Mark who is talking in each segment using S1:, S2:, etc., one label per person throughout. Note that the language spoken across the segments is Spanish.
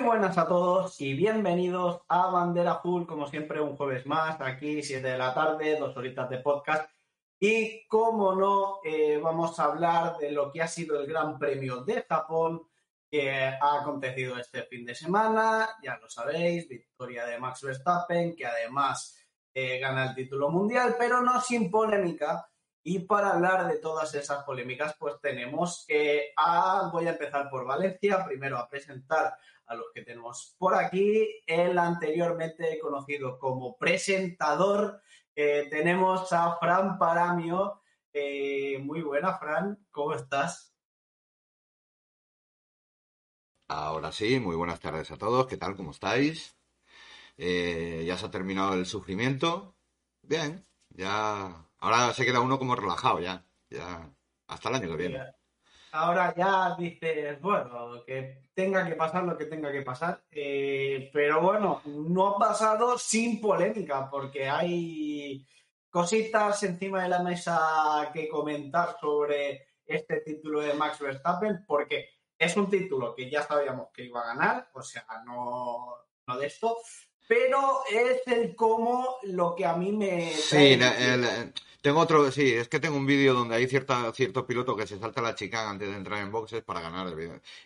S1: Muy buenas a todos y bienvenidos a Bandera Full, como siempre, un jueves más, aquí, 7 de la tarde, dos horitas de podcast. Y como no, eh, vamos a hablar de lo que ha sido el Gran Premio de Japón, que ha acontecido este fin de semana, ya lo sabéis, victoria de Max Verstappen, que además eh, gana el título mundial, pero no sin polémica. Y para hablar de todas esas polémicas, pues tenemos que a, voy a empezar por Valencia, primero a presentar a los que tenemos por aquí, el anteriormente conocido como presentador, eh, tenemos a Fran Paramio. Eh, muy buena, Fran, ¿cómo estás?
S2: Ahora sí, muy buenas tardes a todos, ¿qué tal? ¿Cómo estáis? Eh, ya se ha terminado el sufrimiento. Bien, ya. Ahora se queda uno como relajado ya. Ya. Hasta el año que viene.
S1: Ahora ya dices, bueno, que tenga que pasar lo que tenga que pasar. Eh, pero bueno, no ha pasado sin polémica, porque hay cositas encima de la mesa que comentar sobre este título de Max Verstappen, porque es un título que ya sabíamos que iba a ganar, o sea, no, no de esto, pero es el cómo lo que a mí me...
S2: Sí, tengo otro, sí, es que tengo un vídeo donde hay cierta, cierto piloto que se salta la chica antes de entrar en boxes para ganar.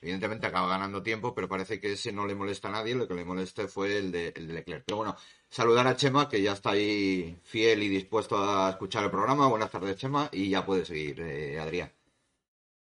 S2: Evidentemente acaba ganando tiempo, pero parece que ese no le molesta a nadie, lo que le moleste fue el de, el de Leclerc. Pero bueno, saludar a Chema, que ya está ahí fiel y dispuesto a escuchar el programa. Buenas tardes, Chema, y ya puede seguir, eh, Adrián.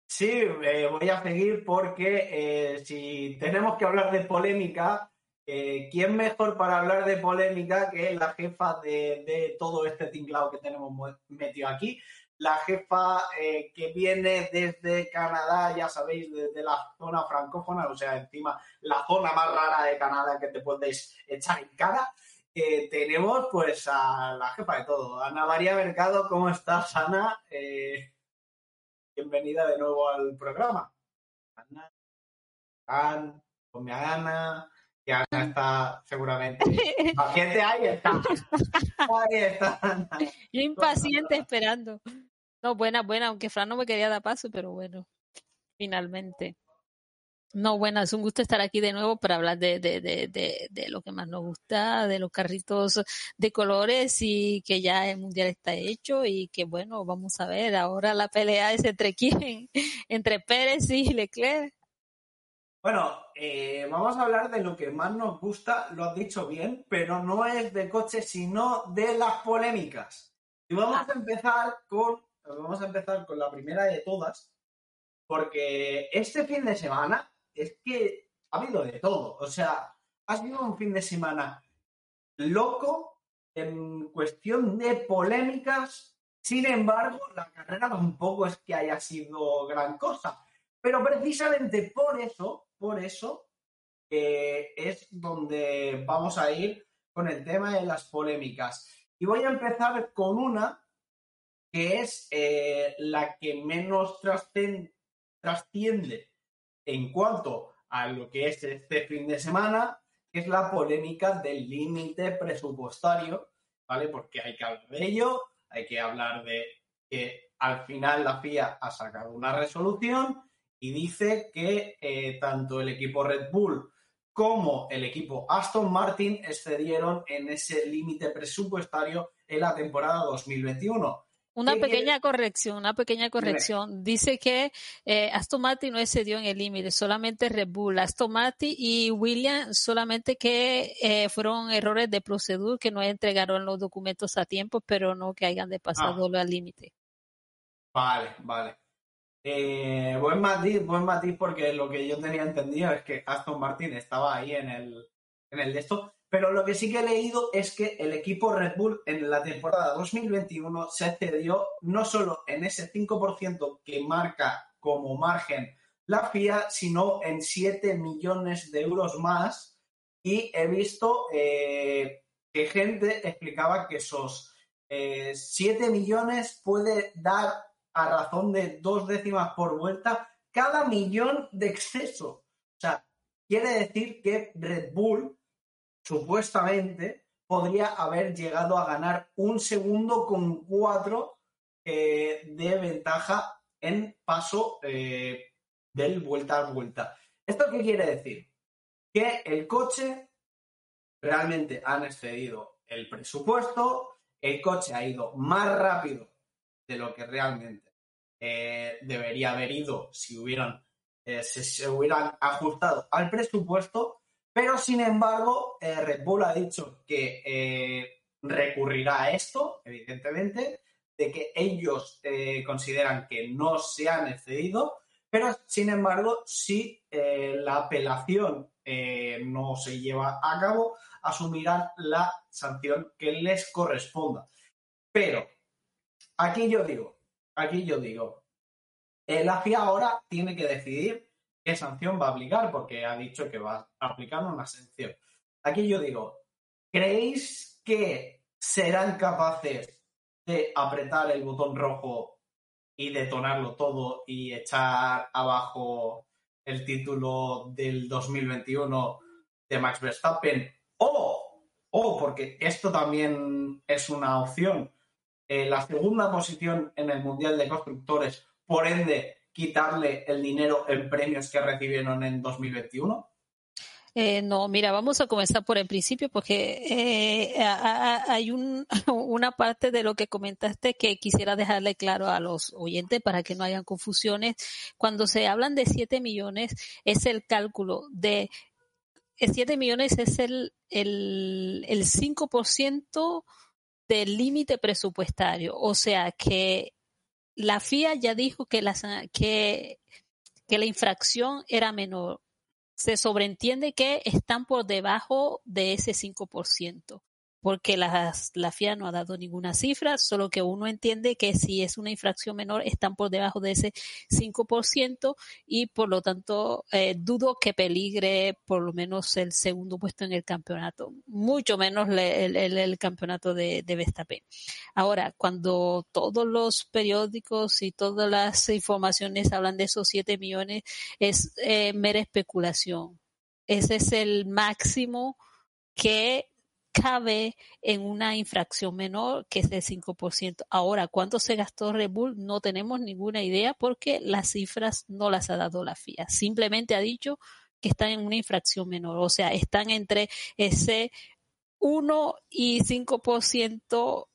S1: Sí, eh, voy a seguir porque eh, si tenemos que hablar de polémica, eh, ¿quién mejor para hablar de polémica que la jefa de, todo este tinglado que tenemos metido aquí? La jefa eh, que viene desde Canadá, ya sabéis, desde la zona francófona, o sea, encima la zona más rara de Canadá que te podéis echar en cara. Eh, tenemos pues a la jefa de todo, Ana María Mercado. ¿Cómo estás, Ana? bienvenida de nuevo al programa. Ana, Ana, a Ana que Ana está seguramente paciente, ahí está. Ahí está.
S3: Yo impaciente esperando. No, buena, buena, aunque Fran no me quería dar paso, pero bueno, finalmente. No, bueno, es un gusto estar aquí de nuevo para hablar de, de, de, de, de lo que más nos gusta, de los carritos de colores y que ya el mundial está hecho y que bueno, vamos a ver, ahora la pelea es entre quién, entre Pérez y Leclerc.
S1: Bueno, eh, vamos a hablar de lo que más nos gusta, lo has dicho bien, pero no es de coches, sino de las polémicas. Y vamos a empezar con, vamos a empezar con la primera de todas, porque este fin de semana es que ha habido de todo. O sea, ha sido un fin de semana loco en cuestión de polémicas. Sin embargo, la carrera tampoco es que haya sido gran cosa. Pero precisamente por eso por eso es donde vamos a ir con el tema de las polémicas. Y voy a empezar con una que es eh, la que menos trasciende en cuanto a lo que es este fin de semana, que es la polémica del límite presupuestario, ¿vale? Porque hay que hablar de ello, hay que hablar de que al final la FIA ha sacado una resolución y dice que eh, tanto el equipo Red Bull como el equipo Aston Martin excedieron en ese límite presupuestario en la temporada 2021.
S3: Una pequeña corrección, una pequeña corrección. Dice que eh, Aston Martin no excedió en el límite, solamente Red Bull, Aston Martin y Williams solamente que eh, fueron errores de procedura que no entregaron los documentos a tiempo, pero no que hayan de pasado al límite.
S1: Vale, vale. Eh, buen matiz, buen matiz, porque lo que yo tenía entendido es que Aston Martin estaba ahí en el, en el de esto. Pero lo que sí que he leído es que el equipo Red Bull en la temporada 2021 se excedió no solo en ese 5% que marca como margen la FIA, sino en 7 millones de euros más. Y he visto eh, que gente explicaba que esos eh, 7 millones puede dar a razón de dos décimas por vuelta cada millón de exceso. O sea, quiere decir que Red Bull supuestamente podría haber llegado a ganar un segundo con cuatro eh, de ventaja en paso eh, del vuelta a vuelta. ¿Esto qué quiere decir? que el coche realmente han excedido el presupuesto, el coche ha ido más rápido de lo que realmente eh, debería haber ido si hubieran, eh, se, hubieran ajustado al presupuesto, pero sin embargo eh, Red Bull ha dicho que recurrirá a esto, evidentemente, de que ellos consideran que no se han excedido, pero sin embargo, si la apelación no se lleva a cabo, asumirán la sanción que les corresponda. Pero aquí yo digo, aquí yo digo, la FIA ahora tiene que decidir qué sanción va a aplicar porque ha dicho que va a aplicar una sanción. Aquí yo digo, ¿creéis que serán capaces de apretar el botón rojo y detonarlo todo y echar abajo el título del 2021 de Max Verstappen o, o porque esto también es una opción, eh, la segunda posición en el Mundial de Constructores, por ende, quitarle el dinero en premios que recibieron en 2021?
S3: Eh, no, mira, vamos a comenzar por el principio porque eh, hay un, una parte de lo que comentaste que quisiera dejarle claro a los oyentes para que no hayan confusiones. Cuando se hablan de 7 millones es el cálculo de 7 millones es el, el, el 5% del límite presupuestario. O sea que la FIA ya dijo que la, que, que la infracción era menor. Se sobreentiende que están por debajo de ese 5% porque la, la FIA no ha dado ninguna cifra, solo que uno entiende que si es una infracción menor están por debajo de ese 5% y por lo tanto eh, dudo que peligre por lo menos el segundo puesto en el campeonato, mucho menos el, el, campeonato de, de Verstappen. Ahora, cuando todos los periódicos y todas las informaciones hablan de esos 7 millones, es eh, mera especulación. Ese es el máximo que cabe en una infracción menor que es del 5%. Ahora, ¿cuánto se gastó Red Bull? No tenemos ninguna idea porque las cifras no las ha dado la FIA. Simplemente ha dicho que están en una infracción menor, o sea, están entre ese 1 y 5%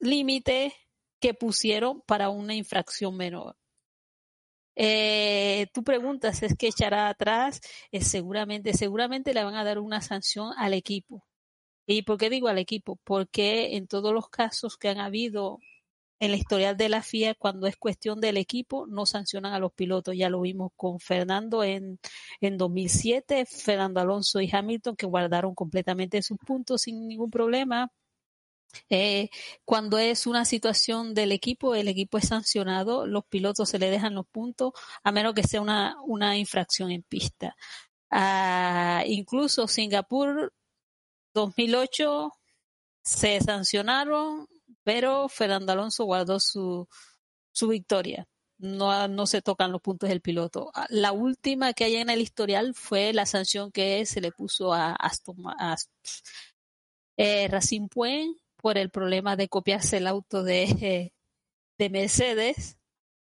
S3: límite que pusieron para una infracción menor. Eh, tú preguntas, ¿es que echará atrás? Eh, seguramente, seguramente le van a dar una sanción al equipo ¿Y por qué digo al equipo? Porque en todos los casos que han habido en la historia de la FIA, cuando es cuestión del equipo, no sancionan a los pilotos. Ya lo vimos con Fernando en, en 2007, Fernando Alonso y Hamilton, que guardaron completamente sus puntos sin ningún problema. Eh, cuando es una situación del equipo, el equipo es sancionado, los pilotos se le dejan los puntos, a menos que sea una, una infracción en pista. Ah, incluso Singapur 2008 se sancionaron, pero Fernando Alonso guardó su, su victoria. No, no se tocan los puntos del piloto. La última que hay en el historial fue la sanción que se le puso a Aston a, eh, Point por el problema de copiarse el auto de, de Mercedes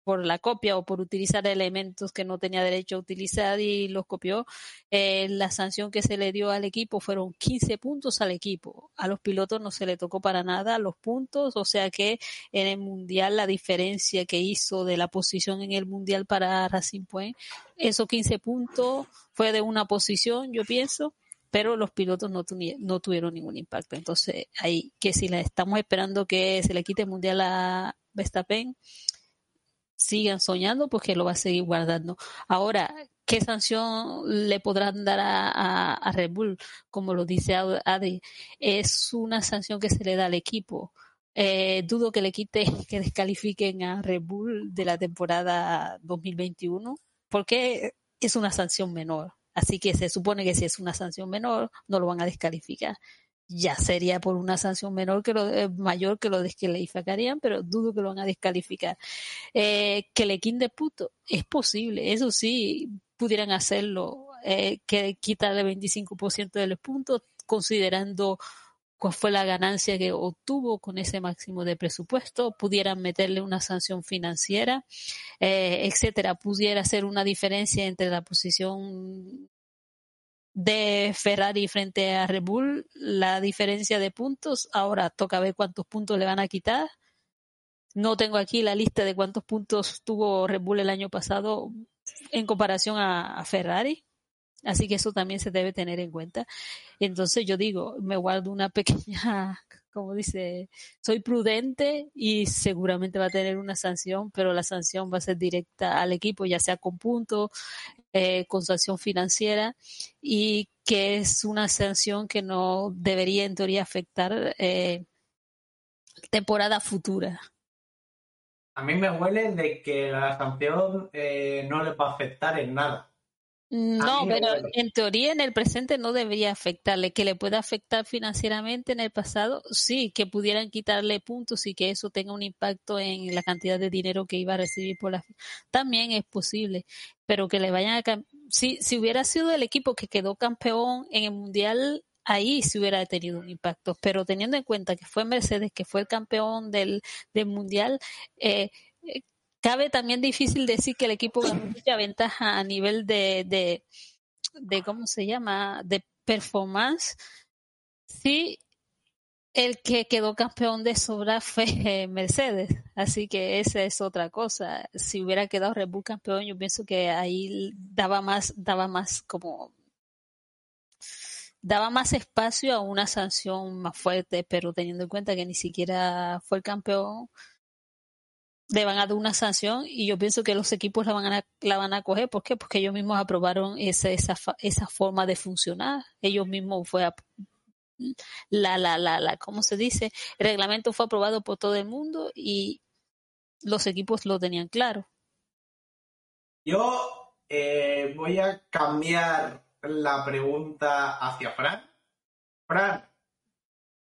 S3: por la copia o por utilizar elementos que no tenía derecho a utilizar y los copió, eh, la sanción que se le dio al equipo fueron 15 puntos al equipo. A los pilotos no se le tocó para nada los puntos, o sea que en el Mundial la diferencia que hizo de la posición en el Mundial para Racing Point, esos 15 puntos fue de una posición, yo pienso, pero los pilotos no, no tuvieron ningún impacto. Entonces, ahí que si le estamos esperando que se le quite el Mundial a Verstappen, sigan soñando porque lo va a seguir guardando. Ahora, ¿qué sanción le podrán dar a, Red Bull? Como lo dice Adri, es una sanción que se le da al equipo. Eh, dudo que le quite, que descalifiquen a Red Bull de la temporada 2021 porque es una sanción menor. Así que se supone que si es una sanción menor, no lo van a descalificar ya sería por una sanción menor que lo, eh, mayor que lo descalificarían, pero dudo que lo van a descalificar. Eh, que le quinde puto, es posible, eso sí, pudieran hacerlo, eh, que quitarle 25% de los puntos, considerando cuál fue la ganancia que obtuvo con ese máximo de presupuesto, pudieran meterle una sanción financiera, eh, etcétera, pudiera ser una diferencia entre la posición de Ferrari frente a Red Bull, la diferencia de puntos. Ahora toca ver cuántos puntos le van a quitar. No tengo aquí la lista de cuántos puntos tuvo Red Bull el año pasado en comparación a, Ferrari. Así que eso también se debe tener en cuenta. Entonces yo digo, me guardo una pequeña, como dice, soy prudente y seguramente va a tener una sanción, pero la sanción va a ser directa al equipo, ya sea con puntos, eh, con financiera y que es una sanción que no debería en teoría afectar eh, temporada futura.
S1: A mí me huele de que la sanción eh, no le va a afectar en nada.
S3: No, pero en teoría en el presente no debería afectarle. Que le pueda afectar financieramente en el pasado, sí, que pudieran quitarle puntos y que eso tenga un impacto en la cantidad de dinero que iba a recibir por la. También es posible, pero que le vayan a. Si, si hubiera sido el equipo que quedó campeón en el mundial ahí sí hubiera tenido un impacto. Pero teniendo en cuenta que fue Mercedes, que fue el campeón del, del mundial, eh, cabe también difícil decir que el equipo ganó mucha ventaja a nivel de, de, de, ¿cómo se llama?, de performance. Sí, el que quedó campeón de sobra fue Mercedes, así que esa es otra cosa. Si hubiera quedado Red Bull campeón, yo pienso que ahí daba más, daba más como daba más espacio a una sanción más fuerte, pero teniendo en cuenta que ni siquiera fue el campeón, le van a dar una sanción y yo pienso que los equipos la van a, la van a coger. ¿Por qué? Porque ellos mismos aprobaron esa, esa, esa forma de funcionar. Ellos mismos fue la, la, la, la, ¿cómo se dice? El reglamento fue aprobado por todo el mundo y los equipos lo tenían claro.
S1: Yo eh, voy a cambiar la pregunta hacia Fran. Fran,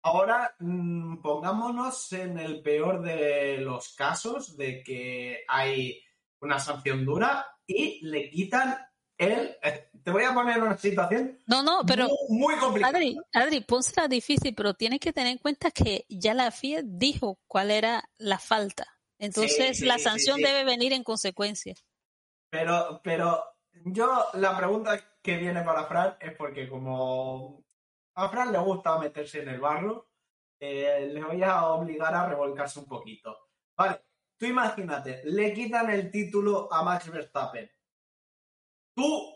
S1: ahora mm, pongámonos en el peor de los casos de que hay una sanción dura y le quitan el... Eh, te voy a poner una situación
S3: no, no, pero,
S1: muy, complicada.
S3: Adri, Adri, está difícil, pero tienes que tener en cuenta que ya la FIA dijo cuál era la falta. Entonces la sanción debe venir en consecuencia.
S1: Pero, pero yo la pregunta que viene para Fran es porque como a Fran le gusta meterse en el barro, eh, le voy a obligar a revolcarse un poquito. Vale, tú imagínate, le quitan el título a Max Verstappen. Tú,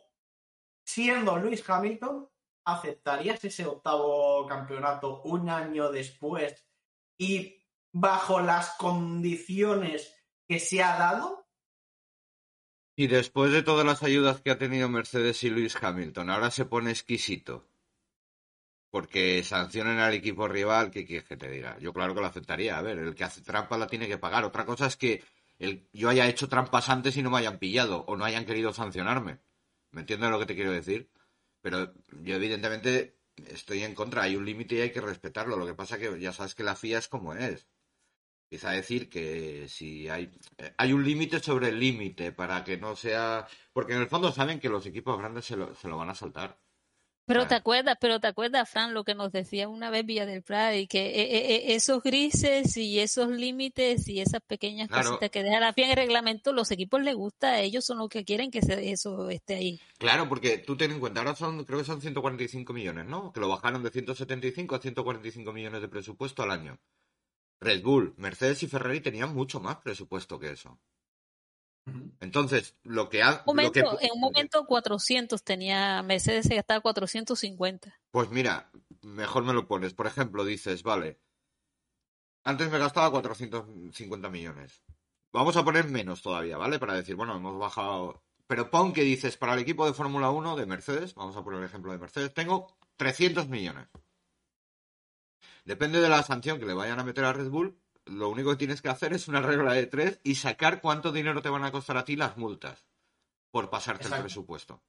S1: siendo Luis Hamilton, ¿aceptarías ese octavo campeonato un año después y bajo las condiciones que se ha dado?
S2: Y después de todas las ayudas que ha tenido Mercedes y Luis Hamilton, ahora se pone exquisito. Porque sancionen al equipo rival, ¿qué quieres que te diga? Yo claro que lo aceptaría. A ver, el que hace trampa la tiene que pagar. Otra cosa es que el, yo haya hecho trampas antes y no me hayan pillado o no hayan querido sancionarme. ¿Me entiendes lo que te quiero decir? Pero yo evidentemente estoy en contra. Hay un límite y hay que respetarlo. Lo que pasa que ya sabes que la FIA es como es empieza a decir que si hay, eh, hay un límite sobre el límite para que no sea. Porque en el fondo saben que los equipos grandes se lo, se lo van a saltar.
S3: Pero te acuerdas, pero te acuerdas, Fran, lo que nos decía una vez Villa del Prado, y que eh, eh, esos grises y esos límites y esas pequeñas cositas que deja la FIA en el reglamento, los equipos les gusta, ellos son los que quieren que eso esté ahí.
S2: Claro, porque tú ten en cuenta, ahora son, creo que son 145 millones, ¿no? Que lo bajaron de 175 a 145 millones de presupuesto al año. Red Bull, Mercedes y Ferrari tenían mucho más presupuesto que eso. Entonces, lo que ha...
S3: en un momento 400 tenía Mercedes se gastaba 450.
S2: Pues mira, mejor me lo pones. Por ejemplo, dices, vale, antes me gastaba 450 millones. Vamos a poner menos todavía, ¿vale? Para decir, bueno, hemos bajado... Pero pon que dices, para el equipo de Fórmula 1 de Mercedes, vamos a poner el ejemplo de Mercedes, tengo 300 millones. Depende de la sanción que le vayan a meter a Red Bull, lo único que tienes que hacer es una regla de tres y sacar cuánto dinero te van a costar a ti las multas por pasarte el presupuesto.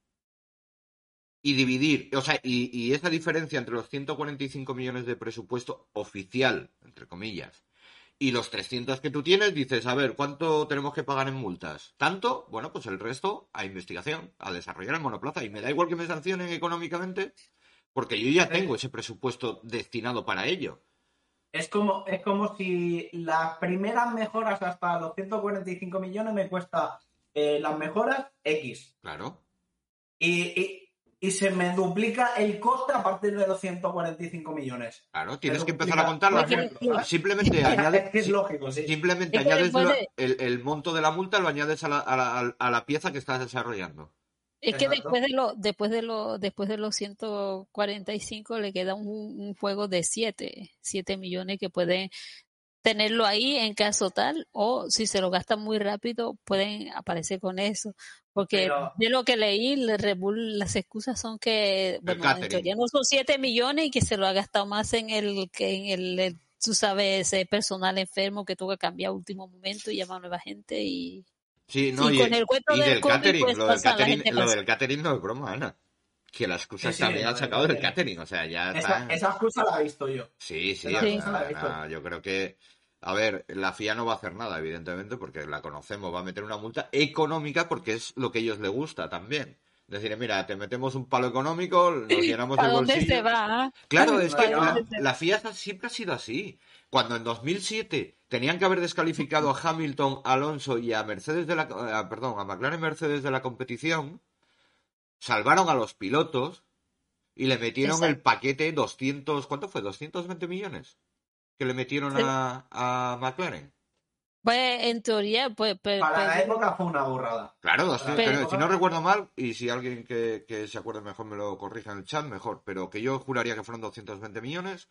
S2: Y dividir, o sea, y, esa diferencia entre los 145 millones de presupuesto oficial, entre comillas, y los 300 que tú tienes, dices, a ver, ¿cuánto tenemos que pagar en multas? ¿Tanto? Bueno, pues el resto a investigación, a desarrollar en monoplaza. Y me da igual que me sancionen económicamente, porque yo ya tengo ese presupuesto destinado para ello.
S1: Es como, es como si las primeras mejoras hasta los 145 millones me cuesta eh, las mejoras X.
S2: Claro.
S1: Y, y se me duplica el coste a partir de los 145 millones.
S2: Claro, tienes que empezar a
S1: ¿sabes?
S2: Simplemente
S1: Es
S2: añade,
S1: que es lógico, sí.
S2: simplemente
S3: Es que
S2: añades
S3: de-
S2: el, el monto de la multa, lo añades a la, a la- a la pieza que estás desarrollando.
S3: Es que después de lo, después de lo, después de los 145 le queda un, un juego de 7, 7 millones que pueden tenerlo ahí en caso tal, o si se lo gastan muy rápido, pueden aparecer con eso. Porque
S1: Pero-
S3: de lo que leí, el Red Bull, las excusas son que, bueno, en teoría no son 7 millones y que se lo ha gastado más en el, que en el, el, tú sabes, ese personal enfermo que tuvo que cambiar a último momento y llamar a nueva gente y
S2: Sí, no,
S3: y
S2: y,
S3: con el cuento
S2: y
S3: del
S2: del
S3: COVID,
S2: catering,
S3: pues,
S2: lo del
S3: la
S2: catering, lo
S3: pasa.
S2: del catering no es broma, Ana. Que las excusas
S1: Sí, sí,
S2: sacado del
S1: catering.
S2: catering, o sea, ya
S1: Esa,
S2: está.
S1: esa excusa la he visto yo.
S2: Sí, sí,
S1: esa
S2: o
S3: excusa
S2: sea,
S1: la he visto.
S2: nada, yo creo que, a ver, la FIA no va a hacer nada, evidentemente, porque la conocemos, va a meter una multa económica porque es lo que a ellos les gusta también. Decir, mira, te metemos un palo económico, nos llenamos
S3: ¿A
S2: el
S3: dónde
S2: bolsillo.
S3: se va?
S2: Claro, es que la, la FIA siempre ha sido así. Cuando en 2007 tenían que haber descalificado a Hamilton, Alonso y a Mercedes de la, a- perdón, a McLaren Mercedes de la competición, salvaron a los pilotos y le metieron
S3: Exacto.
S2: el paquete 200, ¿cuánto fue? 220 millones que le metieron a, a McLaren.
S3: Pues en teoría, pues, pues,
S1: Para la
S3: pues,
S1: época fue una burrada.
S2: Claro, 200,
S3: Pero-
S2: pero si no recuerdo mal, y si alguien que, que se acuerde mejor me lo corrija en el chat, mejor, pero que yo juraría que fueron 220 millones.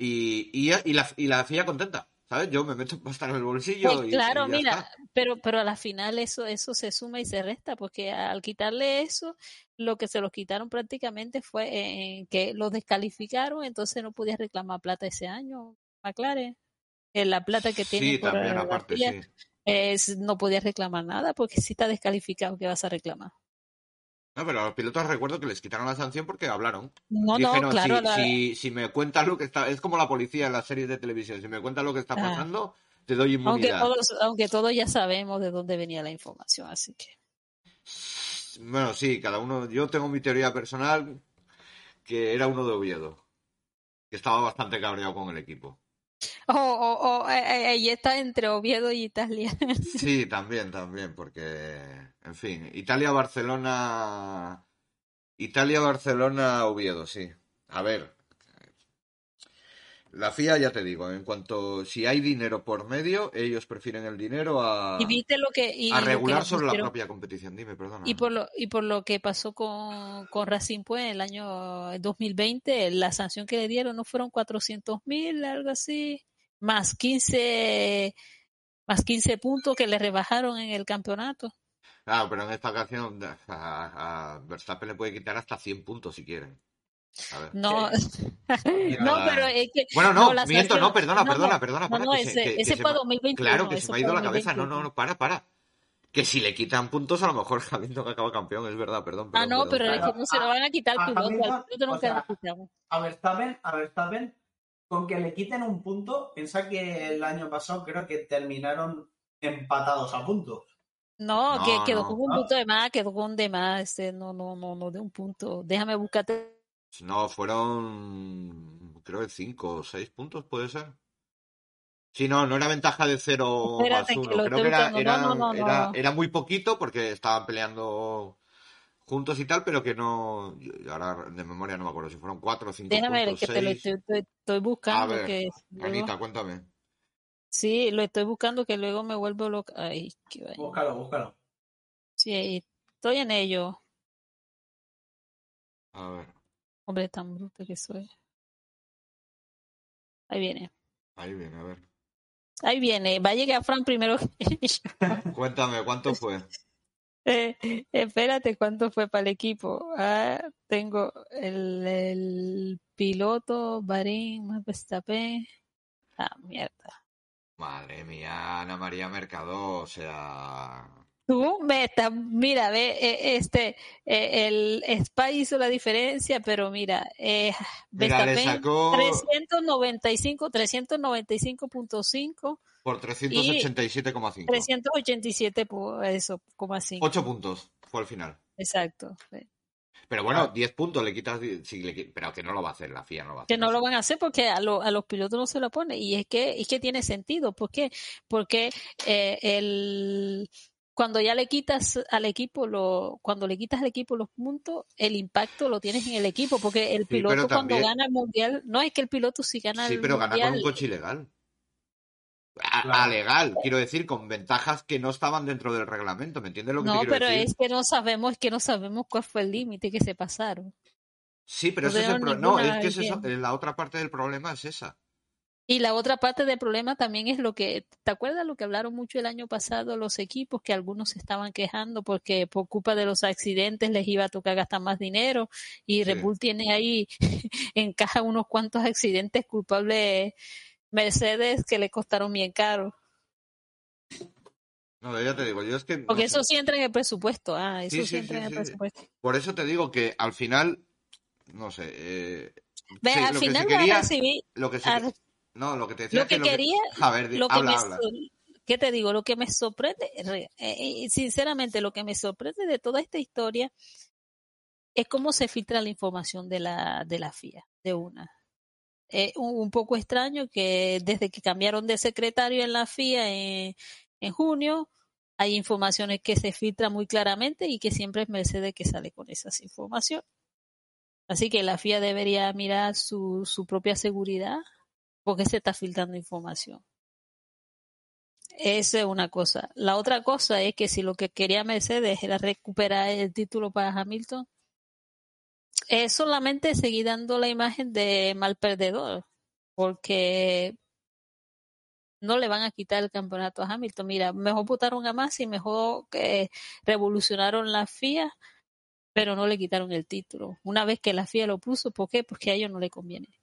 S2: Y, y, y la, y la FIA contenta, ¿sabes? Yo me meto pasta en el bolsillo
S3: pues
S2: y,
S3: claro,
S2: y ya
S3: mira,
S2: está.
S3: pero, pero a la final eso, eso se suma y se resta, porque al quitarle eso, lo que se los quitaron prácticamente fue eh, que los descalificaron, entonces no podías reclamar plata ese año, McLaren. Eh, la plata que tiene
S2: Sí,
S3: por
S2: también, aparte, sí.
S3: es- no podías reclamar nada, porque si está descalificado, ¿qué vas a reclamar?
S2: No, pero a los pilotos recuerdo que les quitaron la sanción porque hablaron.
S3: No, no,
S2: Dijeron,
S3: claro,
S2: si,
S3: la-
S2: si, si me cuentas lo que está... Es como la policía en las series de televisión. Si me cuentas lo que está
S3: Ah.
S2: pasando, te doy
S3: aunque
S2: inmunidad.
S3: todos, aunque todos ya sabemos de dónde venía la información, así que.
S2: Bueno, sí, cada uno... Yo tengo mi teoría personal que era uno de Oviedo. Que estaba bastante cabreado con el equipo.
S3: O o o, eh, eh, ahí está entre Oviedo y Italia.
S2: Sí, también, también, porque, en fin, Italia-Barcelona, Italia-Barcelona-Oviedo, sí. A ver, la FIA ya te digo, en cuanto, si hay dinero por medio, ellos prefieren el dinero a,
S3: y viste lo que. Y,
S2: a
S3: lo que
S2: regular sobre la propia competición. Dime, perdona.
S3: Y por lo, y por lo que pasó con, con Racing en el año 2020, la sanción que le dieron no fueron 400 mil, algo así, más 15, más 15 puntos que le rebajaron en el campeonato.
S2: Claro, pero en esta ocasión a, a Verstappen le puede quitar hasta 100 puntos si quieren.
S3: No, no, pero es que.
S2: Bueno, no, miento, no, perdona,
S3: no,
S2: perdona,
S3: no,
S2: perdona.
S3: No,
S2: para,
S3: no,
S2: que se-
S3: ese,
S2: que- que
S3: ese
S2: me-
S3: 2021.
S2: Claro, que se me ha ido la cabeza. No,
S3: 2021.
S2: no, no, para, para. Que si le quitan puntos, a lo mejor Hamilton acaba campeón, es verdad, perdón.
S3: Ah, no,
S2: perdón.
S3: pero es que no se lo van a quitar
S1: a-
S3: al
S1: a
S3: piloto, al piloto
S1: o
S3: nunca
S1: sea,
S3: lo quitamos.
S1: A Verstappen, a Verstappen, con que le quiten un punto, piensa que el año pasado creo que terminaron empatados a puntos.
S3: No,
S2: No,
S3: que quedó
S2: no.
S3: con un punto de más, quedó con un de más, este, no, no, no, no, de un punto. Déjame buscarte.
S2: No, fueron, creo que 5 o 6 puntos, ¿puede ser? Sí, no, no era ventaja de 0 más
S3: Espérate, que
S2: 1.
S3: lo
S2: Creo que era, era,
S3: No, no, no,
S2: era,
S3: no.
S2: era muy poquito porque estaban peleando juntos y tal, pero que no. yo- Ahora de memoria no me acuerdo si fueron 4 o 5
S3: Déjame ver,
S2: puntos.
S3: que te lo estoy, buscando.
S2: A ver,
S3: que luego-
S2: Anita, cuéntame.
S3: sí, lo estoy buscando que luego me vuelvo loca. Ay, qué vaina.
S1: Búscalo, búscalo.
S3: Sí, estoy en ello.
S2: A ver,
S3: Hombre, tan bruto que soy. Ahí viene.
S2: ahí viene, a ver.
S3: Ahí viene. Va a llegar Fran primero que yo.
S2: Cuéntame, ¿cuánto fue?
S3: Eh, espérate, ¿cuánto fue para el equipo? Ah, tengo el, el piloto, Barín, más Verstappen. Ah, mierda.
S2: Madre mía, Ana María Mercado, o sea.
S3: Tú me estás, mira, ve, eh, este, eh, el Spa hizo la diferencia, pero mira, eh,
S2: Mira, le
S3: Verstappen
S2: sacó
S3: 395, 395.5,
S2: por 387,5.
S3: 387 por eso, coma cinco.
S2: 8 puntos fue al final.
S3: Exacto.
S2: Pero bueno, 10 puntos le quitas. si le pero que no lo va a hacer, la FIA no lo va a hacer.
S3: Que no lo van a hacer porque a, lo- a los pilotos no se lo pone. Y es que, es que tiene sentido. ¿Por qué? Porque eh, el, cuando ya le quitas al equipo lo, cuando le quitas al equipo los puntos, el impacto lo tienes en el equipo, porque el
S2: Sí,
S3: piloto cuando gana el mundial, no es que el piloto si gana
S2: Sí,
S3: el
S2: pero gana con
S3: mundial,
S2: un coche ilegal. A,
S1: Claro.
S2: a legal, quiero decir, con ventajas que no estaban dentro del reglamento, ¿me entiendes lo que
S3: no,
S2: quiero
S3: pero
S2: decir?
S3: es que no sabemos, es que no sabemos cuál fue el límite que se pasaron.
S2: Sí, pero
S3: no
S2: ese es el problema. No, es que es eso- la otra parte del problema es esa.
S3: Y la otra parte del problema también es lo que, ¿te acuerdas lo que hablaron mucho el año pasado los equipos? Que algunos se estaban quejando porque por culpa de los accidentes les iba a tocar gastar más dinero y. Red Bull tiene ahí en caja unos cuantos accidentes culpables Mercedes que le costaron bien caro.
S2: No, ya te digo, yo es que. no
S3: Porque
S2: sé.
S3: eso sí entra en el presupuesto. Ah, eso
S2: Sí,
S3: sí,
S2: sí,
S3: entra
S2: sí,
S3: en el presupuesto.
S2: Por eso te digo que al final. No sé. eh,
S3: Ve, al final va a
S2: quería.
S3: recibir
S2: Lo que se, no, lo que te decía
S3: lo
S2: es
S3: que
S2: lo que-
S3: quería,
S2: A ver,
S3: que me
S2: habla.
S3: ¿qué te digo? Lo que me sorprende, re- eh, eh, sinceramente, lo que me sorprende de toda esta historia es cómo se filtra la información de la, de la FIA, de una. Es un, un poco extraño que desde que cambiaron de secretario en la FIA en, en junio, hay informaciones que se filtran muy claramente y que siempre es Mercedes que sale con esas informaciones. Así que la FIA debería mirar su, su propia seguridad porque se está filtrando información. Esa es una cosa. La otra cosa es que si lo que quería Mercedes era recuperar el título para Hamilton, es solamente seguir dando la imagen de mal perdedor, porque no le van a quitar el campeonato a Hamilton. Mira, mejor votaron a Massa y mejor que revolucionaron la FIA, pero no le quitaron el título. Una vez que la FIA lo puso, ¿por qué? Porque a ellos no les conviene.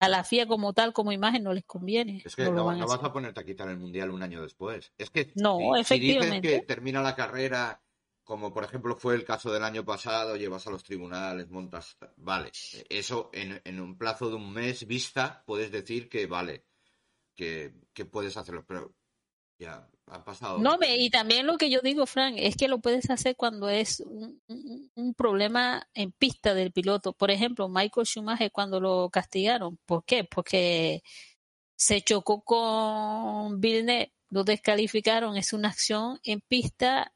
S3: A la FIA como tal, como imagen, no les conviene.
S2: Es que
S3: no
S2: no, vas a ponerte a quitar el mundial un año después. Es que
S3: No,
S2: si- si dices
S3: efectivamente.
S2: que termina la carrera, como por ejemplo fue el caso del año pasado, llevas a los tribunales, montas. Vale, eso en, en un plazo de un mes vista puedes decir que vale, que, que puedes hacerlo, pero ya han pasado.
S3: No, me- y también lo que yo digo, Frank, es que lo puedes hacer cuando es un, un- un problema en pista del piloto. Por ejemplo, Michael Schumacher cuando lo castigaron. ¿Por qué? Porque se chocó con Villeneuve, lo descalificaron. Es una acción en pista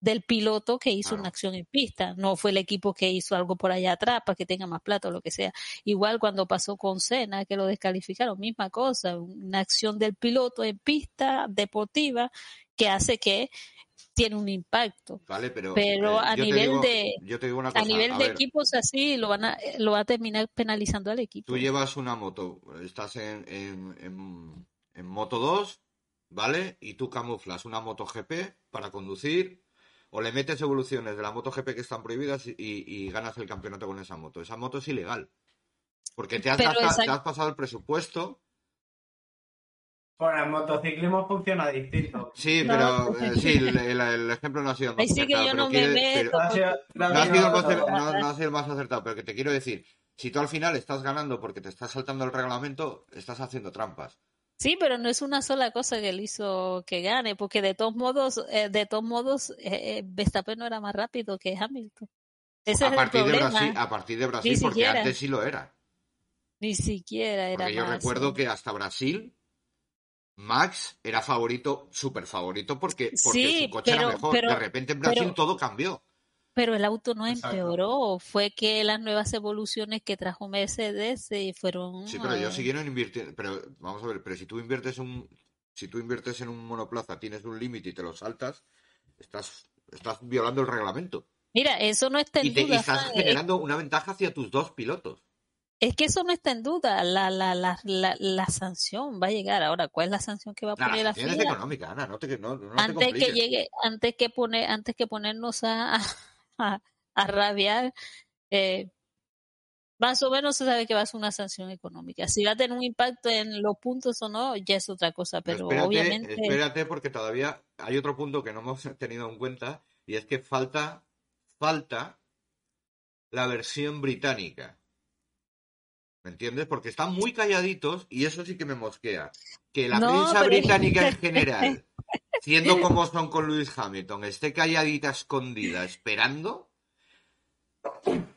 S3: del piloto que hizo
S2: Claro.
S3: una acción en pista. No fue el equipo que hizo algo por allá atrás para que tenga más plata o lo que sea. Igual cuando pasó con Senna, que lo descalificaron, misma cosa, una acción del piloto en pista deportiva que hace que tiene un impacto.
S2: Vale, pero,
S3: Pero
S2: eh,
S3: a nivel
S2: digo-
S3: de-
S2: yo te digo una
S3: A
S2: cosa,
S3: nivel
S2: a
S3: de
S2: ver,
S3: equipos así lo van a eh, lo va a terminar penalizando al equipo.
S2: Tú llevas una moto, estás en, en, en, en Moto 2, ¿vale? Y tú camuflas una Moto GP para conducir, o le metes evoluciones de la Moto GP que están prohibidas y, y ganas el campeonato con esa moto. Esa moto es ilegal. Porque te has,
S3: Pero
S2: gastado-
S3: esa-
S2: te has pasado el presupuesto.
S1: Bueno, el motociclismo funciona distinto.
S2: Sí,
S3: No.
S2: pero eh, sí, el, el- el ejemplo no ha sido el más
S3: Ahí sí que
S2: acertado,
S3: yo no me
S2: quiere-
S3: meto.
S2: pero-
S1: No ha sido, no ha
S2: no ha
S1: sido-
S2: sido el más
S1: no,
S2: acer- no- no ha sido el más acertado, pero que te quiero decir, si tú al final estás ganando porque te estás saltando el reglamento, estás haciendo trampas.
S3: Sí, pero no es una sola cosa que le hizo que gane, porque de todos modos, eh, de todos modos, eh, eh, Verstappen no era más rápido que Hamilton. Ese
S2: a
S3: es el
S2: partir de. Brasil, a partir de Brasil,
S3: Ni
S2: porque
S3: siquiera.
S2: antes sí lo era.
S3: Ni siquiera era
S2: Porque yo
S3: más.
S2: recuerdo que hasta Brasil, Max era favorito, súper favorito, porque, porque
S3: Sí,
S2: su coche
S3: pero-
S2: era mejor.
S3: pero-
S2: de repente en Brasil
S3: pero-
S2: todo cambió.
S3: Pero el auto no
S1: Exacto.
S3: empeoró, fue que las nuevas evoluciones que trajo Mercedes eh, fueron...
S2: Sí, pero ellos siguieron invirtiendo. Pero vamos a ver, pero si tú inviertes un, si tú inviertes en un monoplaza, tienes un límite y te lo saltas, estás, estás violando el reglamento.
S3: Mira, eso no está en
S2: Y, te, y
S3: duda.
S2: estás generando una ventaja hacia tus dos pilotos.
S3: Es que eso no está en duda. La, la, la, la, la sanción va a llegar. Ahora, ¿cuál es la sanción que va a
S2: Nah,
S3: poner
S2: la
S3: la
S2: sanción es
S3: FIA?
S2: económica, Ana, no te, no, no te
S3: Antes que llegue, antes que poner, antes que ponernos a, a, a rabiar, eh, más o menos se sabe que va a ser una sanción económica. Si va a tener un impacto en los puntos o no, ya es otra cosa, pero
S2: espérate,
S3: obviamente
S2: espérate, porque todavía hay otro punto que no hemos tenido en cuenta y es que falta, falta la versión británica. ¿Me entiendes? Porque están muy calladitos y eso sí que me mosquea. Que la
S3: No,
S2: prensa
S3: pero-
S2: británica en general, siendo como son con Lewis Hamilton, esté calladita, escondida, esperando,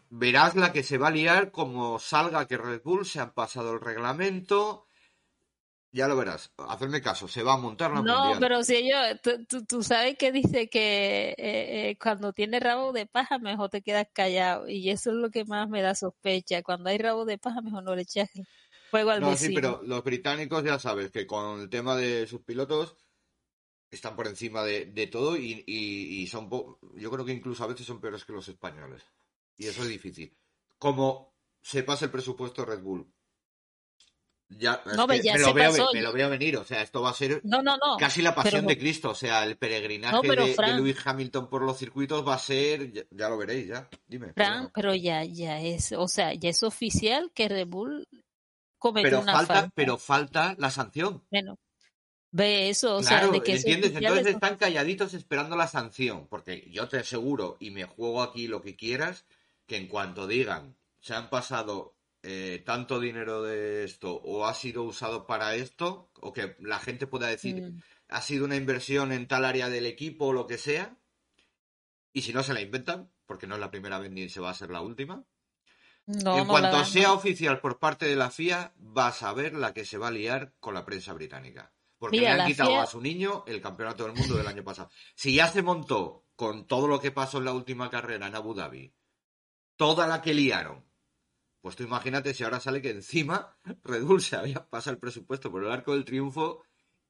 S2: verás la que se va a liar como salga que Red Bull se han pasado el reglamento. Ya lo verás. Hacerme caso, se va a montar la
S3: No,
S2: mundial.
S3: pero si ellos, tú, tú- tú sabes que dice que eh, eh, cuando tienes rabo de paja mejor te quedas callado y eso es lo que más me da sospecha. Cuando hay rabo de paja mejor no le echas fuego al
S2: No, sí, pero los británicos ya sabes que con el tema de sus pilotos están por encima de, de todo y, y- y son, po- yo creo que incluso a veces son peores que los españoles. Y eso es difícil. Como se pasa el presupuesto Red Bull. Ya,
S3: No,
S2: me, lo veo, me lo veo venir, o sea, esto va a ser
S3: No, no, no.
S2: casi la pasión
S3: pero-
S2: de Cristo, o sea, el peregrinaje
S3: pero,
S2: de, de
S3: Fran-
S2: Lewis Hamilton por los circuitos va a ser, ya, ya lo veréis, ya, dime.
S3: Fran,
S2: perdona.
S3: pero ya, ya es, o sea, ya es oficial que Red Bull cometió
S2: Pero
S3: una
S2: falta,
S3: falta.
S2: pero falta la sanción.
S3: Bueno, ve eso, o
S2: Claro,
S3: sea, de que es
S2: ¿entiendes? Entonces están calladitos esperando la sanción, porque yo te aseguro, y me juego aquí lo que quieras, que en cuanto digan, se han pasado eh, tanto dinero de esto, o ha sido usado para esto, o que la gente pueda decir,
S3: Mm.
S2: ha sido una inversión en tal área del equipo o lo que sea, y si no se la inventan, porque no es la primera vez ni se va a ser la última,
S3: No,
S2: en
S3: no
S2: cuanto sea oficial por parte de la FIA, vas a ver la que se va a liar con la prensa británica. Porque
S3: Mira,
S2: le han quitado a su niño el campeonato del mundo del año pasado. Si ya se montó con todo lo que pasó en la última carrera en Abu Dhabi, toda la que liaron, pues tú imagínate si ahora sale que encima Red Bull se había pasado el presupuesto por el arco del triunfo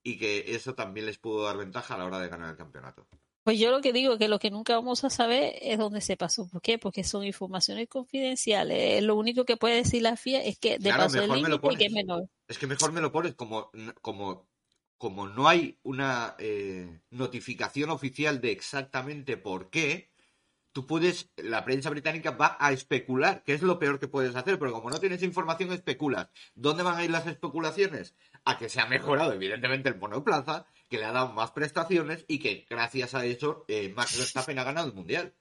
S2: y que eso también les pudo dar ventaja a la hora de ganar el campeonato.
S3: Pues yo lo que digo que lo que nunca vamos a saber es dónde se pasó. ¿Por qué? Porque son informaciones confidenciales. Lo único que puede decir la FIA es que de
S2: Claro,
S3: paso el
S2: me
S3: que es menor.
S2: Es que mejor me lo pones como, como, como no hay una eh, notificación oficial de exactamente por qué, tú puedes, la prensa británica va a especular, que es lo peor que puedes hacer, pero como no tienes información, especulas. ¿Dónde van a ir las especulaciones? A que se ha mejorado, evidentemente, el monoplaza, que le ha dado más prestaciones y que gracias a eso eh, Max Verstappen ha ganado el mundial.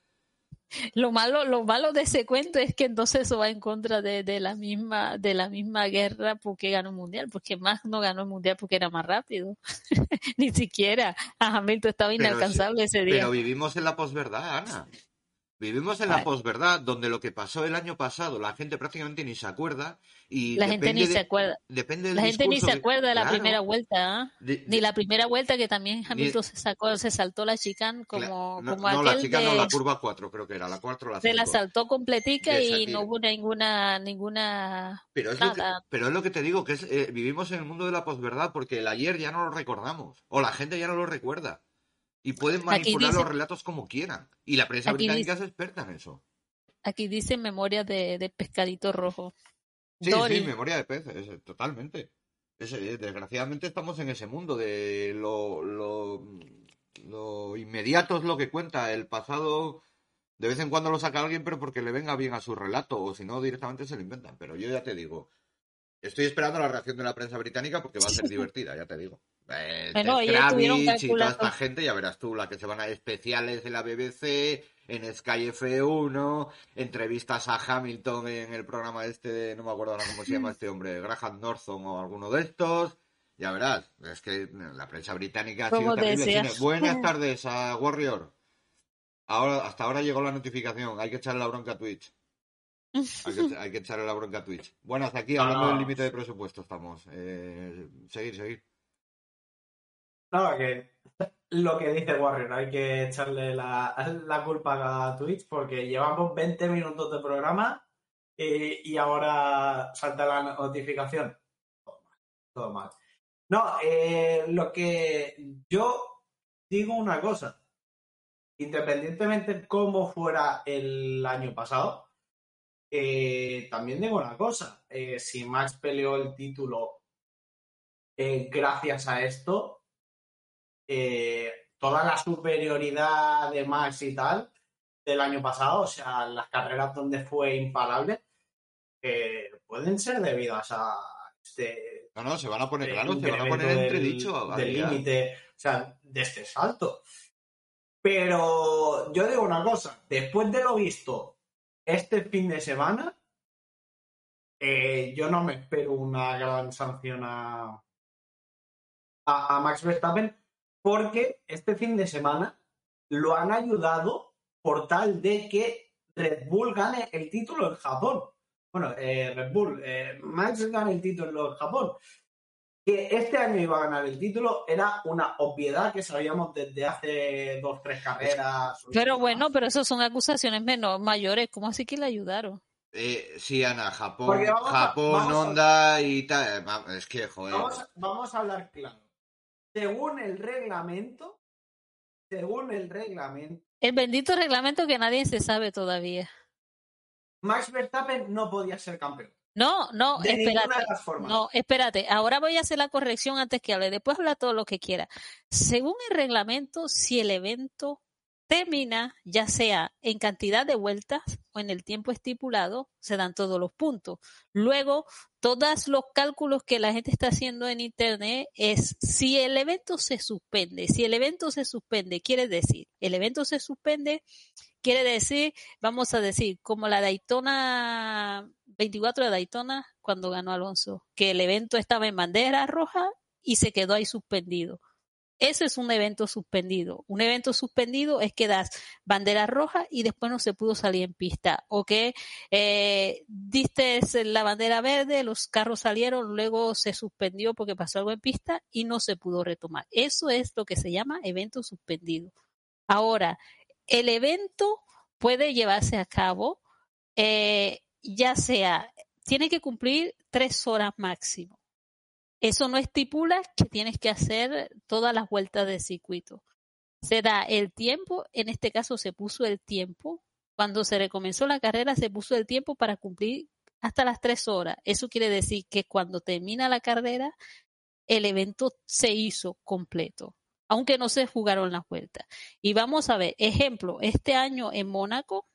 S3: Lo malo, lo malo de ese cuento es que entonces eso va en contra de, de la misma, de la misma guerra porque ganó el mundial, porque Max no ganó el mundial porque era más rápido. Ni siquiera a Hamilton estaba
S2: Pero
S3: inalcanzable ese día.
S2: Pero vivimos en la posverdad, Ana. Vivimos en la posverdad, donde lo que pasó el año pasado, la gente prácticamente ni se acuerda y
S3: la gente ni
S2: de-
S3: se acuerda.
S2: Depende del
S3: La gente ni se
S2: que-
S3: acuerda de la
S2: Claro.
S3: primera vuelta, ¿ah?
S2: De-
S3: Ni la primera vuelta que también Hamilton se sacó, se saltó la chicane como,
S2: no,
S3: como
S2: no, la
S3: aquel
S2: chica
S3: de,
S2: no, la curva 4 creo que era, la 4 o la
S3: se la
S2: 5.
S3: saltó completica y no hubo ninguna, ninguna
S2: Pero es, lo que,
S3: nada.
S2: pero es lo que te digo, que es, eh, vivimos en el mundo de la posverdad porque el ayer ya no lo recordamos, o la gente ya no lo recuerda. Y pueden manipular
S3: dice-
S2: los relatos como quieran. Y la prensa británica
S3: dice-
S2: es experta en eso.
S3: Aquí dice memoria de, de pescadito rojo.
S2: Sí,
S3: Dory.
S2: sí, memoria de pez, es- totalmente. Es- eh, desgraciadamente estamos en ese mundo de lo, lo, lo inmediato es lo que cuenta. El pasado de vez en cuando lo saca alguien, pero porque le venga bien a su relato, o si no, directamente se lo inventan. Pero yo ya te digo, estoy esperando la reacción de la prensa británica porque va a ser divertida, ya te digo. Eh,
S3: Bueno,
S2: Kravitz y toda esta gente, ya verás tú, la que se van a especiales en la BBC, en Sky F1, entrevistas a Hamilton en el programa este, de, no me acuerdo ahora cómo se llama este hombre, Graham Norton o alguno de estos. Ya verás, es que la prensa británica ha sido terrible. Buenas tardes a Warrior. Ahora, hasta ahora llegó la notificación, hay que echarle la bronca a Twitch. Hay que, hay que echarle la bronca a Twitch. Bueno, hasta aquí, hablando
S1: Ah.
S2: del límite de presupuesto estamos. Eh, seguir, seguir.
S1: No, que lo que dice Warrior, hay que echarle la, la culpa a Twitch porque llevamos 20 minutos de programa y, y ahora salta la notificación. Todo mal, todo mal. No, eh, lo que yo digo una cosa, independientemente de cómo fuera el año pasado, eh, también digo una cosa, eh, si Max peleó el título eh, gracias a esto, eh, toda la superioridad de Max y tal del año pasado, o sea, las carreras donde fue imparable, eh, pueden ser debidas a este
S2: No, no, se van a poner,
S1: eh,
S2: claro, se van a poner
S1: del-
S2: entredicho.
S1: del límite, o sea, de este salto. Pero yo digo una cosa, después de lo visto este fin de semana, eh, yo no me espero una gran sanción a, a, a Max Verstappen, porque este fin de semana lo han ayudado por tal de que Red Bull gane el título en Japón. Bueno, eh, Red Bull, eh, Max gane el título en Japón. que este año iba a ganar el título era una obviedad que sabíamos desde hace dos, tres carreras.
S3: Pero bueno, pero eso son acusaciones menos mayores. ¿Cómo así que le ayudaron?
S2: Eh, sí, Ana, Japón,
S1: a-
S2: Japón,
S1: a-
S2: Honda y tal. Va- Es que, joder.
S1: Vamos, a- vamos a hablar claro. Según el reglamento, según el reglamento,
S3: El bendito reglamento que nadie se sabe todavía.
S1: Max Verstappen no podía ser campeón.
S3: No, no,
S1: De ninguna
S3: espérate.
S1: de las formas.
S3: No, espérate. Ahora voy a hacer la corrección antes que hable. Después habla todo lo que quiera. Según el reglamento, si el evento termina, ya sea en cantidad de vueltas o en el tiempo estipulado, se dan todos los puntos. Luego, todos los cálculos que la gente está haciendo en Internet es si el evento se suspende. Si el evento se suspende, quiere decir, el evento se suspende, quiere decir, vamos a decir, como la Daytona 24 de Daytona cuando ganó Alonso, que el evento estaba en bandera roja y se quedó ahí suspendido. Eso es un evento suspendido. Un evento suspendido es que das bandera roja y después no se pudo salir en pista. O que eh, diste la bandera verde, los carros salieron, luego se suspendió porque pasó algo en pista y no se pudo retomar. Eso es lo que se llama evento suspendido. Ahora, el evento puede llevarse a cabo, eh, ya sea, tiene que cumplir tres horas máximo. Eso no estipula que tienes que hacer todas las vueltas del circuito. Se da el tiempo, en este caso se puso el tiempo. Cuando se recomenzó la carrera se puso el tiempo para cumplir hasta las tres horas. Eso quiere decir que cuando termina la carrera, el evento se hizo completo, aunque no se jugaron las vueltas. Y vamos a ver, ejemplo, este año en Mónaco,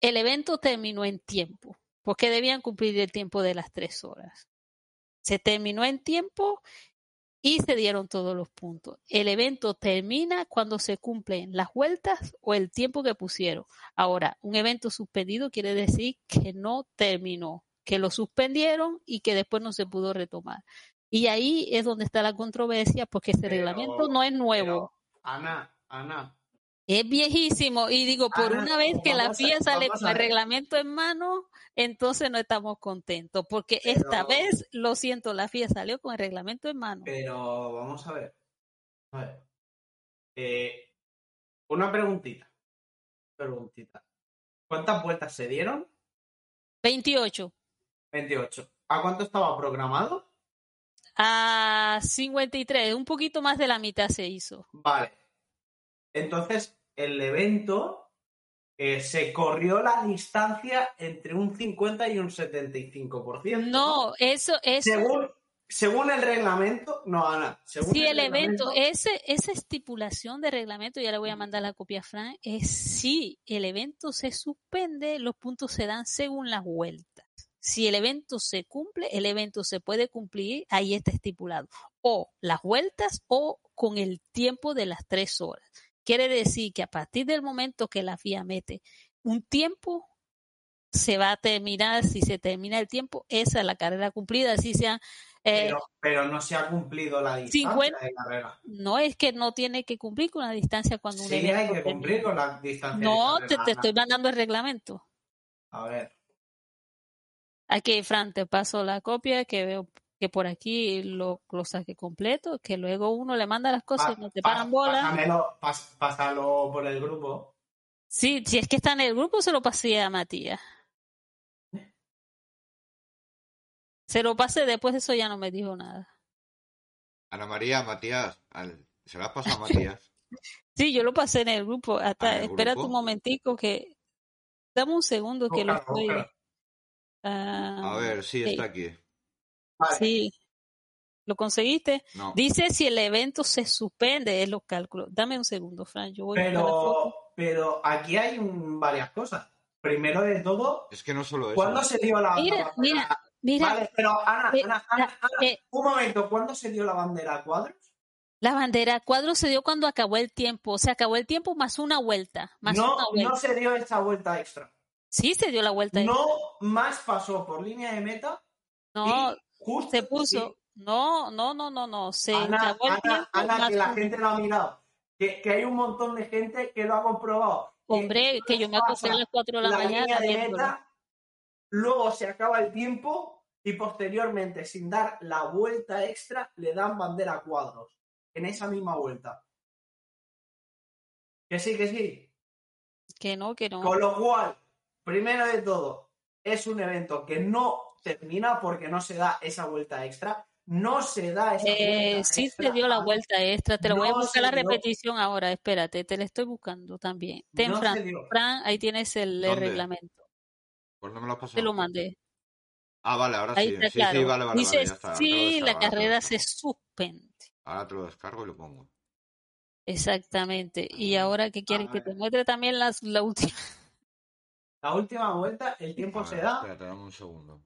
S3: el evento terminó en tiempo, porque debían cumplir el tiempo de las tres horas. Se terminó en tiempo y se dieron todos los puntos. El evento termina cuando se cumplen las vueltas o el tiempo que pusieron. Ahora, un evento suspendido quiere decir que no terminó, que lo suspendieron y que después no se pudo retomar. Y ahí es donde está la controversia, porque ese
S1: Pero-
S3: reglamento no es nuevo.
S1: Pero, Ana, Ana,
S3: Es viejísimo y digo, por
S1: Ana,
S3: una vez que la
S1: vamos a-
S3: FIA sale
S1: vamos
S3: con
S1: a
S3: el reglamento en mano, entonces no estamos contentos, porque esta vez, lo siento, la FIA salió con el reglamento en mano.
S1: pero vamos a ver. A ver. Eh, una preguntita. Preguntita. ¿Cuántas vueltas se dieron?
S3: 28
S1: 28. ¿A cuánto estaba programado?
S3: a 53, un poquito más de la mitad se hizo.
S1: Vale. Entonces, el evento eh, se corrió la distancia entre un 50 y un 75%.
S3: No, eso, eso,
S1: Según, según el reglamento, no, Ana. Según
S3: si el evento,
S1: reglamento,
S3: ese, esa estipulación de reglamento, ya le voy a mandar la copia a Fran, es si el evento se suspende, los puntos se dan según las vueltas. Si el evento se cumple, el evento se puede cumplir, ahí está estipulado. O las vueltas o con el tiempo de las tres horas. Quiere decir que a partir del momento que la FIA mete un tiempo, se va a terminar, si se termina el tiempo, esa es la carrera cumplida, así sea. eh,
S1: pero, pero no se ha cumplido la distancia
S3: 50.
S1: de carrera.
S3: no es que no tiene que cumplir con la distancia cuando un
S1: Sí,
S3: evento
S1: hay que cumplir con la distancia
S3: No,
S1: de
S3: te,
S1: carrera.
S3: te estoy mandando el reglamento.
S1: A ver.
S3: Aquí, Fran, te paso la copia que veo que por aquí lo, lo saque completo, que luego uno le manda las cosas y no te
S1: Pa-
S3: paran bola.
S1: pásamelo, pas- pásalo por el grupo.
S3: Sí, si es que está en el grupo, se lo pasé a Matías. Se lo pasé, después de eso ya no me dijo nada.
S2: Ana María, Matías, al- se la has pasado a Matías.
S3: Sí, yo lo pasé en el grupo. Hasta,
S2: Ah, ¿en el
S3: espérate
S2: grupo?
S3: un momentico que... Dame un segundo que lo estoy... ah,
S2: A ver, sí,
S3: sí.
S2: está aquí.
S1: Vale.
S3: Sí. ¿Lo conseguiste?
S2: No.
S3: Dice si el evento se suspende, es los cálculos. Dame un segundo, Fran. Yo voy a buscar la foto.
S1: Pero, pero aquí hay un- varias cosas. Primero de todo,
S2: Es que no solo eso.
S1: ¿cuándo se dio la
S3: Mira,
S1: la-
S3: mira, mira.
S1: Vale, pero Ana,
S3: eh,
S1: Ana, Ana, Ana,
S3: eh,
S1: un momento, ¿cuándo se dio la bandera a cuadros?
S3: La bandera a cuadro se dio cuando acabó el tiempo. Se acabó el tiempo más una vuelta. Más
S1: No,
S3: una vuelta.
S1: no se dio esta vuelta extra.
S3: Sí, se dio la vuelta. ahí.
S1: No más pasó por línea de meta
S3: No,
S1: y justo
S3: se puso.
S1: sí.
S3: No, no, no, no, no. Se
S1: Ana, Ana,
S3: tiempo.
S1: Ana, que la gente lo ha mirado. Que, que hay un montón de gente que lo ha comprobado.
S3: Hombre, que yo me acosté a las 4 de la,
S1: la
S3: mañana
S1: de meta, luego se acaba el tiempo y posteriormente, sin dar la vuelta extra, le dan bandera a cuadros en esa misma vuelta. Que sí, que sí.
S3: Que no, que no.
S1: Con lo cual, primero de todo, es un evento que no termina porque no se da esa vuelta extra. No se da esa
S3: Eh,
S1: vuelta
S3: sí
S1: extra.
S3: te dio la vuelta extra. Te lo voy a buscar la
S1: dio.
S3: repetición ahora. Espérate, te la estoy buscando también. Ten,
S1: No
S3: Fran. Fran, ahí tienes el, reglamento.
S2: Pues no me lo has pasado.
S3: Te lo mandé.
S2: Ah, vale, ahora
S3: Ahí
S2: sí.
S3: está
S2: sí,
S3: claro.
S2: sí, vale, vale,
S3: Dice,
S2: vale, ya está. ahora te lo
S3: sí, la carrera se suspende.
S2: Ahora te lo descargo y lo pongo.
S3: Exactamente. Y ahora que quieres que te muestre también las, la última.
S1: La última vuelta, el tiempo se da.
S2: Espérate, dame un segundo.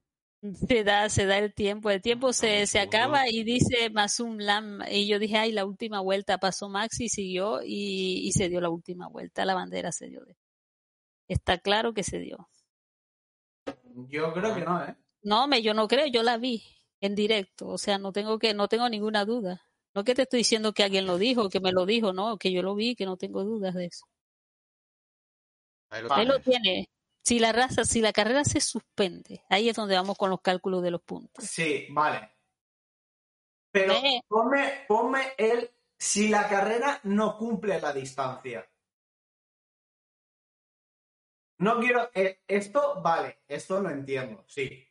S3: Se da, se da el tiempo. El tiempo se, se acaba y dice Masum Lam. Y yo dije, ay, la última vuelta pasó Max y siguió y, y se dio la última vuelta. La bandera se dio. de- Está claro que se dio.
S1: Yo creo que no, ¿eh?
S3: No, me, yo no creo, yo la vi en directo. O sea, no tengo que, no tengo ninguna duda. No que te estoy diciendo que alguien lo dijo, que me lo dijo, no, que yo lo vi, que no tengo dudas de eso.
S2: Ahí lo
S3: Ahí lo
S2: tienes.
S3: tiene. Si la raza, si la carrera se suspende, ahí es donde vamos con los cálculos de los puntos.
S1: Sí, vale. Pero
S3: Ve.
S1: ponme, ponme el si la carrera no cumple la distancia. No quiero. eh, esto, vale, esto lo entiendo, sí.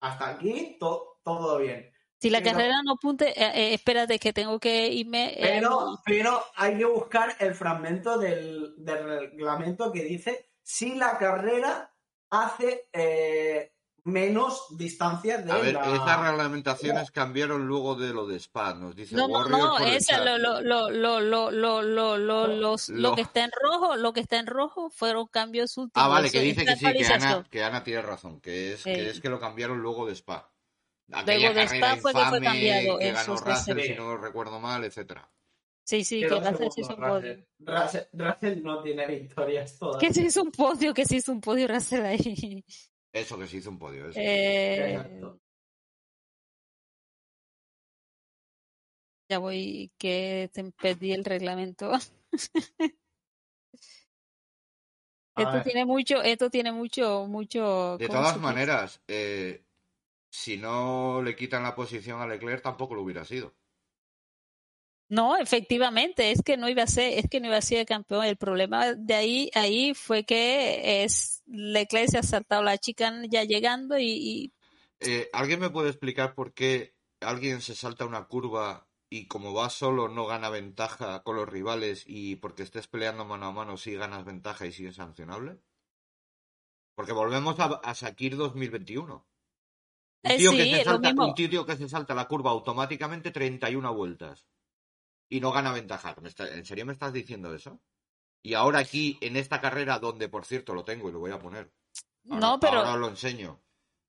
S1: Hasta aquí to- todo bien.
S3: Si la
S1: Pero-
S3: carrera no apunte, eh, eh, espérate que tengo que irme. eh,
S1: Pero, pero hay que buscar el fragmento del, del reglamento que dice si la carrera hace eh, menos distancia de
S2: A ver,
S1: la...
S2: esas reglamentaciones cambiaron luego de lo de Spa, nos dice
S3: no, no,
S2: Warrior
S3: no, esa, lo, lo, lo, lo, lo, lo, lo, lo, los- lo
S2: Lo-
S3: que está en rojo, lo que está en rojo fueron cambios últimos.
S2: Ah, vale, que dice que sí, que Ana, que Ana tiene razón, que es,
S3: Sí.
S2: que es que lo cambiaron luego de Spa.
S3: Luego
S2: Aquella
S3: de
S2: carrera
S3: Spa fue que fue cambiado,
S2: que
S3: eso
S2: ganó Russell, si no recuerdo mal, etcétera.
S3: Sí, sí,
S1: Quedó
S3: que Russell se hizo un podio.
S1: Russell. No tiene victorias todas.
S3: Que se hizo un podio, que se hizo un podio Russell ahí.
S2: Eso que se hizo un podio. Eso.
S3: Eh,
S1: Exacto.
S3: ya voy, que te perdí el reglamento. Esto
S1: ver.
S3: tiene mucho, esto tiene mucho, mucho.
S2: De
S3: ¿cómo
S2: todas maneras, eh, si no le quitan la posición a Leclerc, tampoco lo hubiera sido.
S3: No, efectivamente, es que no iba a ser, es que no iba a ser campeón. El problema de ahí, ahí fue que es Leclerc se ha saltado la chica ya llegando y, y
S2: Eh, ¿Alguien me puede explicar por qué alguien se salta una curva y como va solo no gana ventaja con los rivales y porque estés peleando mano a mano sí ganas ventaja y sigue sancionable? Porque volvemos a, a Sakir 2021. Un
S3: Eh,
S2: tío, que se salta, un tío que se salta la curva automáticamente 31 vueltas y no gana ventaja. ¿Me está- ¿En serio me estás diciendo eso? Y ahora aquí, en esta carrera, donde por cierto lo tengo y lo voy a poner. Ahora-
S3: no, pero
S2: Ahora os lo enseño.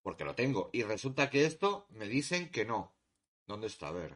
S2: Porque lo tengo. Y resulta que esto me dicen que no. ¿Dónde está? A ver.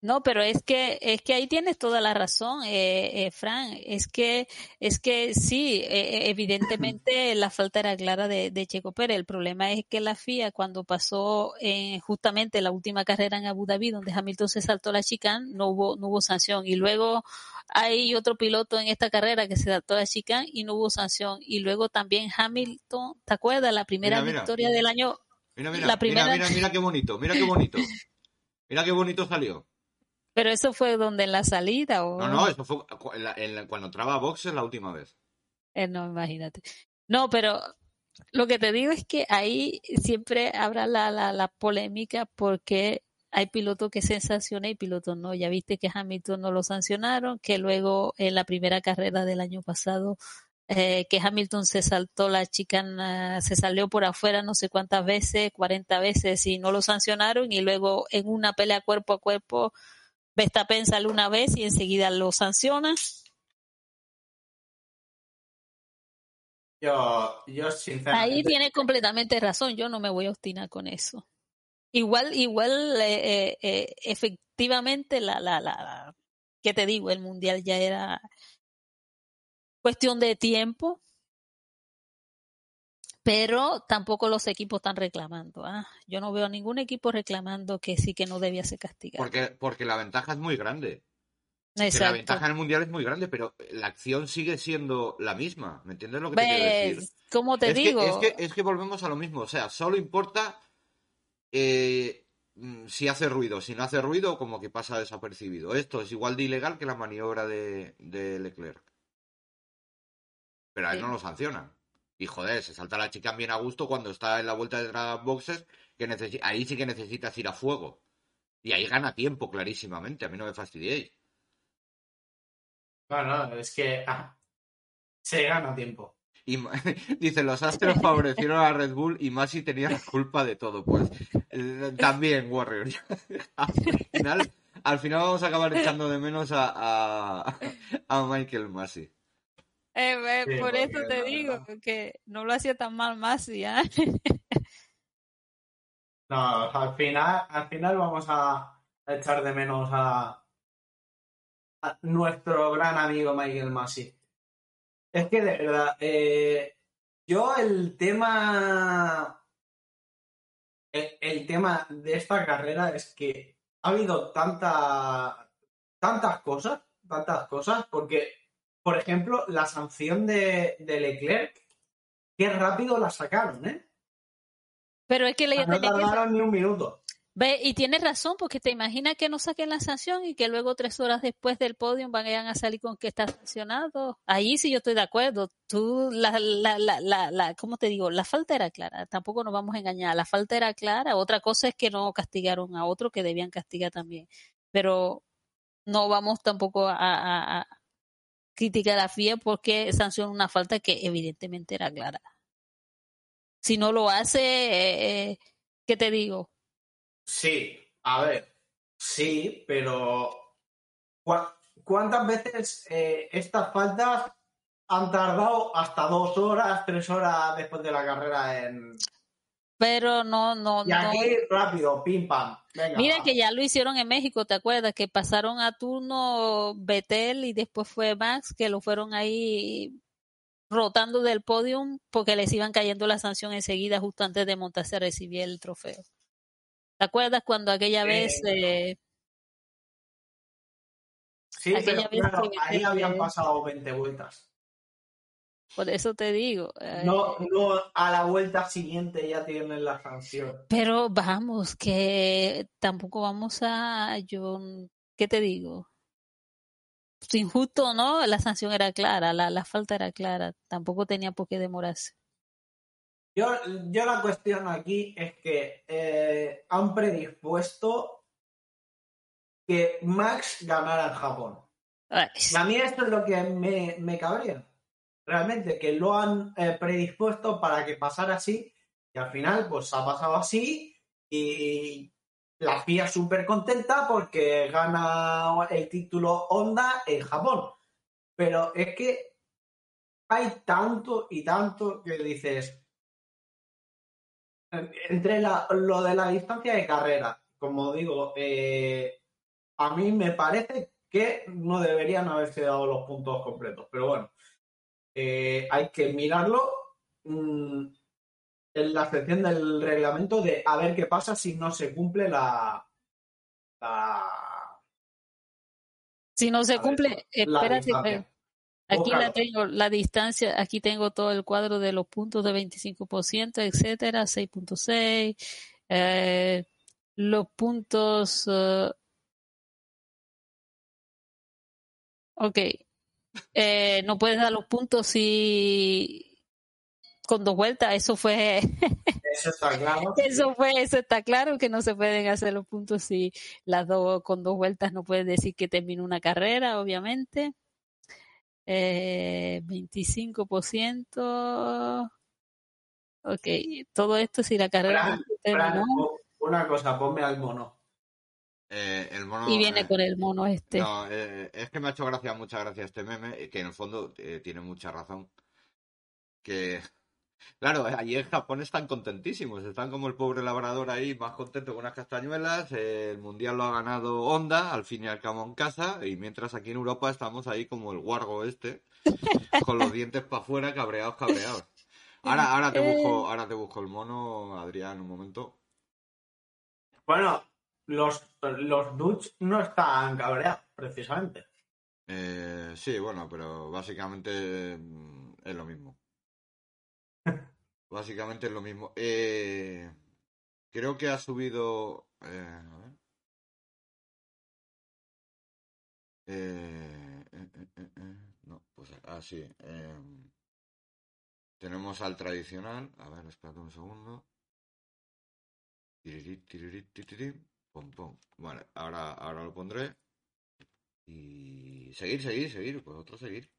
S3: No, pero es que es que ahí tienes toda la razón, eh, eh, Fran. Es que es que sí, eh, evidentemente la falta era clara de, de Checo Pérez. El problema es que la FIA cuando pasó eh, justamente la última carrera en Abu Dhabi, donde Hamilton se saltó la chicane, no hubo no hubo sanción. Y luego hay otro piloto en esta carrera que se saltó la chicane y no hubo sanción. Y luego también Hamilton, ¿te acuerdas la primera
S2: Mira, mira.
S3: victoria del año?
S2: Mira, mira,
S3: La primera-
S2: mira, mira, mira qué bonito. Mira qué bonito. Mira qué bonito salió.
S3: Pero eso fue donde en la salida o
S2: No, no, eso fue en la- en la- cuando entraba a boxes la última vez.
S3: Eh, no, imagínate. No, pero lo que te digo es que ahí siempre habrá la, la, la polémica porque hay pilotos que se sancionan y pilotos no. Ya viste que Hamilton no lo sancionaron, que luego en la primera carrera del año pasado, eh, que Hamilton se saltó la chicana, se salió por afuera no sé cuántas veces, 40 veces y no lo sancionaron y luego en una pelea cuerpo a cuerpo, Verstappen sale una vez y enseguida lo sanciona.
S1: Yo, yo sinceramente.
S3: Ahí tiene completamente razón, yo no me voy a obstinar con eso. Igual, igual, eh, eh, eh, efectivamente, la, la, la, la- ¿qué te digo? El mundial ya era cuestión de tiempo, pero tampoco los equipos están reclamando. ¿ah? Yo no veo a ningún equipo reclamando que sí que no debía ser castigado.
S2: Porque, porque la ventaja es muy grande. Que la
S3: Exacto.
S2: ventaja en el mundial es muy grande, pero la acción sigue siendo la misma. ¿Me entiendes lo que te quiero decir?
S3: ¿Cómo te
S2: es
S3: digo?
S2: Que, es, que, es que volvemos a lo mismo. O sea, solo importa eh, mm, si hace ruido, si no hace ruido, como que pasa desapercibido. Esto es igual de ilegal que la maniobra de, de Leclerc. Pero a él
S3: Sí.
S2: no lo sancionan. Y joder, se salta la chica bien a gusto cuando está en la vuelta de drag boxes, que ahí sí que necesitas ir a fuego. Y ahí gana tiempo, clarísimamente. A mí no me fastidiéis.
S1: No, no, es que ah, se gana tiempo.
S2: Y dice, los astros favorecieron a Red Bull y Masi tenía la culpa de todo. Pues también, Warrior. al, final, al final vamos a acabar echando de menos a, a, a Michael Masi.
S3: Eh, eh,
S1: Sí,
S3: por eso te digo que no lo hacía tan mal Masi, ¿ah?
S1: No, al final, al final vamos a echar de menos a, a nuestro gran amigo Michael Masi. Es que de verdad, eh, yo el tema, el, el tema de esta carrera es que ha habido tanta, tantas cosas, tantas cosas, porque, por ejemplo, la sanción de, de Leclerc, qué rápido la sacaron, ¿eh?
S3: Pero es que le
S1: No tardaron ni un minuto.
S3: Ve, y tienes razón, porque te imaginas que no saquen la sanción y que luego tres horas después del podio vayan a salir con que está sancionado. Ahí sí yo estoy de acuerdo. Tú, la, la, la, la, la, ¿cómo te digo? La falta era clara. Tampoco nos vamos a engañar. La falta era clara. Otra cosa es que no castigaron a otro que debían castigar también. Pero no vamos tampoco a, a, a criticar a la FIA porque sancionó una falta que evidentemente era clara. Si no lo hace, eh, eh, ¿qué te digo?
S1: Sí, a ver, sí, pero ¿cuá- ¿cuántas veces eh, estas faltas han tardado hasta dos horas, tres horas después de la carrera en...
S3: Pero no, no,
S1: Y
S3: no.
S1: rápido, pim pam. Venga,
S3: Mira
S1: va.
S3: que ya lo hicieron en México, ¿te acuerdas? Que pasaron a turno Betel y después fue Max, que lo fueron ahí rotando del podium porque les iban cayendo la sanción enseguida justo antes de montarse a recibir el trofeo. ¿Te acuerdas cuando aquella
S1: Sí,
S3: vez eh,
S1: Sí,
S3: aquella
S1: pero
S3: vez
S1: claro, ahí habían pasado 20 vueltas.
S3: Por eso te digo. eh,
S1: No, no a la vuelta siguiente ya tienen la sanción.
S3: Pero vamos, que tampoco vamos a, yo, ¿qué te digo? Injusto, ¿no? La sanción era clara, la, la falta era clara, tampoco tenía por qué demorarse.
S1: Yo, yo la cuestión aquí es que eh, han predispuesto que Max ganara en Japón.
S3: Ay,
S1: Y a mí esto es lo que me, me cabrea. Realmente, que lo han eh, predispuesto para que pasara así y al final pues ha pasado así y la FIA súper contenta porque gana el título Honda en Japón. Pero es que hay tanto y tanto que dices, entre la- lo de la distancia de carrera, como digo, eh, a mí me parece que no deberían haberse dado los puntos completos, pero bueno, eh, hay que mirarlo mm, en la sección del reglamento de a ver qué pasa si no se cumple la, la,
S3: Si no se
S1: A ver,
S3: cumple,
S1: la
S3: espérate, aquí la tengo, la distancia, aquí tengo todo el cuadro de los puntos de 25%, etcétera, 6.6, eh, los puntos, eh, ok, eh, no puedes dar los puntos si con dos vueltas, eso fue,
S1: Eso está claro.
S3: eso fue, eso está claro que no se pueden hacer los puntos si las dos con dos vueltas no puedes decir que terminó una carrera, obviamente. Eh, 25%. Ok, todo esto si la carrera
S1: Fran, Fran, una cosa, ponme al mono.
S2: Eh, el mono,
S3: y viene
S2: eh,
S3: con el mono este.
S2: No, eh, es que me ha hecho gracia, mucha gracia este meme, que en el fondo eh, tiene mucha razón. Que, claro, allí en Japón están contentísimos, están como el pobre labrador ahí, más contento con unas castañuelas, el mundial lo ha ganado Honda, al fin y al cabo en casa, y mientras aquí en Europa estamos ahí como el guargo este, con los dientes para afuera, cabreados, cabreados. Ahora, ahora te busco, ahora te busco el mono, Adrián, un momento.
S1: Bueno, los, los Dutch no están cabreados, precisamente.
S2: Eh, sí, bueno, pero básicamente mm, es lo mismo. Básicamente es lo mismo. Eh, Creo que ha subido. eh, a ver. Eh, eh, eh, no, pues ah, sí. eh, tenemos al tradicional. A ver, espérate un segundo. Tirirí, tirirí, tirirí, pom, pom. Vale, ahora, ahora lo pondré. Y seguir, seguir, seguir. Vosotros seguir.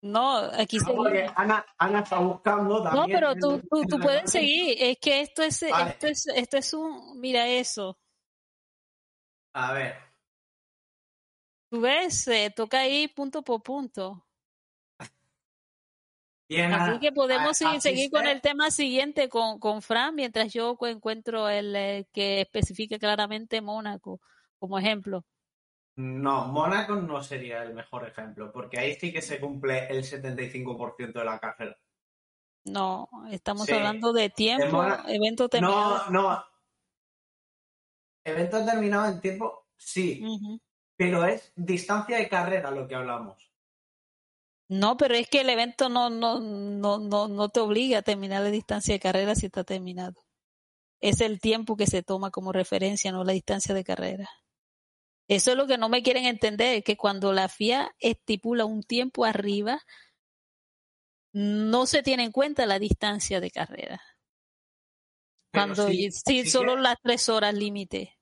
S3: No, aquí
S1: No, porque
S3: seguimos.
S1: Ana, Ana está buscando
S3: No,
S1: también.
S3: pero
S1: en-
S3: tú, tú, puedes seguir. Es que esto es,
S1: Vale.
S3: esto es, esto es un, mira eso.
S1: A ver.
S3: Tú ves, eh, toca ahí punto por punto.
S1: Bien,
S3: Así
S1: Ana.
S3: que podemos
S1: A-
S3: seguir, con el tema siguiente con, con Fran mientras yo cu- encuentro el eh, que especifique claramente Mónaco como ejemplo.
S1: No, Mónaco no sería el mejor ejemplo, porque ahí sí que se cumple el 75% de la carrera.
S3: No, estamos
S1: Sí.
S3: hablando de tiempo,
S1: Mónaco-
S3: evento terminado.
S1: No, no. Evento terminado en tiempo, sí, pero es distancia de carrera lo que hablamos.
S3: No, pero es que el evento no, no, no, no, no te obliga a terminar la distancia de carrera si está terminado. Es el tiempo que se toma como referencia, no la distancia de carrera. Eso es lo que no me quieren entender, que cuando la FIA estipula un tiempo arriba, no se tiene en cuenta la distancia de carrera. Cuando
S1: sí,
S3: sí,
S1: sí
S3: solo
S1: que-
S3: las tres horas límite.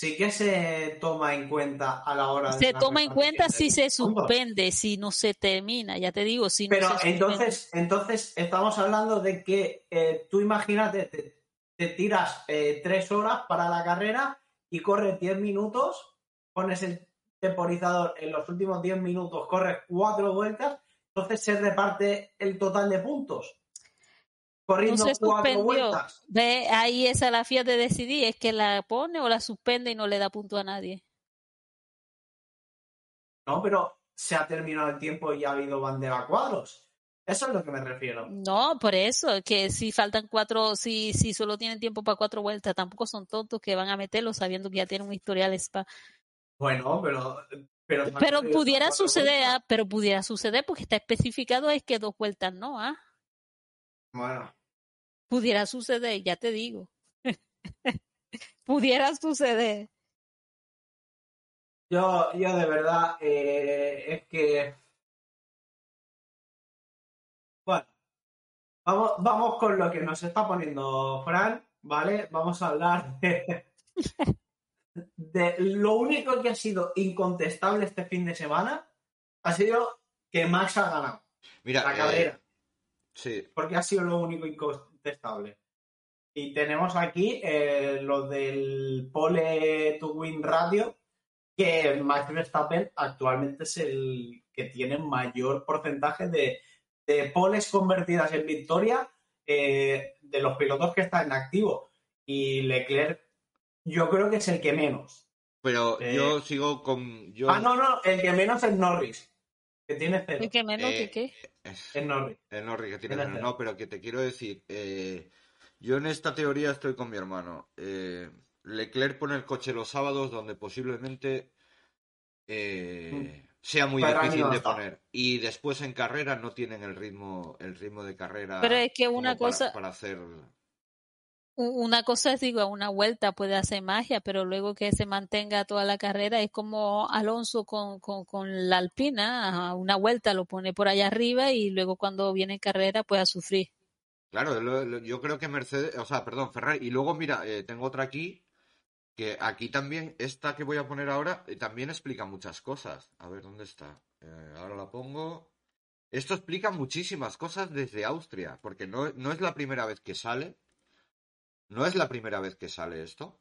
S1: Sí que se toma en cuenta a la hora de
S3: Se toma en cuenta si se suspende, si no se termina, ya te digo, si no
S1: Pero
S3: suspende.
S1: entonces, entonces estamos hablando de que eh, tú imagínate, te, te tiras eh, tres horas para la carrera y corres 10 minutos, pones el temporizador en los últimos 10 minutos, corres cuatro vueltas, entonces se reparte el total de puntos.
S3: No
S1: Corriendo
S3: se
S1: cuatro
S3: suspendió.
S1: vueltas.
S3: Ve, ahí esa es la FIA de decidir, es que la pone o la suspende y no le da punto a nadie.
S1: No, pero se ha terminado el tiempo y ha habido bandera a cuadros. Eso es lo que me refiero.
S3: No, por eso, que si faltan cuatro, si, si solo tienen tiempo para cuatro vueltas, tampoco son tontos que van a meterlo sabiendo que ya tienen un historial spa.
S1: Bueno, pero. Pero,
S3: Pero pudiera suceder, ah, pero pudiera suceder porque está especificado es que dos vueltas no, ah.
S1: Bueno,
S3: Pudiera suceder, ya te digo. pudiera suceder.
S1: yo, yo de verdad, eh, es que. Bueno, vamos, vamos con lo que nos está poniendo Fran, ¿vale? Vamos a hablar de, de lo único que ha sido incontestable este fin de semana ha sido que Max ha ganado
S2: Mira,
S1: la
S2: eh,
S1: carrera.
S2: sí,
S1: porque ha sido lo único incontestable. Y tenemos aquí eh, lo del Pole to Win Radio, que Max Verstappen actualmente es el que tiene mayor porcentaje de, de poles convertidas en victoria eh, de los pilotos que están en activo. Y Leclerc, yo creo que es el que menos.
S2: pero
S1: eh,
S2: yo sigo con. Yo,
S1: Ah, no, no, el que menos es Norris, que tiene cero.
S3: ¿Y que menos que
S2: Eh,
S3: qué?
S2: es-
S1: Es Norris.
S2: El Norris que tiene
S1: cero.
S2: No, pero que te quiero decir, eh, yo en esta teoría estoy con mi hermano. Eh, Leclerc pone el coche los sábados donde posiblemente eh, sea muy
S1: Ferrari
S2: difícil
S1: no
S2: de poner. Y después en carrera no tienen el ritmo, el ritmo de carrera
S3: Pero es que una
S2: para-
S3: cosa-
S2: para hacer.
S3: Una cosa es, digo, a una vuelta puede hacer magia, pero luego que se mantenga toda la carrera es como Alonso con, con, con la Alpina, a una vuelta lo pone por allá arriba y luego cuando viene en carrera puede sufrir.
S2: Claro, yo creo que Mercedes, o sea, perdón, Ferrari. Y luego, mira, eh, tengo otra aquí, que aquí también, esta que voy a poner ahora, eh, también explica muchas cosas. A ver, ¿dónde está? Eh, ahora la pongo. Esto explica muchísimas cosas desde Austria, porque no, no es la primera vez que sale. No es la primera vez que sale esto.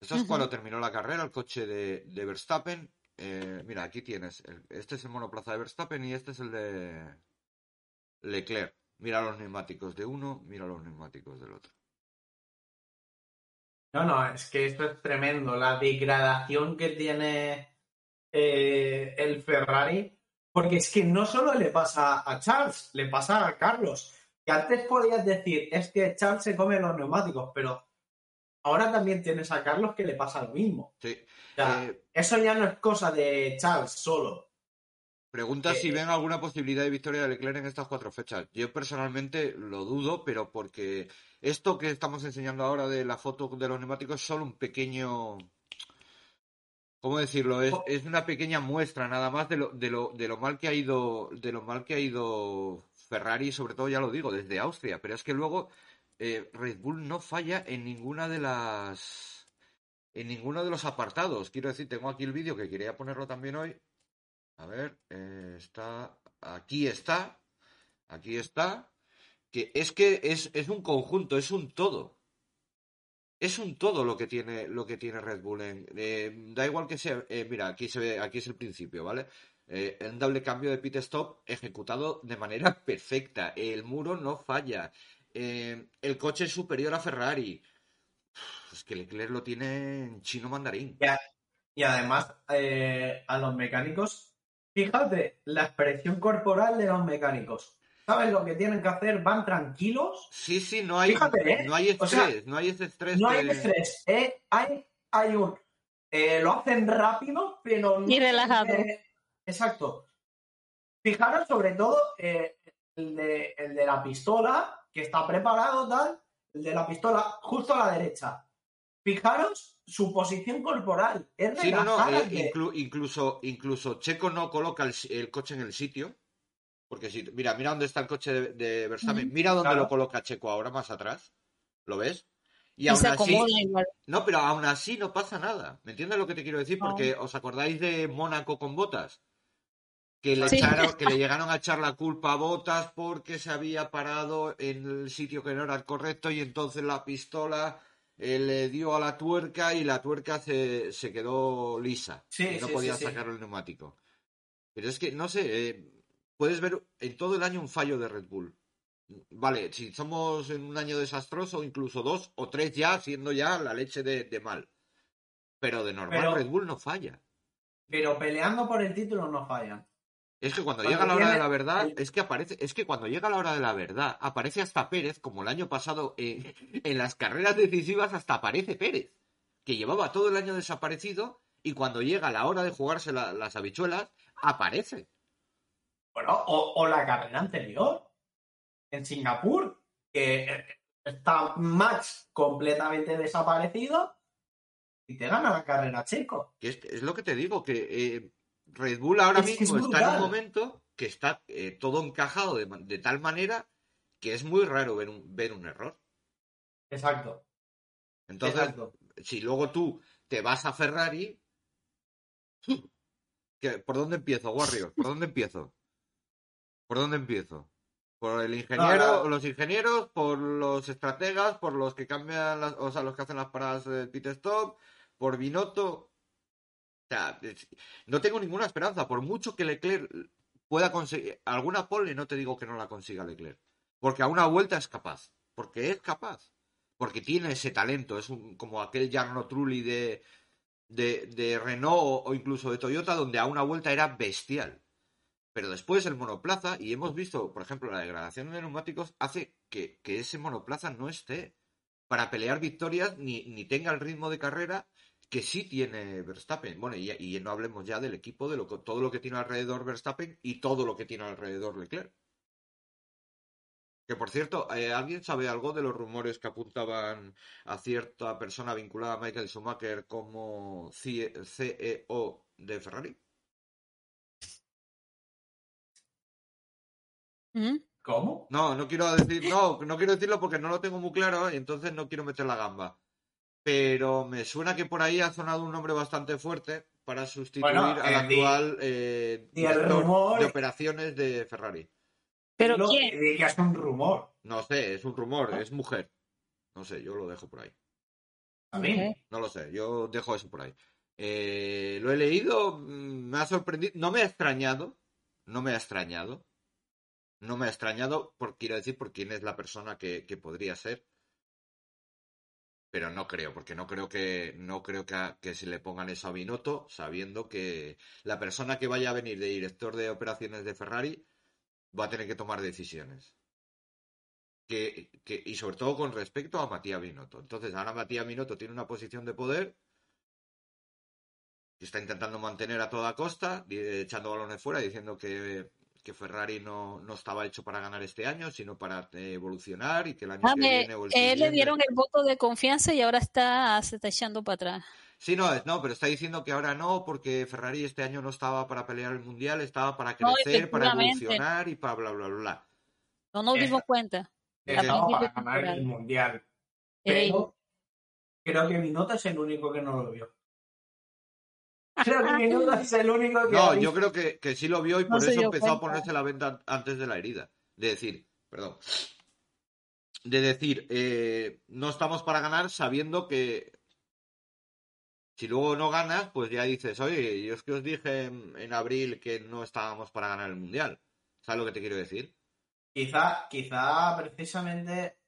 S2: Esto es cuando terminó la carrera, el coche de, de Verstappen. Eh, mira, aquí tienes. el- este es el monoplaza de Verstappen y este es el de Leclerc. Mira los neumáticos de uno, mira los neumáticos del otro.
S1: No, no, es que esto es tremendo. La degradación que tiene eh, el Ferrari, porque es que no solo le pasa a Charles, le pasa a Carlos. Que antes podías decir, es que Charles se come los neumáticos, pero ahora también tienes a Carlos que le pasa lo mismo.
S2: Sí.
S1: O sea,
S2: Eh,
S1: eso ya no es cosa de Charles solo.
S2: Pregunta si ven alguna posibilidad de victoria de Leclerc en estas cuatro fechas. Yo personalmente lo dudo, pero porque esto que estamos enseñando ahora de la foto de los neumáticos es solo un pequeño. ¿Cómo decirlo? Es,
S1: Oh.
S2: es una pequeña muestra nada más de lo, de lo, de lo mal que ha ido. De lo mal que ha ido Ferrari, sobre todo ya lo digo, desde Austria. Pero es que luego eh, Red Bull no falla en ninguna de las. En ninguno de los apartados. Quiero decir, tengo aquí el vídeo que quería ponerlo también hoy. A ver, eh, está. Aquí está. Aquí está. Que es que es, es un conjunto, es un todo. Es un todo lo que tiene, lo que tiene Red Bull. en- eh, da igual que sea. mira, aquí se ve, aquí es el principio, ¿vale? Eh, un doble cambio de pit stop ejecutado de manera perfecta. El muro no falla. Eh, el coche es superior a Ferrari. Es que Leclerc lo tiene en chino mandarín.
S1: Y además, eh, a los mecánicos, fíjate la expresión corporal de los mecánicos. ¿Sabes lo que tienen que hacer? Van tranquilos,
S2: Sí, sí, no hay,
S1: Fíjate, ¿eh?
S2: no hay
S1: O
S2: estrés,
S1: sea,
S2: no hay ese estrés
S1: no hay
S2: de-
S1: estrés, ¿eh? hay, hay un... eh, lo hacen rápido, pero no...
S3: Y relajado.
S1: Exacto. Fijaros sobre todo eh, el, de, el de la pistola, que está preparado tal, el de la pistola justo a la derecha. Fijaros su posición corporal. Es
S2: Sí, no, eh,
S1: que-
S2: inclu- incluso, incluso Checo no coloca el, coche en el sitio. Porque si, mira, mira dónde está el coche de, de Verstappen, mira dónde
S1: Claro.
S2: lo coloca Checo ahora, más atrás. ¿Lo ves? Y,
S3: Y
S2: aún
S3: se
S2: así,
S3: igual.
S2: no, pero aún así no pasa nada. ¿Me entiendes lo que te quiero decir?
S3: No.
S2: Porque os acordáis de Mónaco con Botas. Que le,
S3: Sí.
S2: echaron- que le llegaron a echar la culpa a Botas porque se había parado en el sitio que no era el correcto y entonces la pistola eh, le dio a la tuerca y la tuerca se, se quedó lisa.
S1: Sí,
S2: y no
S1: sí,
S2: podía
S1: sí, sí.
S2: sacar el neumático. Pero es que, no sé, eh, puedes ver en todo el año un fallo de Red Bull. Vale, si somos en un año desastroso, incluso dos o tres ya, siendo ya la leche de, de mal. Pero de normal
S1: Pero-
S2: Red Bull no falla.
S1: Pero peleando por el título no fallan.
S2: Es que cuando,
S1: Cuando
S2: llega la hora de la verdad, es que aparece, es que cuando llega la hora de la verdad, aparece hasta Pérez, como el año pasado eh, en las carreras decisivas hasta aparece Pérez, que llevaba todo el año desaparecido y cuando llega la hora de jugarse la- las habichuelas, aparece.
S1: Bueno, o, o la carrera anterior, en Singapur, que eh, está Max completamente desaparecido y te gana la carrera
S2: es, es lo que te digo, que eh, Red Bull ahora
S1: Es que es
S2: mismo está en un momento que está eh, todo encajado de, de tal manera que es muy raro ver un, ver un error.
S1: Exacto.
S2: Entonces,
S1: exacto.
S2: si luego tú te vas a Ferrari, ¿qué- ¿por dónde empiezo, Warrior? ¿Por dónde empiezo? ¿Por dónde empiezo? ¿Por el ingeniero,
S1: no.
S2: los ingenieros, por los estrategas, por los que cambian las, o sea, los que hacen las paradas del pit stop, por Binotto? Sea, no tengo ninguna esperanza, por mucho que Leclerc pueda conseguir alguna pole, no te digo que no la consiga Leclerc, porque a una vuelta es capaz, porque es capaz porque tiene ese talento. Es un, como aquel Jarno Trulli de, de, Renault o, incluso de Toyota, donde a una vuelta era bestial. Pero después el monoplaza, y hemos visto, por ejemplo, la degradación de neumáticos, hace que, ese monoplaza no esté para pelear victorias ni tenga el ritmo de carrera que sí tiene Verstappen. Bueno, y, y no hablemos ya del equipo, de lo, que- todo lo que tiene alrededor Verstappen y todo lo que tiene alrededor Leclerc. Que por cierto, eh, ¿alguien sabe algo de los rumores que apuntaban a cierta persona vinculada a Michael Schumacher como CEO de Ferrari?
S3: ¿Mm?
S1: ¿Cómo?
S2: No, no quiero decir, no, no quiero decirlo porque no lo tengo muy claro y entonces no quiero meter la gamba. Pero me suena que por ahí ha sonado un nombre bastante fuerte para sustituir
S1: Bueno,
S2: al
S1: eh,
S2: actual eh,
S1: el rumor.
S2: de operaciones de Ferrari.
S3: ¿Pero
S1: Lo-
S3: quién?
S1: es un rumor.
S2: No sé, es un rumor, es mujer. No sé, yo lo dejo por ahí.
S1: A mí.
S2: No lo sé, yo dejo eso por ahí. Eh, lo he leído, mm, me ha sorprendido, no me ha extrañado, no me ha extrañado, no me ha extrañado, por, quiero decir, por quién es la persona que, que podría ser, pero no creo, porque no creo que no creo que, que se le pongan eso a Binotto, sabiendo que la persona que vaya a venir de director de operaciones de Ferrari va a tener que tomar decisiones. Que, que- y sobre todo con respecto a Matías Binotto. Entonces, ahora Matías Binotto tiene una posición de poder que está intentando mantener a toda costa, echando balones fuera, diciendo que, que Ferrari no, no estaba hecho para ganar este año, sino para eh, evolucionar y que el año
S3: Ah,
S2: que
S3: me-
S2: viene o el
S3: él le
S2: siguiente-
S3: dieron el voto de confianza y ahora está, se está echando para atrás.
S2: Sí, no, es- no, pero está diciendo que ahora no, porque Ferrari este año no estaba para pelear el mundial, estaba para
S3: No,
S2: crecer, para evolucionar y para bla, bla, bla, bla.
S3: No nos
S1: Eh,
S3: dimos cuenta.
S1: Estaba para ganar el mundial.
S3: Ey.
S1: Creo que Binotto es el único que no lo vio. Creo que Binotto es el único que.
S2: No, yo creo que, que sí lo vio y
S3: No
S2: por eso empezó a ponerse la venta an- antes de la herida. De decir, perdón. De decir, eh, no estamos para ganar sabiendo que si luego no ganas, pues ya dices, oye, yo es que os dije en, en abril que no estábamos para ganar el mundial. ¿Sabes lo que te quiero decir?
S1: Quizá, quizá precisamente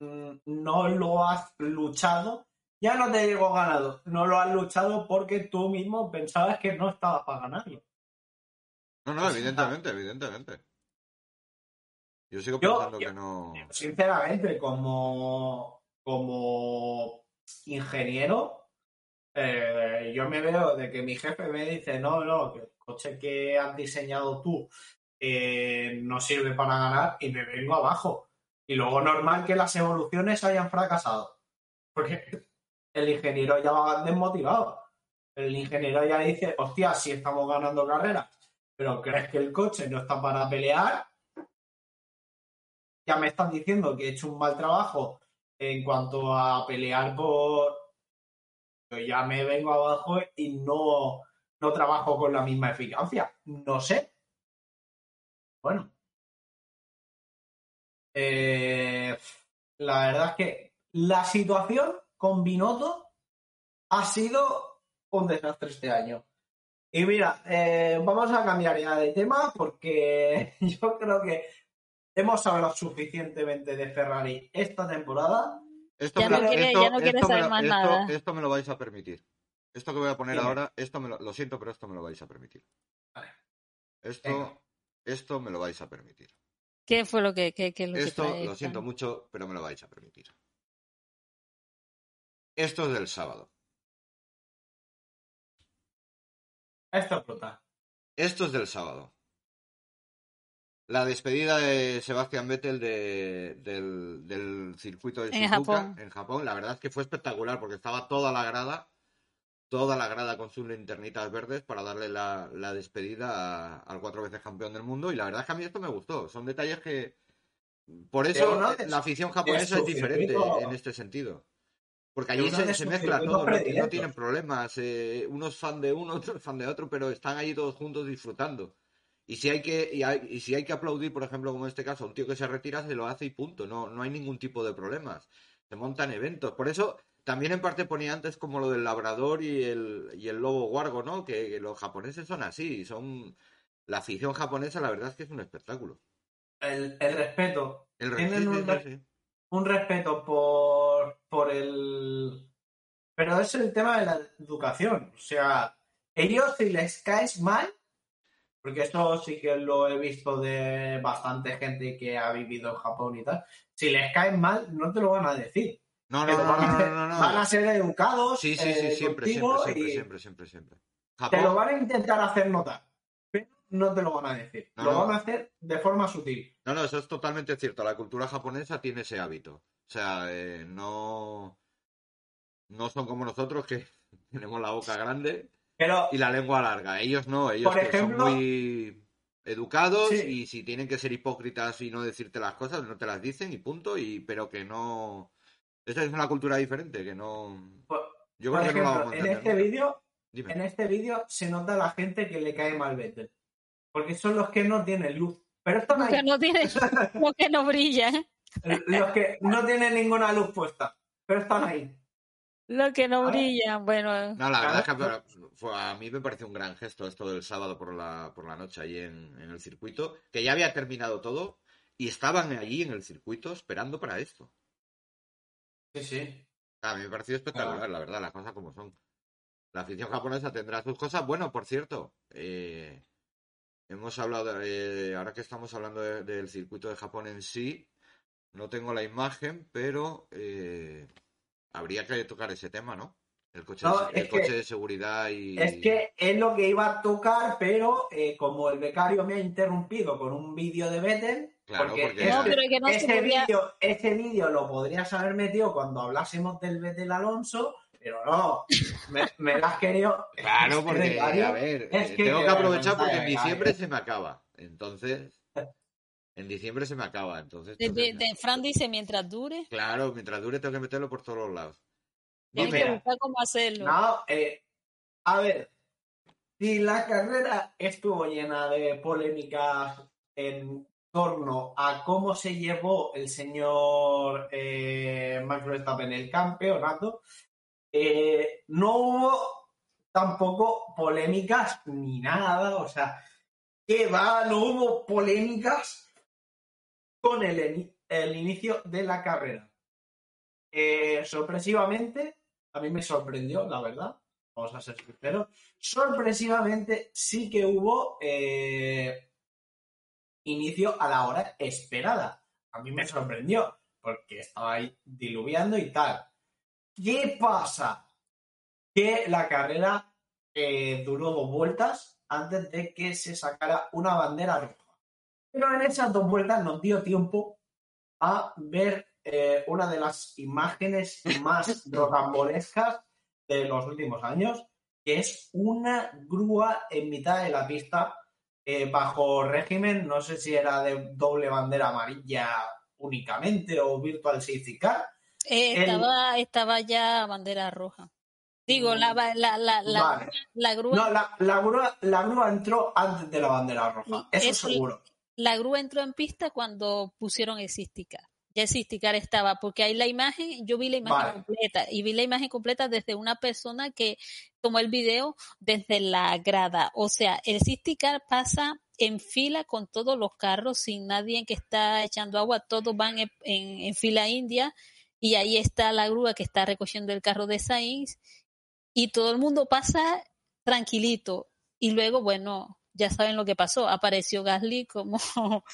S1: mm, no lo has luchado. Ya no te digo ganado, no lo has luchado porque tú mismo pensabas que no estabas para ganarlo.
S2: No, no, evidentemente, evidentemente. Yo sigo
S1: Yo-
S2: pensando
S1: yo-
S2: que no.
S1: Sinceramente, como, como ingeniero, eh, yo me veo de que mi jefe me dice, no, no, que el coche que has diseñado tú eh, no sirve para ganar y me vengo abajo. Y luego normal que las evoluciones hayan fracasado. Porque el ingeniero ya va desmotivado. El ingeniero ya dice, hostia, si estamos ganando carreras, pero crees que el coche no está para pelear, ya me están diciendo que he hecho un mal trabajo en cuanto a pelear por... Yo ya me vengo abajo y no, no trabajo con la misma eficacia. No sé. Bueno. Eh, la verdad es que la situación con Binotto ha sido un desastre este año. Y mira, eh, vamos a cambiar ya de tema porque yo creo que hemos hablado suficientemente de Ferrari esta temporada.
S2: Esto
S3: Ya
S2: me
S3: no
S2: lo-
S3: quiere-
S2: esto-
S3: ya no quiere
S2: esto me
S3: saber
S2: lo-
S3: más
S2: esto-
S3: nada.
S2: Esto me lo vais a permitir. Esto que voy a poner ahora, esto me lo, lo siento, pero esto me lo vais a permitir.
S1: Vale.
S2: Esto,
S1: Venga.
S2: esto me lo vais a permitir.
S3: ¿Qué fue lo que, que, que lo que
S2: Esto
S3: trae
S2: lo siento mucho, pero me lo vais a permitir. Esto es del sábado.
S1: Esto es brutal.
S2: Esto es del sábado. La despedida de Sebastián Vettel de- del, del circuito de
S3: En Japón.
S2: en Japón. La verdad es que fue espectacular porque estaba toda la grada, toda la grada con sus linternitas verdes para darle la, la despedida a- al cuatro veces campeón del mundo. Y la verdad es que a mí esto me gustó. Son detalles que. Por eso
S1: no
S2: la afición japonesa
S1: es
S2: diferente
S1: circuito.
S2: en este sentido. Porque allí se, mezcla todo, no, no tienen problemas. eh, unos fan de uno, otros fan de otro, pero están allí todos juntos disfrutando. Y si hay que, y, hay- y si hay que aplaudir, por ejemplo, como en este caso, a un tío que se retira, se lo hace y punto. No, no hay ningún tipo de problemas. Se montan eventos. Por eso, también en parte ponía antes como lo del labrador y el, y el lobo guargo, ¿no? Que, que los japoneses son así. Son. La afición japonesa, la verdad es que es un espectáculo.
S1: El, el respeto.
S2: El
S1: Tienen
S2: sí,
S1: un
S2: sí,
S1: re-
S2: sí.
S1: Un respeto por, por el. Pero es el tema de la educación. O sea, ellos si les caes mal, porque esto sí que lo he visto de bastante gente que ha vivido en Japón y tal, si les caes mal, no te lo van a decir.
S2: No, no, no, no, no,
S1: van a ser educados
S2: Sí, sí, sí,
S1: eh,
S2: siempre, siempre, siempre, siempre, siempre,
S1: te lo van a intentar hacer notar, pero no te lo van a decir.
S2: No,
S1: lo
S2: no.
S1: van a hacer de forma sutil.
S2: No, no, eso es totalmente cierto. La cultura japonesa tiene ese hábito. O sea, eh, no, no son como nosotros que tenemos la boca grande
S1: Pero
S2: y la lengua larga. Ellos no, ellos
S1: Por ejemplo-
S2: son muy educados
S1: Sí.
S2: y si tienen que ser hipócritas y no decirte las cosas, no te las dicen y punto. Y pero que no. Esa es una cultura diferente, que no.
S1: Por-
S2: Yo
S1: por
S2: creo que no
S1: ejemplo,
S2: vamos a
S1: en
S2: entender
S1: este vídeo
S2: Dime.
S1: en este vídeo se nota la gente que le cae mal Vettel. Porque son los que no tienen luz. Pero están
S3: que no tiene, lo que no brilla, ¿eh?
S1: Los que no tienen ninguna luz puesta. Pero están ahí.
S3: lo que no
S1: A ver.
S3: brilla. Bueno,
S2: No, la verdad es que fue- a mí me pareció un gran gesto esto del sábado por la, por la noche allí en, en el circuito, que ya había terminado todo y estaban allí en el circuito esperando para esto.
S1: Sí, sí.
S2: A mí me pareció espectacular, la verdad, las cosas como son. La afición japonesa tendrá sus cosas. Bueno, por cierto, eh, hemos hablado, de- ahora que estamos hablando de- del circuito de Japón en sí, no tengo la imagen, pero eh, habría que tocar ese tema, ¿no? El coche,
S1: No,
S2: de, el coche
S1: que-
S2: de seguridad y...
S1: Es que es lo que iba a tocar, pero eh, como el becario me ha interrumpido con un vídeo de Vettel,
S2: Claro,
S1: porque,
S2: porque-
S1: ese-
S3: No, pero es que no se
S1: ese vídeo ese vídeo lo podrías haber metido cuando hablásemos del Vettel Alonso, pero no, me, me lo has querido.
S2: Claro, porque,
S1: becario,
S2: a ver,
S1: es que
S2: tengo que aprovechar porque en diciembre se me acaba. Entonces, en diciembre se me acaba. Entonces,
S3: De, de-
S2: entonces-
S3: de- Fran dice mientras dure,
S2: claro, mientras dure tengo que meterlo por todos los lados.
S3: tienes que buscar cómo hacerlo.
S1: No, eh, a ver, si la carrera estuvo llena de polémicas en torno a cómo se llevó el señor eh, Max Verstappen el campeonato, eh, no hubo tampoco polémicas ni nada, o sea, que va, no hubo polémicas con el, el inicio de la carrera. Eh, sorpresivamente, a mí me sorprendió, la verdad, vamos a ser sinceros, sorpresivamente sí que hubo eh, inicio a la hora esperada. A mí me sorprendió, porque estaba ahí diluviando y tal. ¿Qué pasa? Que la carrera eh, duró dos vueltas antes de que se sacara una bandera roja. Pero en esas dos vueltas nos dio tiempo a ver eh, una de las imágenes más rocambolescas de los últimos años, que es una grúa en mitad de la pista eh, bajo régimen, no sé si era de doble bandera amarilla únicamente o virtual safety car.
S3: Eh,
S1: el-
S3: estaba, estaba ya bandera roja. Digo, la, la, la, la, la-
S1: Vale.
S3: la grúa,
S1: No, la, la grúa, la grúa entró antes de la bandera roja, eso
S3: Eso-
S1: seguro.
S3: La grúa entró en pista cuando pusieron el Sisticar. Ya el Sisticar estaba, porque ahí la imagen, yo vi la imagen
S1: Vale.
S3: completa y vi la imagen completa desde una persona que tomó el video desde la grada. O sea, el Sisticar pasa en fila con todos los carros, sin nadie que está echando agua, todos van en, en- en fila india y ahí está la grúa que está recogiendo el carro de Sainz y todo el mundo pasa tranquilito. Y luego, bueno, ya saben lo que pasó. Apareció Gasly como,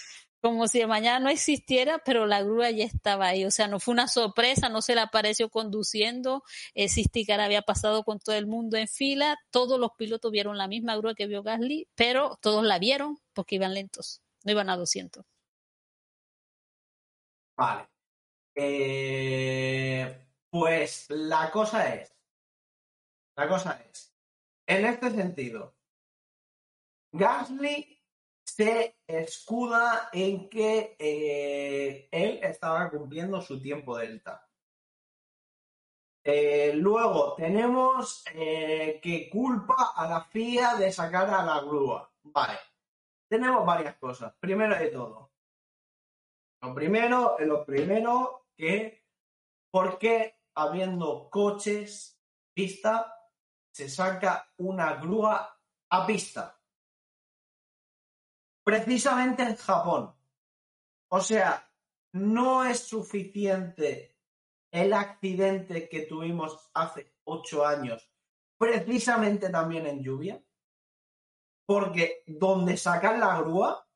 S3: como si mañana no existiera, pero la grúa ya estaba ahí. O sea, no fue una sorpresa, no se le apareció conduciendo. El Sisticar había pasado con todo el mundo en fila. Todos los pilotos vieron la misma grúa que vio Gasly, pero todos la vieron porque iban lentos, no iban a 200.
S1: Vale. Eh, pues la cosa es, la cosa es, en este sentido, Gasly se escuda en que eh, él estaba cumpliendo su tiempo delta. Eh, luego tenemos eh, que culpa a la FIA de sacar a la grúa. Vale. Tenemos varias cosas. Primero de todo, lo primero, lo primero que, ¿por qué habiendo coches, pista, se saca una grúa a pista? Precisamente en Japón. O sea, no es suficiente el accidente que tuvimos hace ocho años, precisamente también en lluvia, porque donde sacan la grúa,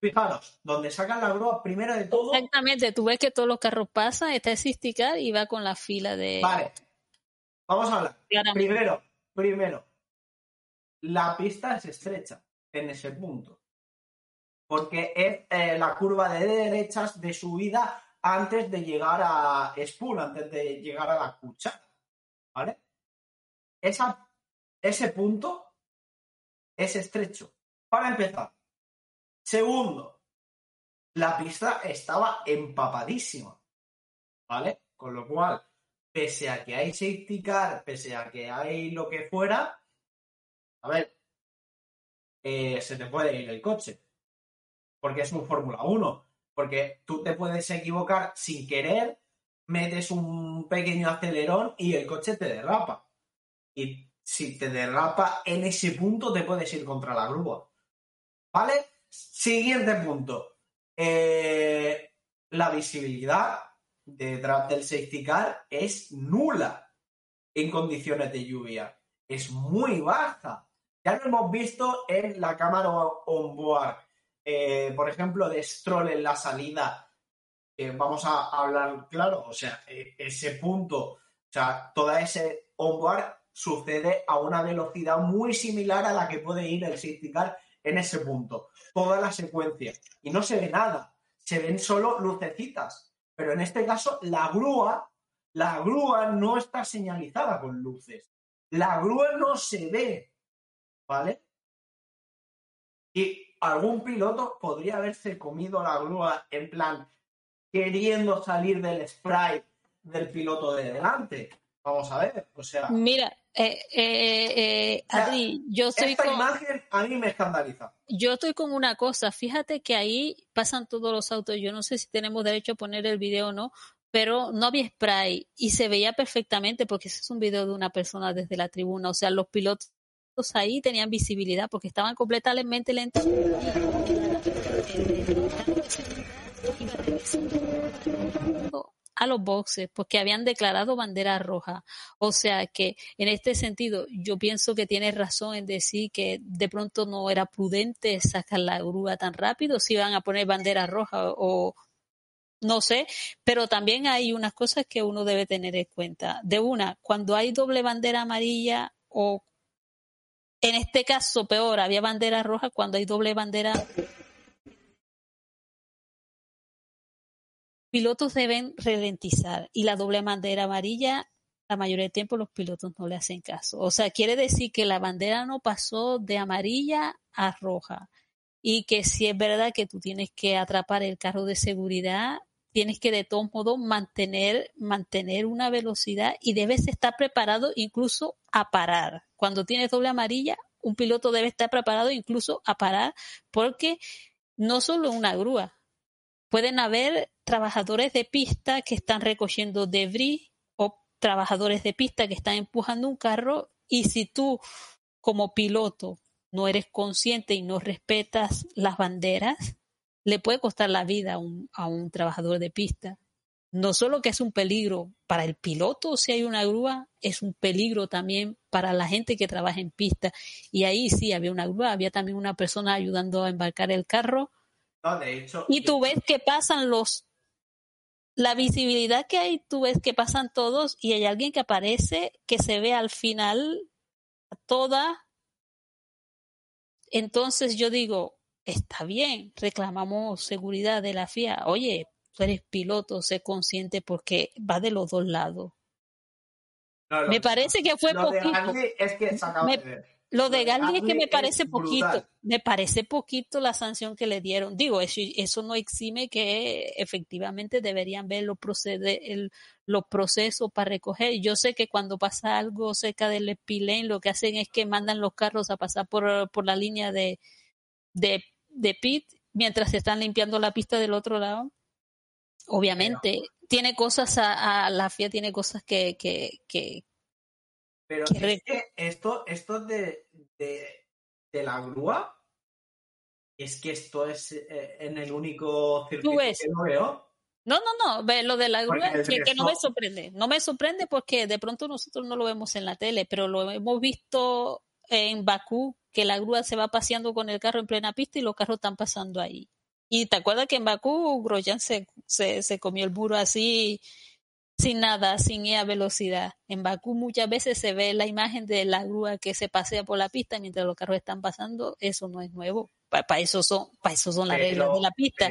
S1: fijaros, donde sacan la grúa, primero de todo,
S3: Exactamente, tú ves que todos los carros pasan, está Sisticar y va con la fila de...
S1: Vale. Vamos a hablar. Primero, primero. La pista es estrecha en ese punto. Porque es eh, la curva de derechas de subida antes de llegar a Spool, antes de llegar a la cuchara. ¿Vale? Esa, ese punto es estrecho. Para empezar. Segundo, la pista estaba empapadísima. ¿Vale? Con lo cual, pese a que hay safety car, pese a que hay lo que fuera, a ver, eh, se te puede ir el coche. Porque es un Fórmula 1. Porque tú te puedes equivocar sin querer, metes un pequeño acelerón y el coche te derrapa. Y si te derrapa en ese punto, te puedes ir contra la grúa. ¿Vale? Siguiente punto. Eh, la visibilidad detrás del safety car es nula en condiciones de lluvia. Es muy baja. Ya lo hemos visto en la cámara on-board. Eh, por ejemplo, de Stroll en la salida. que vamos a hablar claro. O sea, eh, ese punto, o sea, toda ese onboard sucede a una velocidad muy similar a la que puede ir el safety en ese punto. Toda la secuencia. Y no se ve nada. Se ven solo lucecitas. Pero en este caso, la grúa, la grúa no está señalizada con luces. La grúa no se ve. ¿Vale? Y algún piloto podría haberse comido la grúa en plan queriendo salir del spray del piloto de delante. Vamos a ver, o sea.
S3: Mira, eh, eh, eh, Adri, yo estoy
S1: esta imagen a mí me escandaliza.
S3: Yo estoy con una cosa, fíjate que ahí pasan todos los autos, yo no sé si tenemos derecho a poner el video o no, pero no había spray y se veía perfectamente porque ese es un video de una persona desde la tribuna, o sea, los pilotos ahí tenían visibilidad porque estaban completamente lentos a los boxes porque habían declarado bandera roja. O sea que en este sentido yo pienso que tienes razón en decir que de pronto no era prudente sacar la grúa tan rápido si iban a poner bandera roja o no sé, pero también hay unas cosas que uno debe tener en cuenta. De una, cuando hay doble bandera amarilla o en este caso peor, había bandera roja cuando hay doble bandera pilotos deben ralentizar y la doble bandera amarilla, la mayoría del tiempo los pilotos no le hacen caso. O sea, quiere decir que la bandera no pasó de amarilla a roja y que si es verdad que tú tienes que atrapar el carro de seguridad, tienes que de todos modos mantener, mantener una velocidad y debes estar preparado incluso a parar. Cuando tienes doble amarilla, un piloto debe estar preparado incluso a parar porque no solo una grúa, pueden haber trabajadores de pista que están recogiendo debris o trabajadores de pista que están empujando un carro y si tú como piloto no eres consciente y no respetas las banderas, le puede costar la vida a un, a un trabajador de pista. No solo que es un peligro para el piloto si hay una grúa, es un peligro también para la gente que trabaja en pista. Y ahí sí había una grúa, había también una persona ayudando a embarcar el carro.
S1: No, de hecho,
S3: y tú ves que pasan los la visibilidad que hay, tú ves que pasan todos y hay alguien que aparece que se ve al final toda. Entonces yo digo, está bien, reclamamos seguridad de la FIA. Oye, tú eres piloto, sé consciente porque va de los dos lados. me parece que fue poquito.
S1: es que de ver.
S3: Lo de Gasly es que me parece poquito, me parece poquito la sanción que le dieron. Digo, eso, eso no exime que efectivamente deberían ver los, procede, el, los procesos para recoger. Yo sé que cuando pasa algo cerca del Spillane, lo que hacen es que mandan los carros a pasar por, por la línea de, de, de pit mientras se están limpiando la pista del otro lado. Obviamente, tiene cosas, a, a, la FIA tiene cosas que, que, que,
S1: pero es que esto, esto de, de, la grúa, es que esto es eh, en el único circuito que no veo.
S3: No, no, no, lo de la grúa que, que, no me sorprende. No me sorprende porque de pronto nosotros no lo vemos en la tele, pero lo hemos visto en Bakú, que la grúa se va paseando con el carro en plena pista y los carros están pasando ahí. Y te acuerdas que en Bakú Grosjean se, se, se comió el muro así sin nada, sin ir a velocidad. En Bakú muchas veces se ve la imagen de la grúa que se pasea por la pista mientras los carros están pasando. Eso no es nuevo. Para eso son, para eso son las reglas de la pista.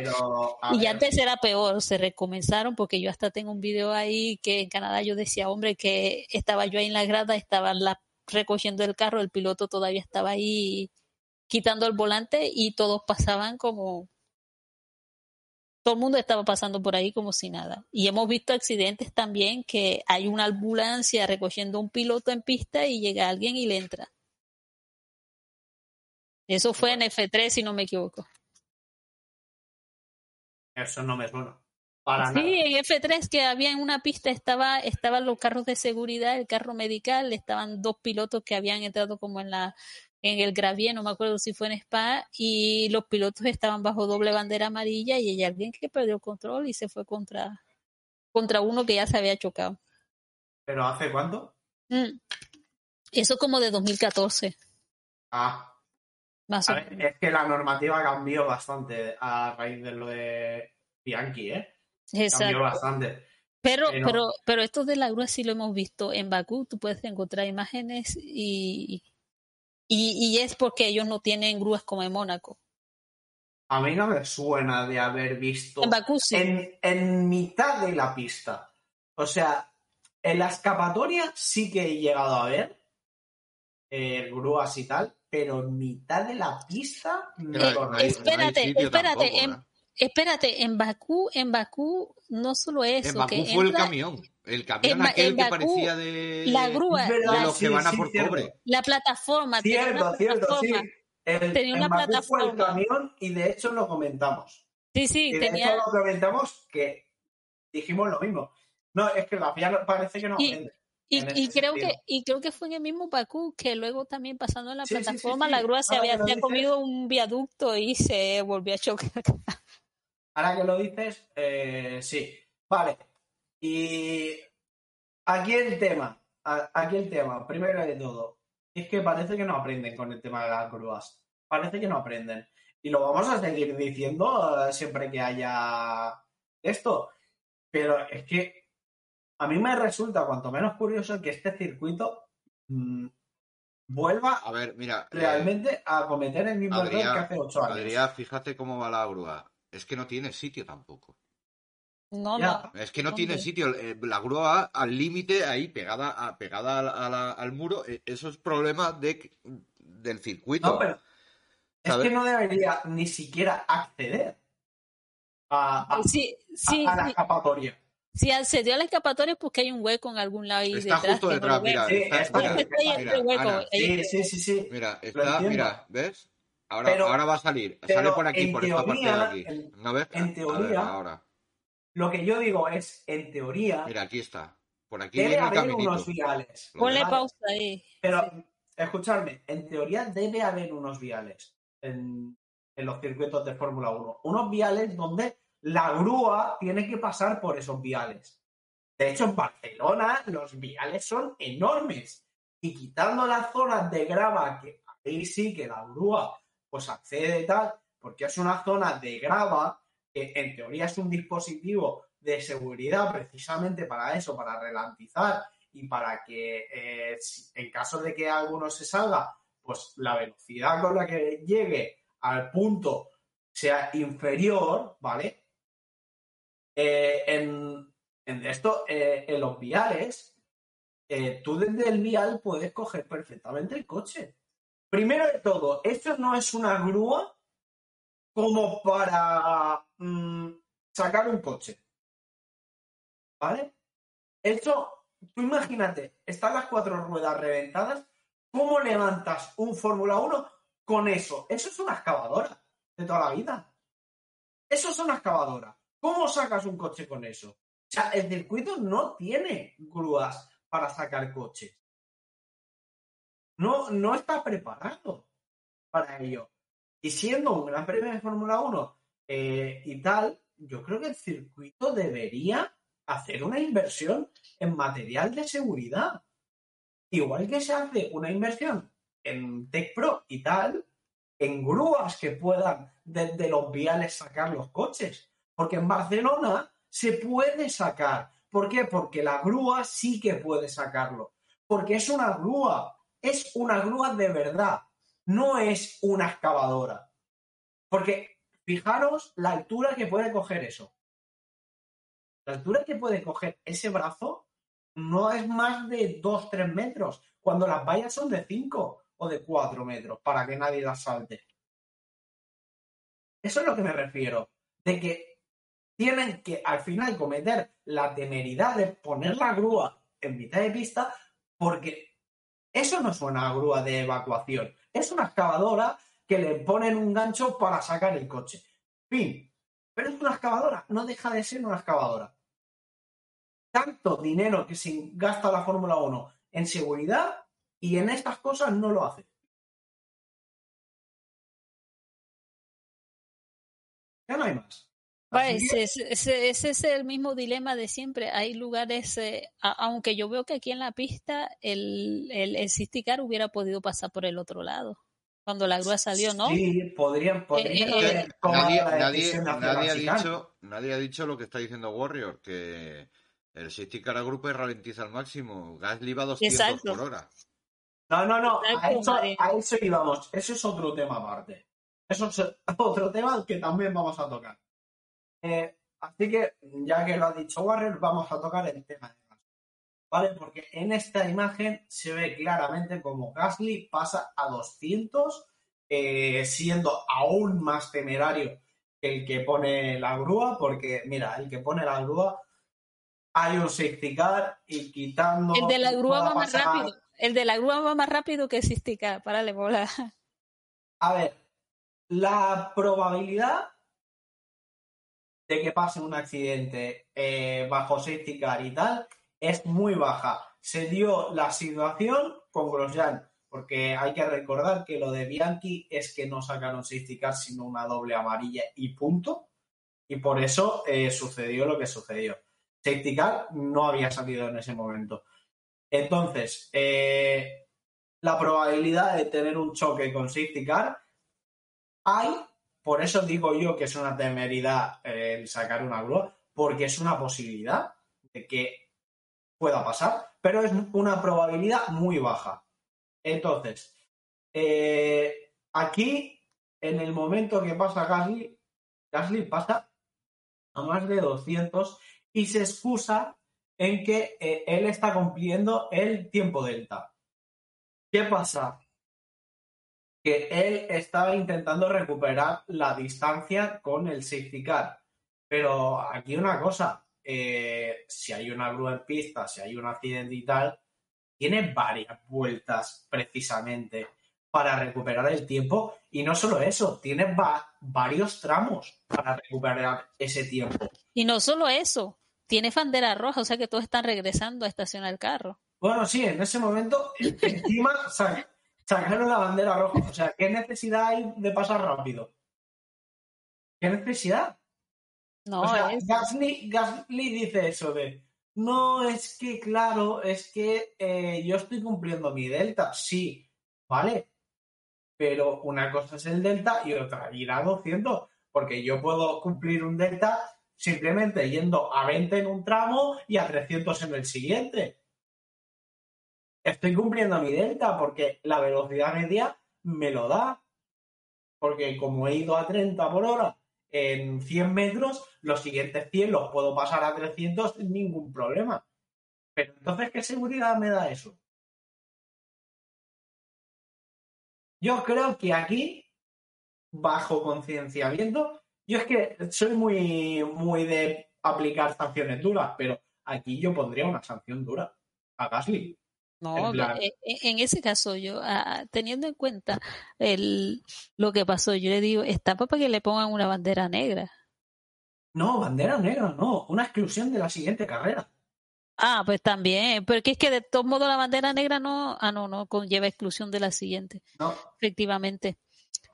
S3: y antes era peor, se recomenzaron porque yo hasta tengo un video ahí que en Canadá yo decía, hombre, que estaba yo ahí en la grada, estaba la, recogiendo el carro, el piloto todavía estaba ahí quitando el volante y todos pasaban como todo el mundo estaba pasando por ahí como si nada. Y hemos visto accidentes también que hay una ambulancia recogiendo un piloto en pista y llega alguien y le entra. Eso fue en F3, si no me equivoco.
S1: Eso no me suena.
S3: Sí, en F3 que había en una pista estaba estaban los carros de seguridad, el carro medical, estaban dos pilotos que habían entrado como en la en el Gravier, no me acuerdo si fue en Spa, y los pilotos estaban bajo doble bandera amarilla y hay alguien que perdió el control y se fue contra, contra uno que ya se había chocado.
S1: ¿Pero hace cuánto?
S3: Mm. Eso como de 2014.
S1: Ah.
S3: Más
S1: o menos. Es que la normativa cambió bastante a raíz de lo de Bianchi, ¿eh? Exacto. Cambió bastante.
S3: Pero,
S1: Pero-
S3: pero, pero esto de la grúa sí lo hemos visto en Bakú. Tú puedes encontrar imágenes y, y, y es porque ellos no tienen grúas como en Mónaco.
S1: A mí no me suena de haber visto
S3: En Bakú sí.
S1: en, en mitad de la pista. O sea, en la escapatoria sí que he llegado a ver eh, grúas y tal, pero en mitad de la pista no
S3: Eh, espérate, espérate,
S2: tampoco,
S3: en-
S2: ¿eh?
S3: Espérate, en Bakú, en Bakú no solo eso,
S2: En Bakú
S3: que
S2: fue el camión. El camión
S3: en
S2: aquel
S3: en
S2: que
S3: Bakú,
S2: parecía de.
S3: la grúa,
S2: de
S3: la,
S2: los que van a
S1: sí,
S2: por
S1: cierto.
S2: cobre.
S3: la plataforma, tenía
S1: Cierto,
S3: una
S1: cierto, sí. El,
S3: Tenía una
S1: en Bakú fue el camión y de hecho lo comentamos.
S3: Sí, sí,
S1: Y de
S3: tenía.
S1: hecho lo comentamos que dijimos lo mismo. No, es que la FIA parece que no
S3: Y- creo que y creo que fue en el mismo Bakú que luego también pasando en la
S1: Sí, sí, sí,
S3: plataforma
S1: sí.
S3: la grúa se
S1: Ahora
S3: había,
S1: que lo
S3: se ha
S1: dices.
S3: comido un viaducto y se volvió a chocar.
S1: Ahora que lo dices, eh, sí. Vale. Y aquí el tema, aquí el tema, primero de todo, es que parece que no aprenden con el tema de las grúas. Parece que no aprenden. Y lo vamos a seguir diciendo eh, siempre que haya esto. Pero es que a mí me resulta cuanto menos curioso que este circuito mm, vuelva
S2: A ver, mira. eh,
S1: realmente a cometer el mismo error que hace ocho años.
S2: Adrián, fíjate cómo va la grúa. Es que no tiene sitio tampoco.
S3: No,
S1: Ya.
S3: no.
S2: Es que no tiene sitio. Eh, La grúa al límite ahí, pegada, a, pegada al, a la- al muro. Eh, Eso es problema de, del circuito.
S1: No, pero es que no debería ni siquiera acceder a, a-
S3: Sí, sí,
S1: a la
S3: sí.
S1: escapatoria.
S3: Si accedió a la escapatoria es porque hay un hueco en algún lado ahí
S2: Está
S3: detrás.
S2: justo detrás, mira.
S1: Sí,
S2: está- mira,
S1: ahí,
S3: Está ahí
S2: mira,
S3: entre hueco.
S2: Ana,
S3: ahí-
S1: Sí, sí, sí, sí.
S2: Mira, está, mira, ¿ves? Ahora,
S1: Pero-
S2: ahora va a salir. Sale por aquí,
S1: en
S2: por esta parte de
S1: teoría,
S2: aquí.
S1: en-
S2: ¿No ves?
S1: en
S2: ver,
S1: teoría,
S2: ahora.
S1: Lo que yo digo es, en teoría,
S2: Mira, aquí está. Por aquí
S1: debe haber
S2: caminito.
S1: unos viales.
S3: Ponle.
S1: Vale.
S3: pausa ahí.
S1: Pero, escuchadme, en teoría debe haber unos viales en, en los circuitos de Fórmula 1. Unos viales donde la grúa tiene que pasar por esos viales. De hecho, en Barcelona los viales son enormes. Y quitando las zonas de grava, que ahí sí que la grúa pues accede y tal, porque es una zona de grava que en teoría es un dispositivo de seguridad precisamente para eso, para ralentizar y para que eh, en caso de que alguno se salga, pues la velocidad con la que llegue al punto sea inferior, ¿vale? Eh, en, en esto, eh, en los viales, tú desde el vial puedes coger perfectamente el coche. Primero de todo, esto no es una grúa como para mm, sacar un coche. ¿Vale? Esto, tú imagínate, están las cuatro ruedas reventadas. ¿Cómo levantas un Fórmula 1 con eso? Eso es una excavadora de toda la vida. Eso es una excavadora. ¿Cómo sacas un coche con eso? O sea, el circuito no tiene grúas para sacar coches. No, no está preparado para ello. Y siendo un gran premio de Fórmula 1 eh, y tal, yo creo que el circuito debería hacer una inversión en material de seguridad. Igual que se hace una inversión en Tech Pro y tal, en grúas que puedan desde los viales sacar los coches. Porque en Barcelona se puede sacar. ¿Por qué? Porque la grúa sí que puede sacarlo. Porque es una grúa. Es una grúa de verdad. No es una excavadora. Porque fijaros la altura que puede coger eso. La altura que puede coger ese brazo no es más de 2-3 metros, cuando las vallas son de 5 o de 4 metros, para que nadie las salte. Eso es lo que me refiero. De que tienen que al final cometer la temeridad de poner la grúa en mitad de pista, porque eso no es una grúa de evacuación, es una excavadora que le ponen un gancho para sacar el coche. Fin. Pero es una excavadora, no deja de ser una excavadora. Tanto dinero que se gasta la Fórmula 1 en seguridad y en estas cosas no lo hace. Ya no hay más. Que-
S3: ese, ese- ese es el mismo dilema de siempre. Hay lugares, eh, a- aunque yo veo que aquí en la pista el, el, el City Car hubiera podido pasar por el otro lado. Cuando la grúa salió, ¿no?
S1: Sí, podrían, podrían
S3: Eh,
S1: haber
S3: eh,
S1: tomado
S2: Nadie,
S1: la
S2: nadie, nadie ha dicho, nadie ha dicho lo que está diciendo Warrior, que, El safety car agrupa y ralentiza al máximo. Gasly va a 200
S3: Exacto.
S2: por hora.
S1: No, no, no, a eso, a eso íbamos. Eso es otro tema aparte. Eso es otro tema que también vamos a tocar. Eh, así que, ya que lo ha dicho Warren, vamos a tocar el tema de Gasly. ¿Vale? Porque en esta imagen se ve claramente como Gasly pasa a 200, eh, siendo aún más temerario que el que pone la grúa, porque, mira, el que pone la grúa, hay un safety car y quitando...
S3: El de la grúa va más rápido. El de la grúa va más rápido que Sistika. Párale, bola.
S1: A ver, la probabilidad de que pase un accidente eh, bajo safety car y tal es muy baja. Se dio la situación con Grosjean, porque hay que recordar que lo de Bianchi es que no sacaron safety car sino una doble amarilla y punto. Y por eso eh, sucedió lo que sucedió. Safety car no había salido en ese momento. Entonces, eh, la probabilidad de tener un choque con safety car hay, por eso digo yo que es una temeridad eh, el sacar una grúa, porque es una posibilidad de que pueda pasar, pero es una probabilidad muy baja. Entonces, eh, aquí, en el momento que pasa Gasly, Gasly pasa a más de 200 y se excusa en que eh, él está cumpliendo el tiempo delta. ¿Qué pasa? Que él estaba intentando recuperar la distancia con el safety car. Pero aquí una cosa, eh, si hay una grúa en pista, si hay un accidente y tal, tiene varias vueltas precisamente para recuperar el tiempo. Y no solo eso, tiene va- varios tramos para recuperar ese tiempo.
S3: Y no solo eso, tiene bandera roja, o sea que todos están regresando a estacionar el carro.
S1: Bueno, sí, en ese momento, encima sacaron la bandera roja. O sea, ¿qué necesidad hay de pasar rápido? ¿Qué necesidad?
S3: No,
S1: o sea,
S3: es-
S1: Gasly, Gasly dice eso de, no, es que claro, es que eh, yo estoy cumpliendo mi delta. Sí, vale, pero una cosa es el delta y otra ir a 200, porque yo puedo cumplir un delta simplemente yendo a 20 en un tramo y a 300 en el siguiente. Estoy cumpliendo mi delta porque la velocidad media me lo da. Porque como he ido a 30 por hora en 100 metros, los siguientes 100 los puedo pasar a 300 sin ningún problema. Pero entonces, ¿qué seguridad me da eso? Yo creo que aquí, bajo concienciamiento, yo es que soy muy, muy de aplicar sanciones duras, pero aquí yo pondría una sanción dura a Gasly.
S3: No,
S1: en plan-
S3: e- e- en ese caso yo, ah, teniendo en cuenta el, lo que pasó, yo le digo, está para que le pongan una bandera negra.
S1: No, bandera negra, no, una exclusión de la siguiente carrera.
S3: Ah, pues también, porque es que de todos modos la bandera negra no, ah, no, no conlleva exclusión de la siguiente,
S1: No,
S3: efectivamente.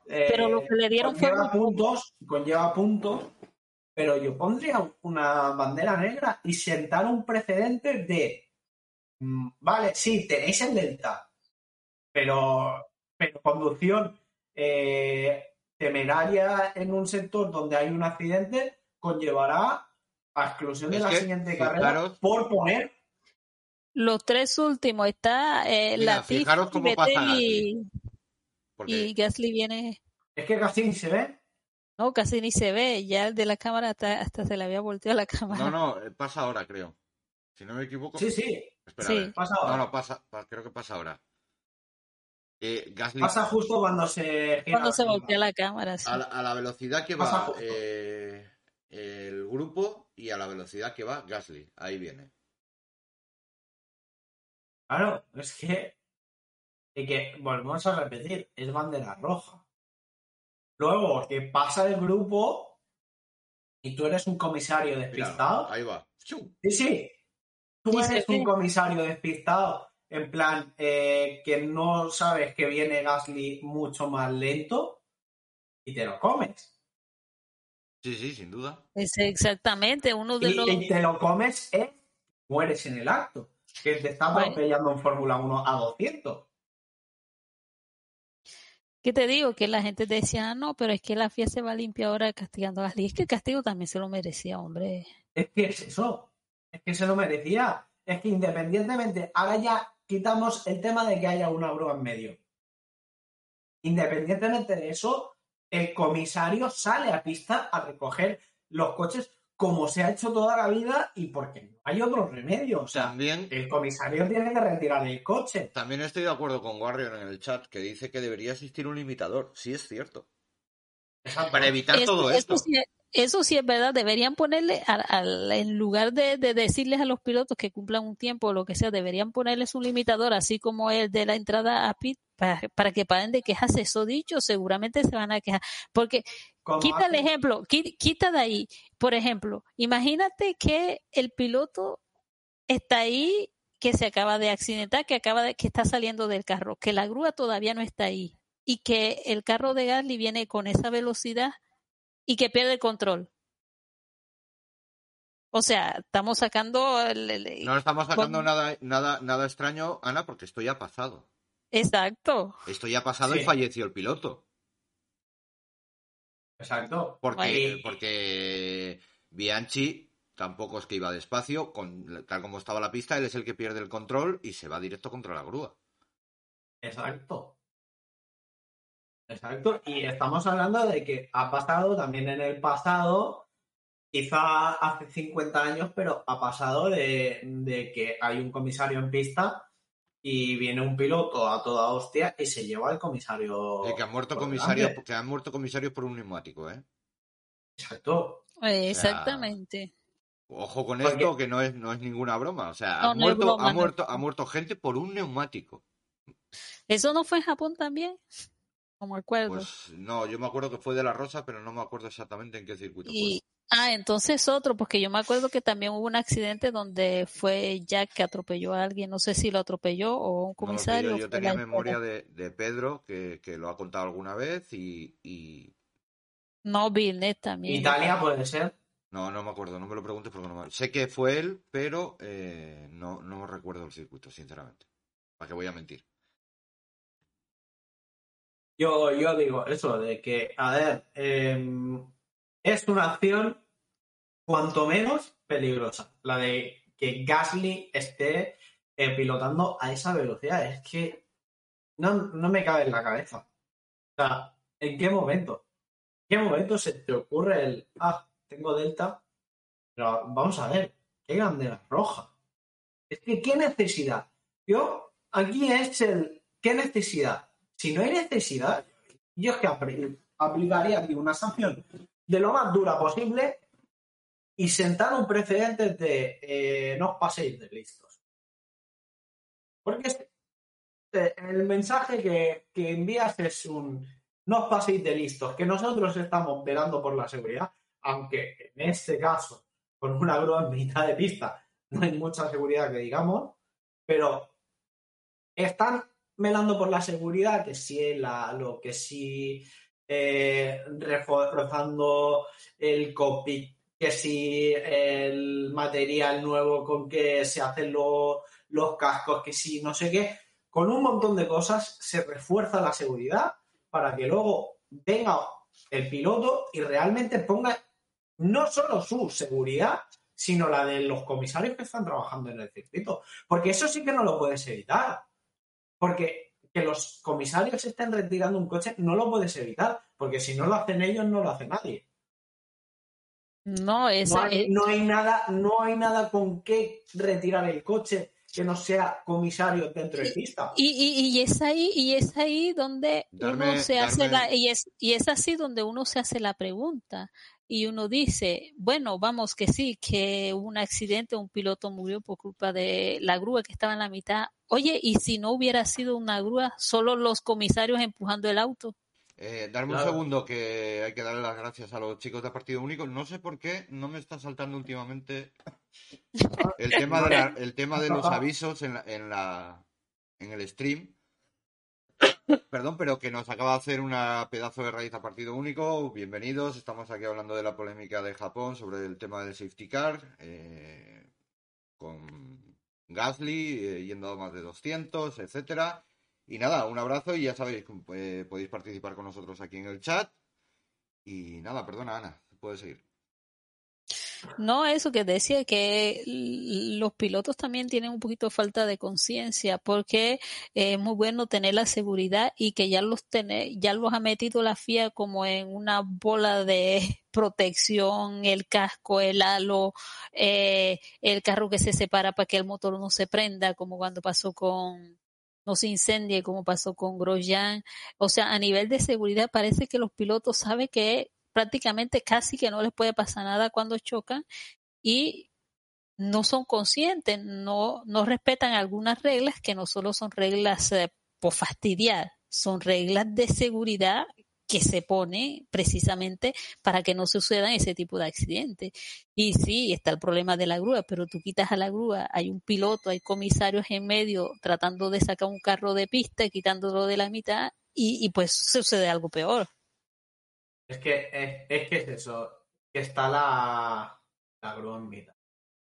S1: Eh,
S3: Pero lo que le dieron fue
S1: conlleva
S3: poco.
S1: puntos, conlleva puntos, pero yo pondría una bandera negra y sentar un precedente de, vale, sí, tenéis el delta, pero, pero conducción eh, temeraria en un sector donde hay un accidente conllevará a exclusión de
S2: Es
S1: la
S2: que,
S1: siguiente carrera
S2: fijaros-
S1: por poner
S3: Los tres últimos está eh,
S2: Mira, fijaros cómo
S3: Vettel
S2: pasa
S3: y,
S2: Porque
S3: y Gasly viene,
S1: es que casi ni se ve.
S3: no, casi ni se ve, ya el de la cámara hasta, hasta se le había volteado la cámara.
S2: No, no, eh, pasa ahora, creo. Si no me equivoco.
S1: Sí, sí,
S2: Espera,
S3: Sí.
S2: a ver.
S1: pasa ahora.
S2: No, no, pasa, pa- creo que pasa ahora. Eh, Gasly,
S1: Pasa justo cuando se
S3: Cuando se voltea la cámara, sí.
S2: a, la, a la velocidad que
S1: Pasa
S2: va eh, el grupo y a la velocidad que va Gasly. Ahí viene.
S1: Claro, es que, y que volvemos a repetir, es bandera roja. Luego, que pasa el grupo y tú eres un comisario
S2: Mira,
S1: despistado.
S2: ahí va. ¡Chum!
S1: Sí, sí. Tú eres un comisario despistado, en plan, eh, que no sabes que viene Gasly mucho más lento y te lo comes.
S2: Sí, sí, sin duda.
S3: Es exactamente uno de
S1: Y,
S3: los...
S1: y te lo comes, es mueres en el acto. Que te está
S3: Bueno.
S1: atropellando en Fórmula 1 a 200.
S3: ¿Qué te digo? Que la gente decía, ah, no, pero es que la FIA se va a limpiar ahora castigando a Gasly. Es que el castigo también se lo merecía, hombre.
S1: Es que es eso. Es que se lo merecía. Es que independientemente, ahora ya quitamos el tema de que haya una grúa en medio. Independientemente de eso, el comisario sale a pista a recoger los coches como se ha hecho toda la vida y porque no hay otro remedio. O sea,
S2: También,
S1: el comisario tiene que retirar el coche.
S2: también estoy de acuerdo con Warrior en el chat que dice que debería existir un limitador. Sí, es cierto. Para evitar todo esto.
S3: Eso sí es verdad, deberían ponerle, al- al- en lugar de, de decirles a los pilotos que cumplan un tiempo o lo que sea, deberían ponerles un limitador, así como el de la entrada a pit, para, para que paren de quejarse. Eso dicho, seguramente se van a quejar. Porque Quita el ejemplo, qui- quita de ahí. Por ejemplo, imagínate que el piloto está ahí, que se acaba de accidentar, que acaba de, que está saliendo del carro, que la grúa todavía no está ahí y que el carro de Gasly viene con esa velocidad y que pierde el control. O sea, estamos sacando el- el-
S2: No estamos sacando
S3: con-
S2: nada, nada, nada extraño, Ana, porque esto ya ha pasado.
S3: Exacto.
S2: Esto ya ha pasado y falleció el piloto.
S1: Exacto.
S2: Porque,
S1: Ahí-
S2: porque Bianchi tampoco es que iba despacio, con, tal como estaba la pista, él es el que pierde el control y se va directo contra la grúa.
S1: Exacto. Exacto. Y estamos hablando de que ha pasado también en el pasado, quizá hace 50 años, pero ha pasado de, de que hay un comisario en pista y viene un piloto a toda hostia y se lleva al comisario.
S2: Y que han muerto comisarios, que han muerto comisarios por un neumático, ¿eh?
S1: Exacto.
S3: Eh, Exactamente.
S2: Ojo con
S1: Porque-
S2: esto, que no es, no es ninguna broma. O sea,
S3: No,
S2: ha,
S3: no
S2: muerto,
S3: broma,
S2: ha,
S3: no.
S2: muerto, ha muerto gente por un neumático.
S3: ¿Eso no fue en Japón también? No me acuerdo.
S2: Pues no, yo me acuerdo que fue de la Rosa, pero no me acuerdo exactamente en qué circuito
S3: Y,
S2: fue.
S3: ah, entonces otro, porque yo me acuerdo que también hubo un accidente donde fue Jack que atropelló a alguien, no sé si lo atropelló o un
S2: No
S3: comisario.
S2: yo,
S3: o
S2: yo tenía memoria de, de Pedro, que, que lo ha contado alguna vez, y, y
S3: No, Vilnet también.
S1: Italia puede ser.
S2: no, no me acuerdo, no me lo preguntes porque no me... Sé que fue él, pero eh, no, no recuerdo el circuito, sinceramente. ¿Para qué voy a mentir?
S1: Yo, yo digo eso, de que, a ver, em, es una acción cuanto menos peligrosa, la de que Gasly esté eh, pilotando a esa velocidad. Es que no, no me cabe en la cabeza. O sea, ¿en qué momento? ¿En qué momento se te ocurre el, ah, tengo Delta, pero vamos a ver, qué bandera roja? Es que, ¿qué necesidad? Yo, aquí es el, ¿qué necesidad? Si no hay necesidad, yo es que apl- aplicaría aquí una sanción de lo más dura posible y sentar un precedente de eh, no os paséis de listos. Porque eh, el mensaje que, que envías es un no os paséis de listos, que nosotros estamos velando por la seguridad, aunque en este caso, con una grúa mitad de pista, no hay mucha seguridad que digamos, pero están velando por la seguridad, que si el halo, que si eh, reforzando el cockpit, que si el material nuevo con que se hacen lo- los cascos, que si no sé qué, con un montón de cosas se refuerza la seguridad para que luego venga el piloto y realmente ponga no solo su seguridad, sino la de los comisarios que están trabajando en el circuito. Porque eso sí que no lo puedes evitar. Porque que los comisarios estén retirando un coche no lo puedes evitar. Porque si no lo hacen ellos, no lo hace nadie.
S3: No, esa,
S1: No hay,
S3: eh,
S1: no hay nada, no hay nada con qué retirar el coche que no sea comisario dentro de pista.
S3: y, y, y es ahí, y es ahí donde
S2: Darme-
S3: uno se hace la, y es, y es así donde uno se hace la pregunta. Y uno dice, bueno, vamos que sí, que hubo un accidente, un piloto murió por culpa de la grúa que estaba en la mitad. Oye, ¿y si no hubiera sido una grúa, solo los comisarios empujando el auto?
S2: Eh, darme
S1: Claro.
S2: un segundo que hay que darle las gracias a los chicos de Partido Único. No sé por qué no me está saltando últimamente el tema de, la- el tema de los avisos en la, en la en el stream. Perdón, pero que nos acaba de hacer una pedazo de raíz a Partido Único. Bienvenidos. Estamos aquí hablando de la polémica de Japón sobre el tema del safety car. eh, con Gasly eh, yendo a más de 200, etcétera. Y nada, un abrazo y ya sabéis, eh, podéis participar con nosotros aquí en el chat. Y nada, perdona Ana, puedes seguir.
S3: No, eso que decía que los pilotos también tienen un poquito de falta de conciencia porque es muy bueno tener la seguridad y que ya los tener, ya los ha metido la FIA como en una bola de protección, el casco, el halo, eh, el carro que se separa para que el motor no se prenda, como cuando pasó con no se incendie como pasó con Grosjean. O sea, a nivel de seguridad parece que los pilotos saben que prácticamente casi que no les puede pasar nada cuando chocan y no son conscientes, no, no respetan algunas reglas que no solo son reglas eh, por fastidiar, son reglas de seguridad que se pone precisamente para que no sucedan ese tipo de accidentes. Y sí, está el problema de la grúa, pero tú quitas a la grúa, hay un piloto, hay comisarios en medio tratando de sacar un carro de pista, quitándolo de la mitad y, y pues sucede algo peor.
S1: Es que es, es que es eso, que está la, la grúa en vida.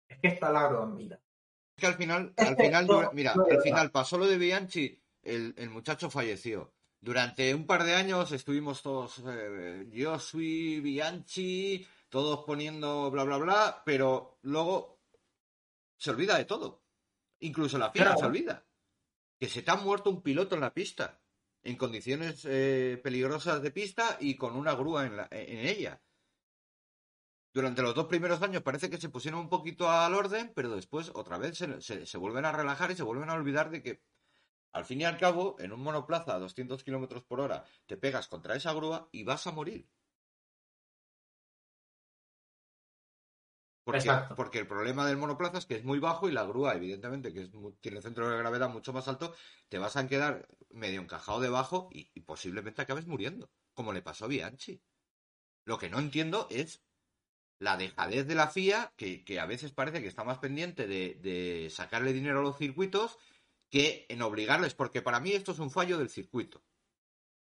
S1: Es que está la grúa en vida.
S2: Es que al final, al final,
S1: no,
S2: mira,
S1: no
S2: al final pasó lo de Bianchi, el, el muchacho falleció. Durante un par de años estuvimos todos, eh, yo soy Bianchi, todos poniendo bla bla bla, pero luego se olvida de todo. Incluso la
S1: Claro.
S2: se olvida. Que se te ha muerto un piloto en la pista, en condiciones eh, peligrosas de pista y con una grúa en, la- en ella. Durante los dos primeros años parece que se pusieron un poquito al orden, pero después otra vez se, se- se vuelven a relajar y se vuelven a olvidar de que, al fin y al cabo, en un monoplaza a 200 kilómetros por hora, te pegas contra esa grúa y vas a morir. Porque,
S1: Exacto.
S2: porque el problema del monoplaza es que es muy bajo y la grúa, evidentemente, que es tiene el centro de gravedad mucho más alto, te vas a quedar medio encajado debajo y, y posiblemente acabes muriendo, como le pasó a Bianchi. Lo que no entiendo es la dejadez de la FIA, que, que a veces parece que está más pendiente de, de sacarle dinero a los circuitos que en obligarles, porque para mí esto es un fallo del circuito,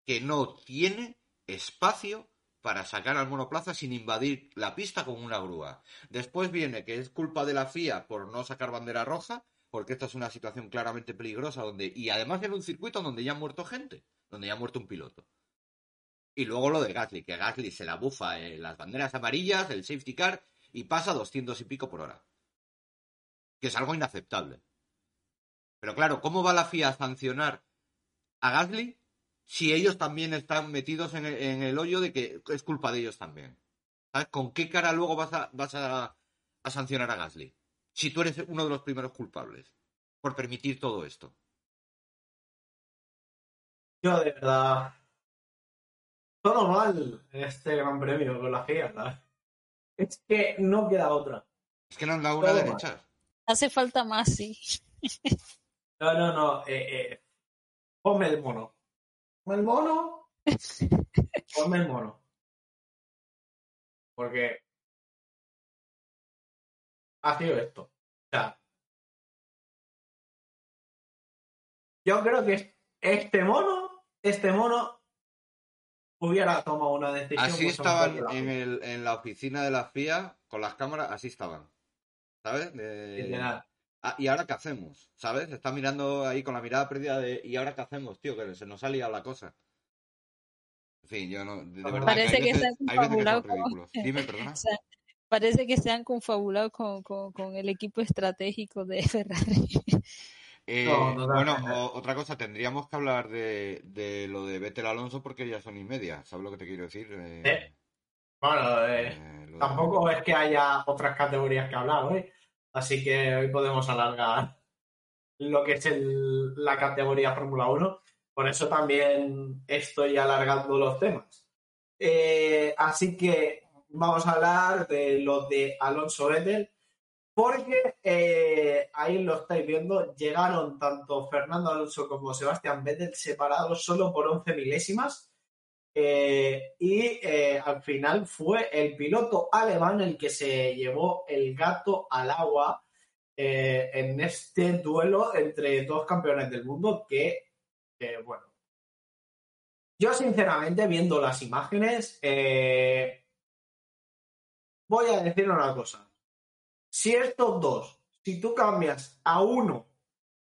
S2: que no tiene espacio para sacar al monoplaza sin invadir la pista con una grúa. Después viene que es culpa de la FIA por no sacar bandera roja, porque esta es una situación claramente peligrosa donde y además en un circuito donde ya ha muerto gente, donde ya ha muerto un piloto. Y luego lo de Gasly, que Gasly se la bufa en las banderas amarillas, el safety car, y pasa a 200 y pico por hora. Que es algo inaceptable. Pero claro, ¿cómo va la FIA a sancionar a Gasly si ellos también están metidos en el, en el hoyo de que es culpa de ellos también? ¿Sabes? ¿Con qué cara luego vas a, vas a, a sancionar a Gasly? Si tú eres uno de los primeros culpables por permitir todo esto.
S1: Yo de verdad. Todo mal en este gran premio con la FIA. ¿sabes? Es que no queda otra.
S2: Es que no han dado una derecha.
S3: Hace falta más, sí.
S1: No, no, no. Eh, eh, ponme el mono. El mono. Ponme el mono. Porque ha sido esto. O sea, yo creo que este mono, este mono hubiera tomado una decisión.
S2: Así estaban el, en la oficina de la FIA con las cámaras, así estaban. ¿Sabes? De-
S1: Literal.
S2: Ah, ¿Y ahora qué hacemos? ¿Sabes? Está mirando ahí con la mirada perdida de ¿y ahora qué hacemos, tío? Que se nos ha liado la cosa. En fin, yo no... De, de verdad
S3: Parece
S2: hay
S3: que
S2: veces,
S3: se han
S2: hay veces que son
S3: confabulado con-.
S2: Dime, perdona.
S3: O sea, parece que se han confabulado con, con, con el equipo estratégico de Ferrari.
S2: Eh,
S1: No, no da
S2: bueno, otra cosa, tendríamos que hablar de, de lo de Vettel Alonso porque ya son y media. ¿Sabes lo que te quiero decir? Eh,
S1: Eh, Bueno, eh,
S2: eh, de-
S1: tampoco es que haya otras categorías que hablar hoy. Así que hoy podemos alargar lo que es la categoría Fórmula 1. Por eso también estoy alargando los temas. Eh, así que vamos a hablar de lo de Alonso Vettel. Porque eh, ahí lo estáis viendo, llegaron tanto Fernando Alonso como Sebastián Vettel separados solo por 11 milésimas. Eh, y eh, al final fue el piloto alemán el que se llevó el gato al agua eh, en este duelo entre dos campeones del mundo que, bueno, yo sinceramente viendo las imágenes voy a decir una cosa. Si estos dos, si tú cambias a uno,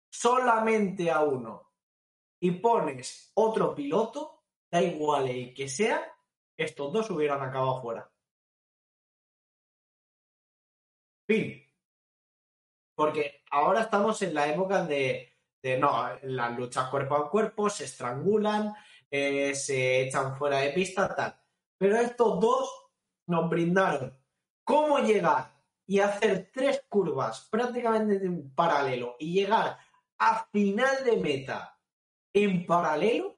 S1: solamente a uno, y pones otro piloto, da igual el que sea, estos dos hubieran acabado fuera. Fin. Porque ahora estamos en la época de, no, las luchas cuerpo a cuerpo, se estrangulan, eh, se echan fuera de pista, tal. Pero estos dos nos brindaron cómo llegar y hacer tres curvas prácticamente en paralelo y llegar a final de meta en paralelo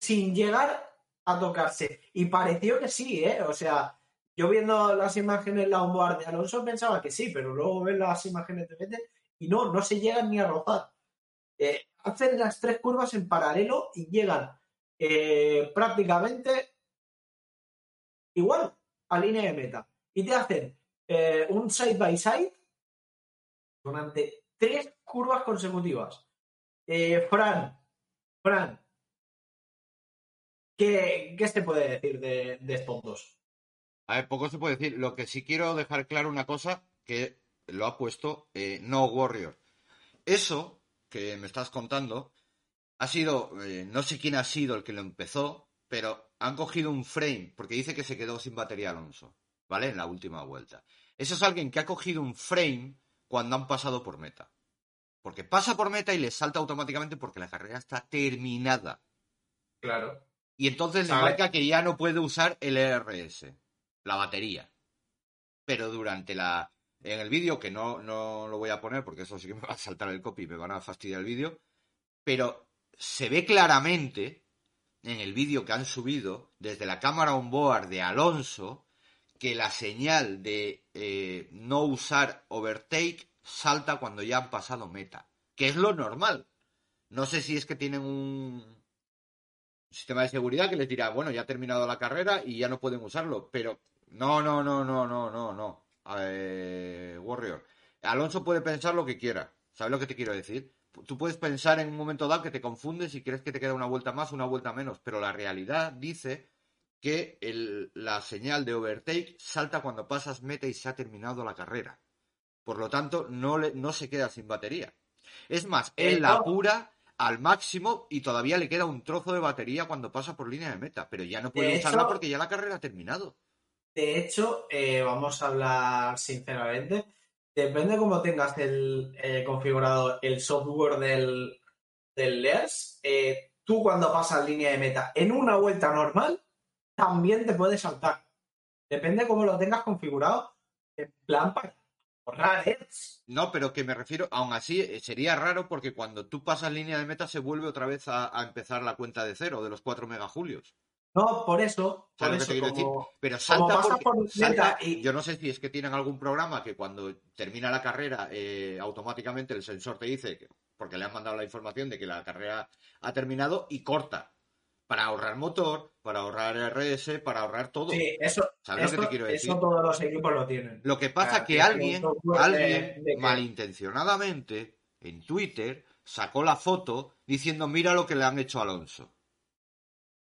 S1: sin llegar a tocarse. Y pareció que sí, ¿eh? O sea, yo viendo las imágenes la onboard de Alonso pensaba que sí, pero luego ves las imágenes de Vettel y no, no se llegan ni a rozar. Eh, hacen las tres curvas en paralelo y llegan eh, prácticamente igual a línea de meta. Y te hacen eh, un side by side durante tres curvas consecutivas. Fran, Fran, ¿qué, ¿qué, se puede decir de, de, estos dos?
S2: A ver, poco se puede decir. Lo que sí quiero dejar claro una cosa que lo ha puesto eh, No Warrior. Eso que me estás contando ha sido, eh, no sé quién ha sido el que lo empezó, pero han cogido un frame, porque dice que se quedó sin batería Alonso, ¿vale? En la última vuelta. Eso es alguien que ha cogido un frame cuando han pasado por meta. Porque pasa por meta y le salta automáticamente porque la carrera está terminada.
S1: Claro.
S2: Y entonces le marca que ya no puede usar el ERS, la batería. Pero durante la. En el vídeo, que no, no lo voy a poner porque eso sí que me va a saltar el copy y me van a fastidiar el vídeo. Pero se ve claramente en el vídeo que han subido desde la cámara on board de Alonso que la señal de eh, no usar overtake salta cuando ya han pasado meta, que es lo normal. No sé si es que tienen un sistema de seguridad que les dirá, bueno, ya ha terminado la carrera y ya no pueden usarlo, pero no, no, no, no, no, no, no. Eh, Warrior. Alonso puede pensar lo que quiera. ¿Sabes lo que te quiero decir? Tú puedes pensar en un momento dado que te confundes y crees que te queda una vuelta más, una vuelta menos, pero la realidad dice que el, la señal de overtake salta cuando pasas meta y se ha terminado la carrera. Por lo tanto, no, le, no se queda sin batería. Es más, él la apura al máximo y todavía le queda un trozo de batería cuando pasa por línea de meta, pero ya no puede de usarla hecho, porque ya la carrera ha terminado.
S1: De hecho, eh, vamos a hablar sinceramente, depende cómo tengas el eh, configurado el software del, del LEARS, eh, tú cuando pasas línea de meta en una vuelta normal, también te puede saltar. Depende cómo lo tengas configurado. En plan para
S2: No, pero que me refiero, aún así, eh, sería raro porque cuando tú pasas línea de meta se vuelve otra vez a, a empezar la cuenta de cero de los 4 megajulios.
S1: No, por eso. Por eso
S2: como, decir? Pero salta porque, por salta, y... Yo no sé si es que tienen algún programa que cuando termina la carrera eh, automáticamente el sensor te dice, que, porque le han mandado la información de que la carrera ha terminado y corta para ahorrar motor, para ahorrar RS, para ahorrar todo.
S1: Sí, eso,
S2: ¿Sabes
S1: eso,
S2: lo que te quiero decir?
S1: Eso todos los equipos lo tienen.
S2: Lo que pasa es que alguien, alguien de, de malintencionadamente en Twitter sacó la foto diciendo mira lo que le han hecho a Alonso.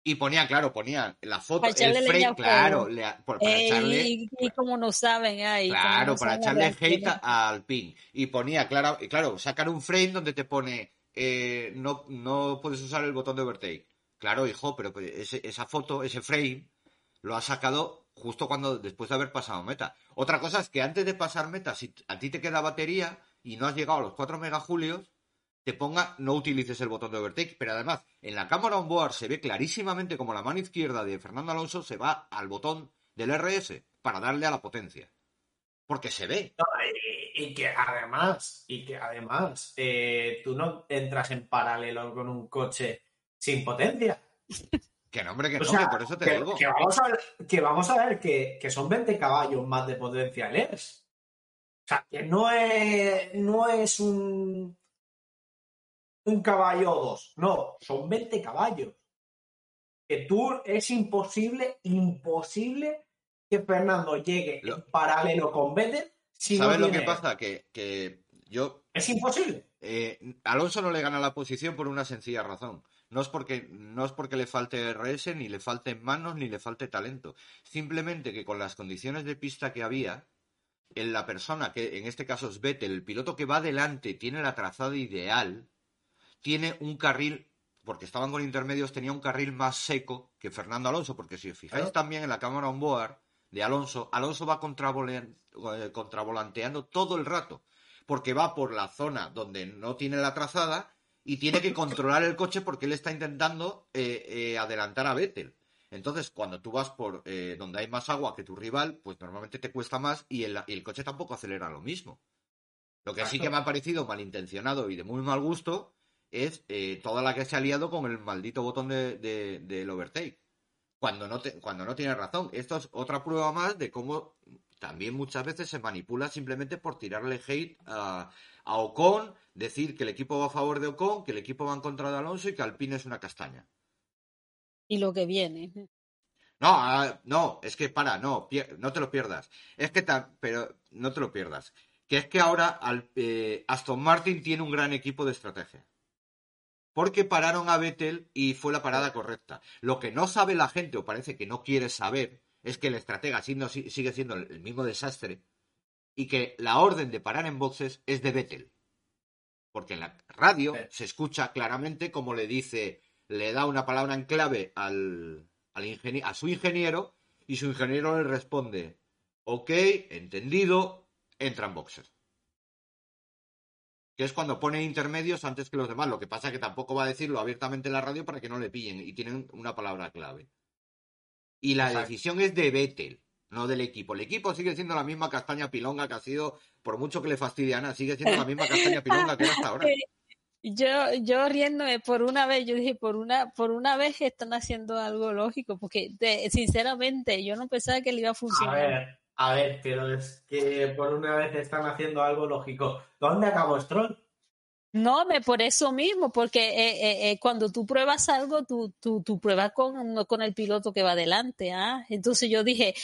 S2: Y ponía, claro, ponía la foto, el frame, claro, le, por, para echarle.
S3: Y, y, como no saben ahí.
S2: Claro,
S3: no
S2: para echarle hate al pin. Y ponía, claro, y claro, sacar un frame donde te pone eh, no, no puedes usar el botón de overtake. Claro, hijo, pero pues, ese, esa foto, ese frame, lo ha sacado justo cuando después de haber pasado meta. Otra cosa es que antes de pasar meta, si a ti te queda batería y no has llegado a los 4 megajulios, te ponga no utilices el botón de overtake. Pero además, en la cámara on board se ve clarísimamente como la mano izquierda de Fernando Alonso se va al botón del RS para darle a la potencia. Porque se ve.
S1: Y, que además, y que además, eh, tú no entras en paralelo con un coche sin potencia.
S2: Que no, hombre, que
S1: o
S2: no,
S1: sea,
S2: que por eso te
S1: que,
S2: digo.
S1: Que vamos a ver, que, vamos a ver que, que son 20 caballos más de potencia LERS. O sea, que no es, no es un, un caballo o dos. No, son 20 caballos. Que tú es imposible, imposible que Fernando llegue
S2: Lo-
S1: en paralelo con Vettel si no
S2: ¿Sabes lo que pasa? Que, que yo
S1: Es imposible.
S2: Eh, Alonso no le gana la posición por una sencilla razón. No es porque no es porque le falte RS, ni le falte manos, ni le falte talento. Simplemente que con las condiciones de pista que había, en la persona que en este caso es Vettel, el piloto que va adelante, tiene la trazada ideal, tiene un carril, porque estaban con intermedios, tenía un carril más seco que Fernando Alonso, porque si os fijáis también en la cámara on board, de Alonso, Alonso va eh, contravolanteando todo el rato, porque va por la zona donde no tiene la trazada y tiene que controlar el coche porque él está intentando eh, eh, adelantar a Vettel. Entonces, cuando tú vas por donde hay más agua que tu rival, pues normalmente te cuesta más y el, el coche tampoco acelera lo mismo. Lo que sí que me ha parecido malintencionado y de muy mal gusto es toda la que se ha liado con el maldito botón del de, overtake cuando no, cuando no tiene razón. Esto es otra prueba más de cómo también muchas veces se manipula simplemente por tirarle hate a, Ocon, decir que el equipo va a favor de Ocon, que el equipo va en contra de Alonso y que Alpine es una castaña.
S3: Y lo que viene.
S2: No, ah, no, es que para, no, no te lo pierdas. Es que, pero no te lo pierdas. Que es que ahora eh, Aston Martin tiene un gran equipo de estrategia porque pararon a Vettel y fue la parada correcta. Lo que no sabe la gente, o parece que no quiere saber, es que el estratega sigue siendo el mismo desastre y que la orden de parar en boxes es de Vettel. Porque en la radio se escucha claramente como le dice, le da una palabra en clave al, a su ingeniero y su ingeniero le responde, ok, entendido, entra en boxes que es cuando pone intermedios antes que los demás. Lo que pasa es que tampoco va a decirlo abiertamente en la radio para que no le pillen y tienen una palabra clave. Y la decisión es de Vettel, no del equipo. El equipo sigue siendo la misma castaña pilonga que ha sido, por mucho que le fastidiana, sigue siendo la misma castaña pilonga que era hasta ahora.
S3: Yo, yo riéndome por una vez, yo dije, por una, por una vez están haciendo algo lógico, porque sinceramente yo no pensaba que le iba a funcionar.
S1: A ver, pero es que por una vez están haciendo algo lógico. ¿Dónde acabó Stroll?
S3: No, me por eso mismo, porque eh, eh, eh, cuando tú pruebas algo, tú, tú, tú pruebas con, con el piloto que va adelante. ¿ah? Entonces yo dije,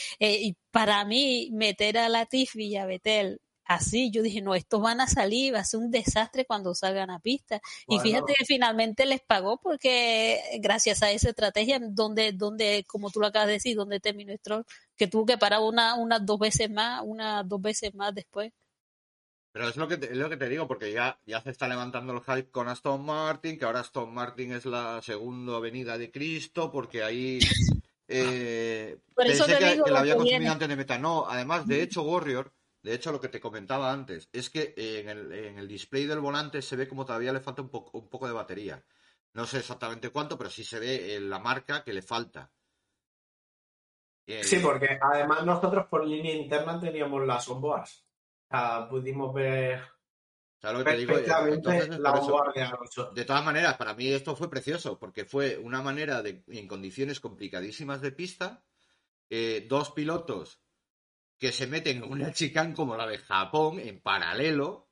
S3: para mí, meter a Latifi y a Betel así. Yo dije, no, estos van a salir, va a ser un desastre cuando salgan a pista. Y fíjate que finalmente les pagó porque gracias a esa estrategia, donde, donde como tú lo acabas de decir, donde terminó Stroll, que tuvo que parar una, unas dos veces más, unas dos veces más después.
S2: Pero es lo que te, es lo que te digo, porque ya, ya se está levantando el hype con Aston Martin, que ahora Aston Martin es la segunda avenida de Cristo, porque ahí eh,
S3: Por eso pensé
S2: que, la había consumido antes de meta. No, además, de hecho, Warrior de hecho, lo que te comentaba antes es que en el, display del volante se ve como todavía le falta un, poco de batería. No sé exactamente cuánto, pero sí se ve la marca que le falta.
S1: Sí, porque además nosotros por línea interna teníamos las onboards. Sea, pudimos ver perfectamente la
S2: de De todas maneras, para mí esto fue precioso, porque fue una manera de, en condiciones complicadísimas de pista, eh, dos pilotos que se meten en una chicane como la de Japón, en paralelo,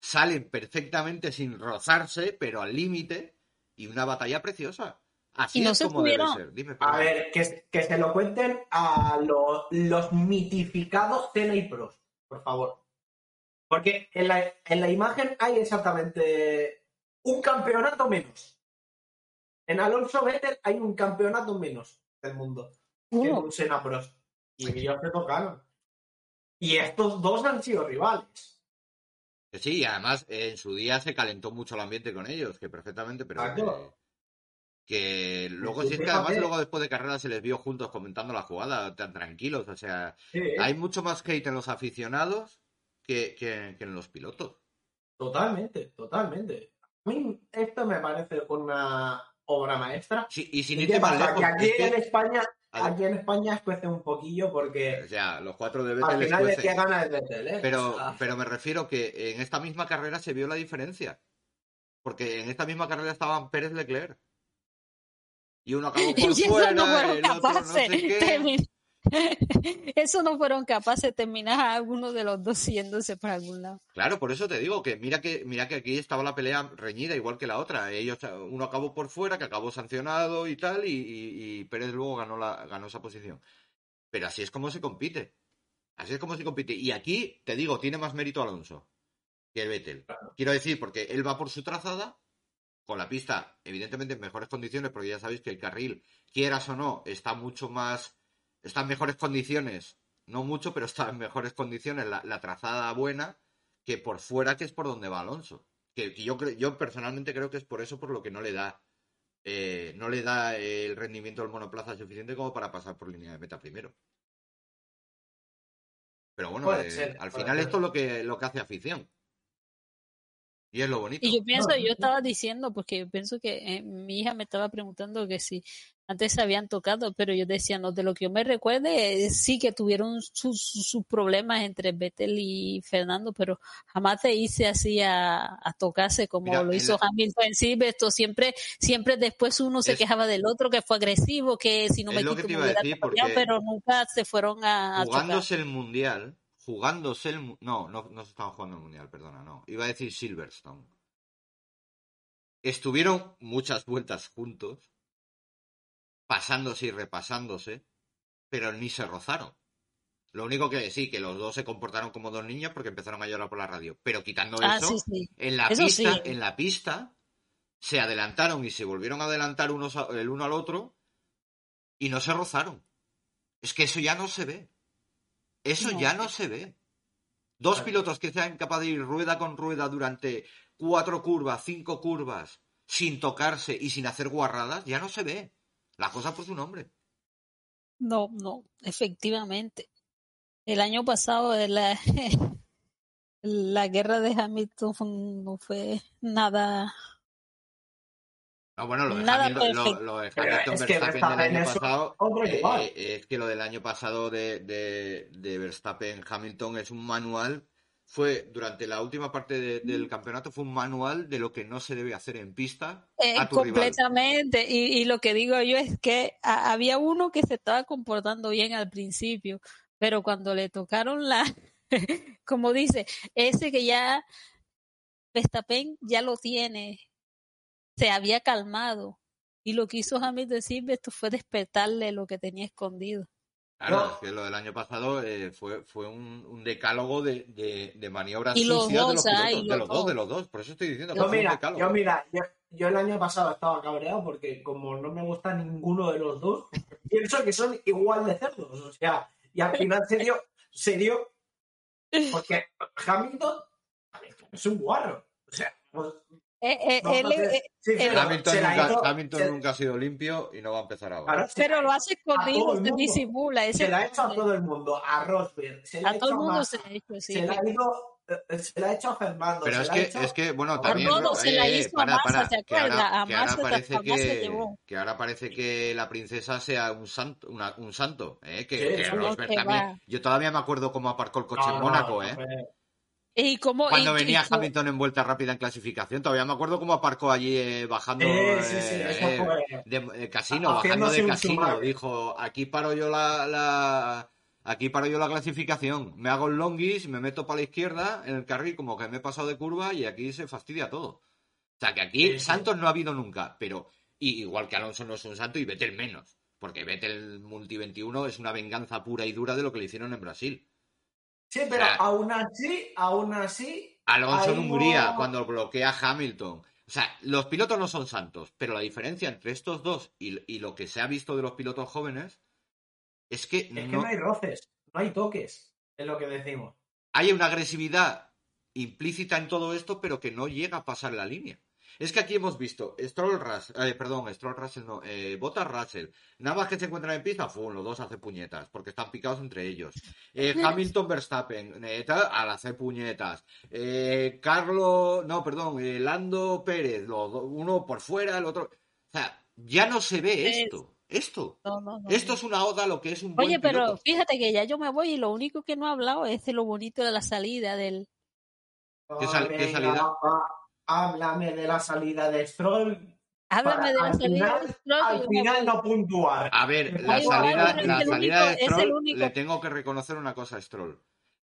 S2: salen perfectamente sin rozarse, pero al límite, y una batalla preciosa. Así es como debe ser.
S1: a ver, que, se lo cuenten a los mitificados Cena y Pros, por favor. Porque en la, en la imagen hay exactamente un campeonato menos. En Alonso Vettel hay un campeonato menos del mundo que en un Sena Pros y ellos se tocaron. Y estos dos han sido rivales.
S2: Sí, y además en su día se calentó mucho el ambiente con ellos, que perfectamente, pero que, luego sí es que además luego después de carrera se les vio juntos comentando la jugada, tan tranquilos, o sea, hay mucho más hate en los aficionados que, en los pilotos.
S1: Totalmente, totalmente. A mí esto me parece una obra maestra.
S2: Sí, y sin irte más lejos.
S1: Que aquí en España Aquí en España escuece un poquillo porque.
S2: O sea, los cuatro de Vettel. Al
S1: final gana el Vettel, ¿eh?
S2: Pero, pero me refiero que en esta misma carrera se vio la diferencia. Porque en esta misma carrera estaban Pérez Leclerc. Y uno acabó por fuera, no el otro no sé qué.
S3: Eso no fueron capaces de terminar a alguno de los dos yéndose para algún lado.
S2: Claro, por eso te digo que mira que mira que aquí estaba la pelea reñida igual que la otra. Ellos uno acabó por fuera, que acabó sancionado y tal, y, Pérez luego ganó la ganó esa posición. Pero así es como se compite. Así es como se compite. Y aquí te digo, tiene más mérito Alonso que Vettel. Quiero decir, porque él va por su trazada, con la pista, evidentemente en mejores condiciones, porque ya sabéis que el carril, quieras o no, está mucho más está en mejores condiciones, no mucho, pero está en mejores condiciones la, trazada buena que por fuera, que es por donde va Alonso. Que, yo, yo personalmente creo que es por eso por lo que no le da eh, no le da el rendimiento del monoplaza suficiente como para pasar por línea de meta primero. Pero bueno, eh,
S1: ser,
S2: al final
S1: ser.
S2: esto es lo que, lo que hace afición. Y es lo bonito.
S3: Y yo pienso,
S1: No,
S3: yo
S1: sí.
S3: estaba diciendo, porque yo pienso que eh, mi hija me estaba preguntando que si antes se habían tocado, pero yo decía, no, de lo que yo me recuerde, eh, sí que tuvieron sus, problemas entre Vettel y Fernando, pero jamás te hice así a, a tocarse como
S2: Mira,
S3: lo hizo
S2: la-
S3: Hamilton en Silverstone. Siempre, siempre después uno se
S2: Es-
S3: quejaba del otro, que fue agresivo, que si no
S2: Es
S3: me
S2: lo que
S3: quito
S2: a porque
S3: pero nunca se fueron a, a chocar.
S2: jugándose el mundial, jugándose el no, no, no se estaban jugando el mundial, perdona, no. Iba a decir Silverstone. Estuvieron muchas vueltas juntos, pasándose y repasándose, pero ni se rozaron. Lo único que sí, que los dos se comportaron como dos niños porque empezaron a llorar por la radio. Pero quitando
S3: Ah,
S2: eso,
S3: sí, sí.
S2: en la
S3: Eso
S2: pista,
S3: sí.
S2: en la pista, se adelantaron y se volvieron a adelantar unos a- el uno al otro y no se rozaron. Es que eso ya no se ve. Eso
S3: No.
S2: ya no se ve. Dos pilotos que sean capaces de ir rueda con rueda durante cuatro curvas, cinco curvas, sin tocarse y sin hacer guarradas, ya no se ve. La cosa por su nombre.
S3: No, no, efectivamente. El año pasado la, la guerra de Hamilton no fue nada.
S2: No, bueno, lo de
S3: Nada
S2: Hamilton, lo, de Hamilton
S1: es que
S2: Verstappen del año pasado. eh, eh, es que lo del año pasado de, de, de Verstappen Hamilton es un manual. Fue durante la última parte de- del campeonato, fue un manual de lo que no se debe hacer en pista
S3: Eh,
S2: a tu rival.
S3: completamente. Y, y lo que digo yo es que a- había uno que se estaba comportando bien al principio, pero cuando le tocaron la, como dice, ese que ya Verstappen ya lo tiene, se había calmado. Y lo que hizo Hamilton decir esto fue despertarle lo que tenía escondido.
S2: Claro,
S1: No.
S2: es que lo del año pasado eh, fue, fue un, un decálogo de, de, de maniobras
S3: Y los
S2: sucias de los
S3: dos,
S2: pilotos, de
S3: los
S2: los dos,
S3: dos.
S2: de los dos. Por eso estoy diciendo que
S1: Yo mira,
S2: decálogo.
S1: yo mira, yo, yo el año pasado estaba cabreado porque como no me gusta ninguno de los dos, pienso que son igual de cerdos. O sea, y al final se dio, se dio, porque Hamilton, Hamilton es un guarro. O sea, pues,
S3: Eh, eh,
S1: a ser
S3: eh,
S1: sinceros,
S2: Hamilton,
S1: se la
S2: nunca,
S1: hizo-
S2: Hamilton
S1: se-
S2: nunca ha sido limpio y no va a empezar ahora.
S1: claro,
S3: pero lo hace
S1: todo
S3: escondido, se disimula. ese
S1: se la ha hecho a todo el mundo, a Rosberg, se la ha
S3: a todo el
S1: hecho a
S3: mundo
S1: Massa,
S3: se le ha hecho, sí.
S1: se la ha ido- eh, se la ha hecho a Fernando.
S2: Pero
S1: se
S2: es que,
S1: hecho-
S2: es que, bueno,
S1: A
S2: también.
S3: todos se la
S2: eh, eh,
S3: hizo a
S2: para,
S3: Massa,
S2: para,
S3: ¿te
S2: que ahora-
S3: acuerdas? A
S2: que ahora
S3: Massa
S2: parece
S3: Massa
S2: que, que ahora parece que la princesa sea un santo, una- un santo, ¿eh? Que,
S1: Sí,
S2: que
S1: sí,
S2: Rosberg
S3: que
S2: también.
S3: va.
S2: Yo todavía me acuerdo cómo aparcó el coche
S1: No,
S2: en
S1: no,
S2: Mónaco,
S1: no
S2: ¿eh?
S1: Fue-
S3: Y cómo,
S2: Cuando
S3: y-
S2: venía Hamilton en vuelta rápida en clasificación, todavía me acuerdo cómo aparcó allí eh, bajando eh,
S1: sí, sí, eso
S2: eh, de, eh, casino, bajando de casino. Dijo, aquí paro yo la, la- aquí paro yo la clasificación, me hago el longis, me meto para la izquierda en el carril como que me he pasado de curva y aquí se fastidia todo. O sea que aquí
S1: Sí, sí.
S2: Santos no ha habido nunca, pero y, igual que Alonso no es un santo y Vettel menos, porque Vettel Multi 21 es una venganza pura y dura de lo que le hicieron en Brasil.
S1: Sí, pero aún así, aún así,
S2: Alonso en Hungría,
S1: no-
S2: cuando bloquea Hamilton. O sea, los pilotos no son santos, pero la diferencia entre estos dos y, y lo que se ha visto de los pilotos jóvenes es que,
S1: es que
S2: no,
S1: no hay roces, no hay toques, es lo que decimos.
S2: hay una agresividad implícita en todo esto, pero que no llega a pasar la línea. Es que aquí hemos visto Stroll Russell, eh, perdón, Stroll Russell no, eh, Bottas Russell. Nada más que se encuentran en pista, ¡fum! los dos hacen puñetas, porque están picados entre ellos. Eh, Hamilton Verstappen, eh, tal, al hacer puñetas. Eh, Carlos, no, perdón, eh, Lando Pérez, los uno por fuera, el otro. O sea, ya no se ve
S3: Es-
S2: esto. Esto.
S3: no, no, no,
S2: Esto
S3: no.
S2: es una oda a lo que es un buen
S3: Oye, pero fíjate que ya yo me voy y lo único que no he hablado es de lo bonito de la salida del...
S2: ¿Qué sal-
S1: Oh,
S2: qué salida?
S1: Háblame de la salida de Stroll.
S3: Háblame
S1: para
S3: de la
S1: al
S3: salida
S1: final,
S3: del Stroll
S1: al final no puntuar.
S2: A ver, la salida, la
S3: único-
S2: de Stroll, le tengo que reconocer una cosa a Stroll.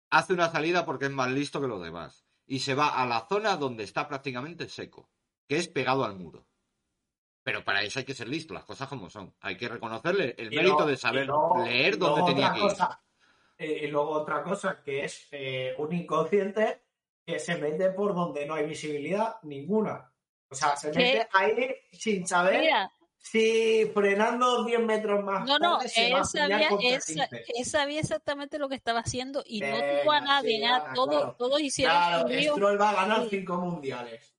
S2: Hace una salida porque es más listo que los demás. Y se va a la zona donde está prácticamente seco, que es pegado al muro. Pero para eso hay que ser listo, las cosas como son. Hay que reconocerle el
S1: Y
S2: mérito de saber leer dónde tenía que ir.
S1: cosa, eh, y luego otra cosa que es eh, un inconsciente que se mete por donde no hay visibilidad ninguna. O sea, se
S3: ¿Qué?
S1: mete ahí sin saber
S3: Mira,
S1: si frenando 10 metros más
S3: no, no,
S1: tarde
S3: él sabía, él, sa-
S1: 15.
S3: él sabía exactamente lo que estaba haciendo y no tuvo a nadie, nada,
S1: Ana,
S3: todo-
S1: claro.
S3: todos hicieron
S1: Claro. Stroll va a ganar
S3: Sí.
S1: 5 mundiales.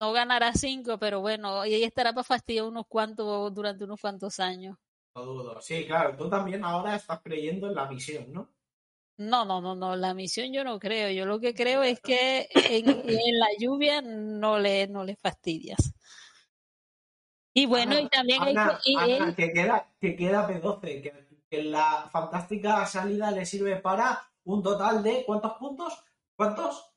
S3: no ganará cinco, pero bueno, y ella estará para fastidiar unos cuantos durante unos cuantos años.
S1: No dudo. Sí, claro, tú también ahora estás creyendo en la misión, ¿no?
S3: No, no, no, no, la misión yo no creo. Yo lo que creo es que en, en la lluvia no le, no le fastidias. Y bueno, y también hay que, y
S1: Ana,
S3: él-
S1: que queda, que queda P12, que, que la fantástica salida le sirve para un total de ¿cuántos puntos? ¿Cuántos?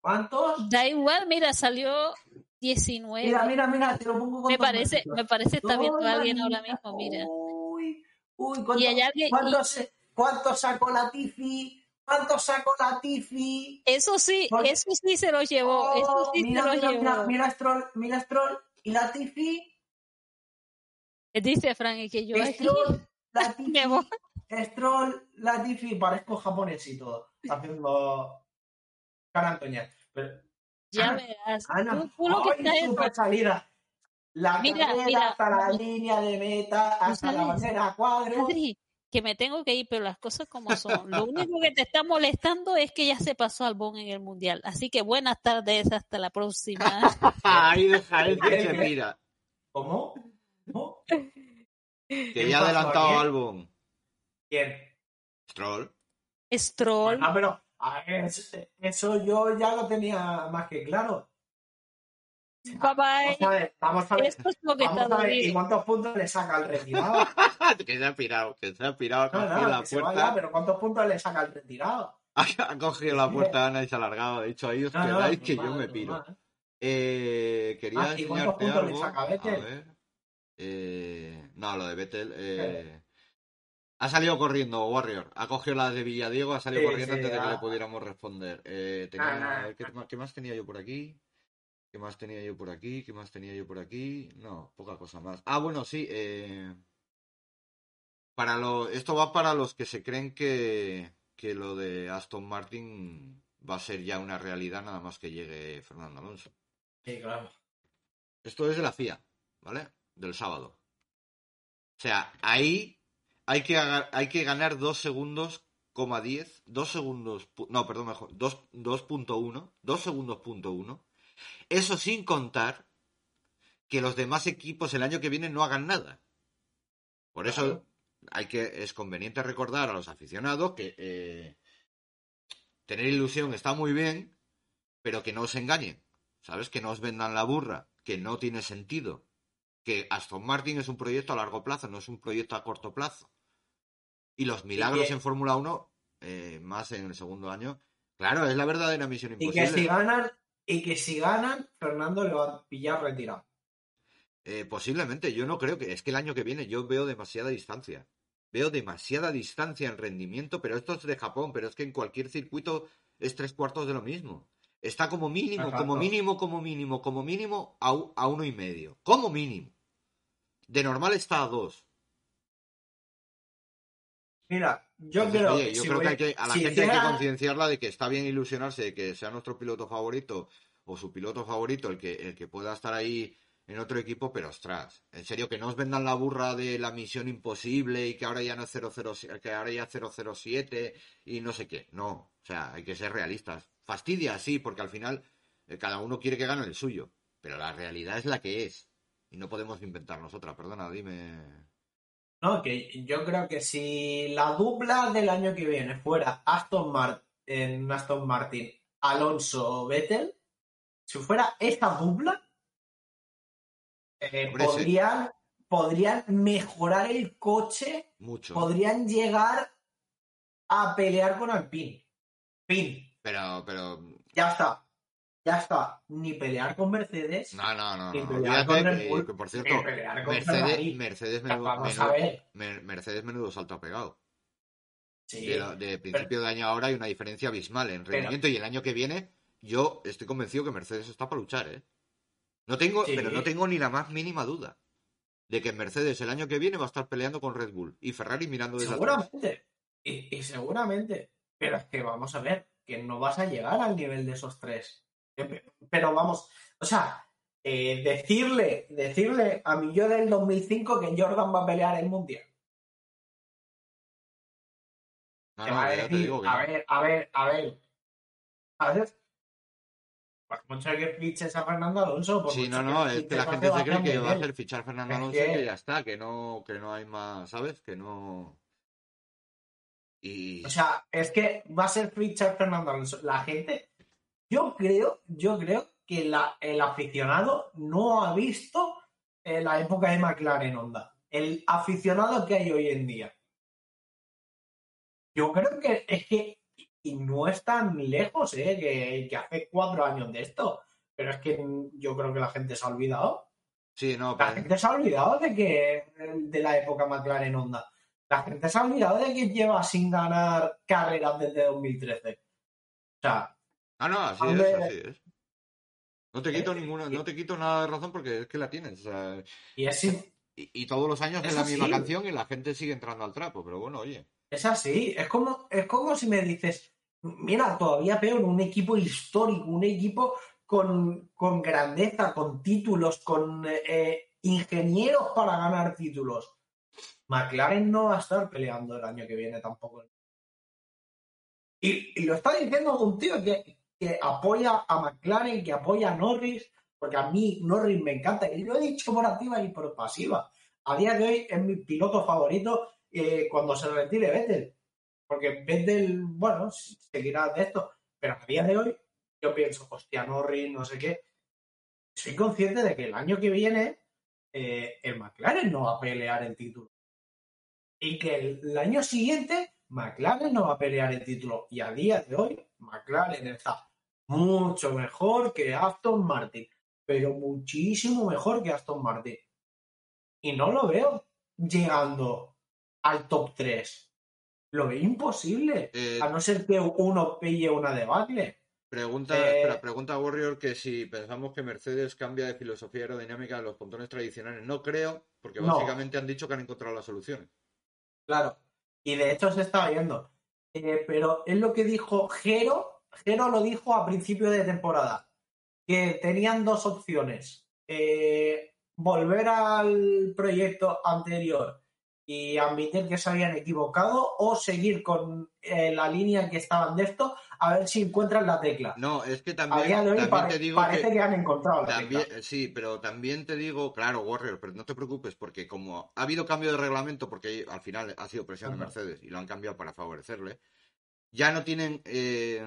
S1: ¿Cuántos?
S3: da igual, mira, salió 19.
S1: Mira, mira, mira, te lo pongo con
S3: me parece, me parece está viendo a alguien ahora mismo, mira.
S1: Uy, uy, ¿cuánto,
S3: Y hay alguien-
S1: cuánto
S3: y-
S1: se- cuánto sacó la Tifi? ¿Cuánto sacó la Tifi?
S3: Eso sí,
S1: Porque-
S3: eso sí se lo llevó,
S1: Oh,
S3: eso sí
S1: mira,
S3: se lo
S1: mira,
S3: llevó.
S1: mira, mira Stroll, mira Stroll. ¿Y la Tifi?
S3: Dice Frank que yo
S1: Stroll, la Tifi. Stroll, Latifi, parezco japonés y todo, haciendo cara. Pero,
S3: Ya
S1: Ana,
S3: verás.
S1: Ana,
S3: Tú, tú lo que
S1: ¡ay,
S3: estás es-
S1: super salida! La
S3: Mira,
S1: carrera
S3: mira,
S1: hasta la línea de meta, hasta la bandera a cuadros.
S3: Adri, que me tengo que ir, pero las cosas como son. Lo único que te está molestando es que ya se pasó al Bon en el Mundial. Así que buenas tardes, hasta la próxima.
S2: Ahí deja él que se mira.
S1: ¿Cómo? ¿Cómo?
S2: Que
S1: ¿Qué
S2: ya ha adelantado
S1: aquí?
S2: Albon.
S1: ¿Quién?
S2: Stroll.
S3: Stroll.
S1: Ah, pero a ver, eso- eso yo ya lo tenía más que claro.
S3: Bye
S1: Vamos a ver, vamos a ver.
S3: Esto es lo que
S1: Vamos
S3: está
S1: a ver, ¿y cuántos puntos le saca el retirado?
S2: que se ha pirado, que se ha pirado, ha cogido
S1: no,
S2: la puerta.
S1: vaya, pero ¿cuántos puntos le saca el retirado?
S2: Ha cogido la puerta Ana y se ha alargado. Ha dicho ahí os
S1: No, no,
S2: quedáis que yo me piro.
S1: normal.
S2: Eh, quería
S1: Ah, ¿y cuántos
S2: enseñarte
S1: puntos le
S2: algo.
S1: saca
S2: A ver. Eh, no, lo de Vettel. eh, ha salido corriendo, Warrior. Ha cogido la de Villadiego, ha salido
S1: Sí,
S2: corriendo
S1: sí,
S2: antes de que
S1: ah.
S2: le pudiéramos responder. Eh, tenía-
S1: Ah,
S2: a ver, ¿qué, más, qué más tenía yo por aquí? ¿Qué más tenía yo por aquí? ¿Qué más tenía yo por aquí? No, poca cosa más. Ah, bueno, sí. eh, para lo, esto va para los que se creen que, que lo de Aston Martin va a ser ya una realidad nada más que llegue Fernando Alonso.
S1: Sí, claro.
S2: Esto es de la FIA, ¿vale? Del sábado. O sea, ahí hay que, hay que ganar 2 segundos, coma 10, 2 segundos, no, perdón, mejor, 2 2.1, 2 segundos punto 1. Eso sin contar que los demás equipos el año que viene no hagan nada. Por eso
S1: Claro.
S2: hay que, es conveniente recordar a los aficionados que eh, tener ilusión está muy bien, pero que no os engañen. ¿Sabes? Que no os vendan la burra, que no tiene sentido. Que Aston Martin es un proyecto a largo plazo, no es un proyecto a corto plazo. Y los milagros
S1: que-
S2: en Fórmula 1, eh, más en el segundo año, claro, es la verdadera misión
S1: Y
S2: imposible.
S1: que si ganan, y que si ganan, Fernando le va a pillar retirado.
S2: Eh, posiblemente, yo no creo que. Es que el año que viene yo veo demasiada distancia. Veo demasiada distancia en rendimiento, pero esto es de Japón, pero es que en cualquier circuito es tres cuartos de lo mismo. Está como mínimo,
S1: Exacto.
S2: como mínimo, como mínimo, como mínimo a, a uno y medio. Como mínimo. De normal está a dos.
S1: Mira, yo
S2: Entonces,
S1: creo,
S2: oye, yo
S1: si
S2: creo que, hay que a la
S1: si
S2: gente hay que concienciarla de que está bien ilusionarse de que sea nuestro piloto favorito o su piloto favorito el que, el que pueda estar ahí en otro equipo, pero ostras, en serio, que no os vendan la burra de la misión imposible y que ahora ya no es 007, que ahora ya es 007 y no sé qué. No, o sea, hay que ser realistas. Fastidia, sí, porque al final eh, cada uno quiere que gane el suyo, pero la realidad es la que es y no podemos inventarnos otra. Perdona, dime.
S1: No, que yo creo que si la dupla del año que viene fuera Aston Martin, en Aston Martin, Alonso Vettel, si fuera esta dupla, eh,
S2: Hombre, sí.
S1: podrían, podrían mejorar el coche,
S2: Mucho.
S1: podrían llegar a pelear con Alpine. Fin,
S2: Pero, pero
S1: ya está. Ya está. Ni pelear con Mercedes,
S2: No, no, no.
S1: Ni pelear con Red Bull,
S2: que, por cierto,
S1: pelear con
S2: Mercedes, menudo,
S1: vamos
S2: menudo-
S1: a ver.
S2: Mer- Mercedes menudo salto ha pegado.
S1: Sí,
S2: De, principio de año ahora hay una diferencia abismal en
S1: Pero-
S2: rendimiento y el año que viene yo estoy convencido que Mercedes está para luchar, ¿eh? No tengo,
S1: Sí.
S2: pero no tengo ni la más mínima duda de que Mercedes el año que viene va a estar peleando con Red Bull y Ferrari mirando desde atrás.
S1: Seguramente. Y, y seguramente. Pero es que vamos a ver, que no vas a llegar al nivel de esos tres. Pero vamos, o sea, eh, decirle, decirle a mi yo del 2005 que Jordan va a pelear el mundial.
S2: No,
S1: Te
S2: no,
S1: va a decir,
S2: que
S1: a
S2: no.
S1: ver, a ver, a ver. A ver. Por mucho que fiches a Fernando Alonso. Por
S2: Sí, no, no, es que la gente se cree que va a hacer fichar Fernando Alonso y que ya está, que no, que no hay más, ¿sabes? Que no. Y
S1: O sea, es que va a ser fichar Fernando Alonso. La gente, yo creo, yo creo que la- el aficionado no ha visto eh, la época de McLaren Honda. El aficionado que hay hoy en día. Yo creo que es que, y no es tan lejos, ¿eh? que, que hace cuatro años de esto. Pero es que yo creo que la gente se ha olvidado.
S2: sí, no,
S1: La
S2: pero-
S1: gente se ha olvidado de que de la época McLaren Honda. La gente se ha olvidado de que lleva sin ganar carreras desde 2013. O sea,
S2: Ah, no, así
S1: Hombre.
S2: es, así es. No te quito
S1: Eh,
S2: ninguna, no te quito nada de razón porque es que la tienes. o sea,
S1: y es,
S2: y, y todos los años es
S1: Es
S2: la misma canción y la gente sigue entrando al trapo, pero bueno, oye.
S1: es así. Es como, es como si me dices, mira, todavía peor, un equipo histórico, un equipo con, con grandeza, con títulos, con eh, ingenieros para ganar títulos. McLaren no va a estar peleando el año que viene tampoco. Y, y lo está diciendo un tío que, que apoya a McLaren, que apoya a Norris, porque a mí Norris me encanta, y lo he dicho por activa y por pasiva. A día de hoy es mi piloto favorito eh, cuando se retire Vettel, porque Vettel, bueno, seguirá de esto, pero a día de hoy yo pienso, hostia, Norris, no sé qué. Soy consciente de que el año que viene eh, el McLaren no va a pelear el título. Y que el, el año siguiente McLaren no va a pelear el título. Y a día de hoy McLaren está mucho mejor que Aston Martin. Pero muchísimo mejor que Aston Martin. Y no lo veo llegando al top 3. Lo veo imposible.
S2: Eh,
S1: A no ser que uno pille una debacle.
S2: Pregunta,
S1: Eh,
S2: espera, pregunta Warrior que si pensamos que Mercedes cambia de filosofía aerodinámica de los pontones tradicionales. No creo, porque
S1: No.
S2: básicamente han dicho que han encontrado las soluciones.
S1: Claro. Y de hecho se está viendo. Eh, pero es lo que dijo Jero. Jero lo dijo a principio de temporada. Que tenían dos opciones. Eh, volver al proyecto anterior y admitir que se habían equivocado o seguir con eh, la línea que estaban de esto a ver si encuentran la tecla.
S2: No, es que también, también
S1: pare-
S2: te digo
S1: parece
S2: que,
S1: que... han encontrado la
S2: También,
S1: tecla.
S2: sí, pero también te digo, claro, Warrior, pero no te preocupes, porque como ha habido cambio de reglamento, porque al final ha sido presión de. Mercedes y lo han cambiado para favorecerle, ya no tienen eh,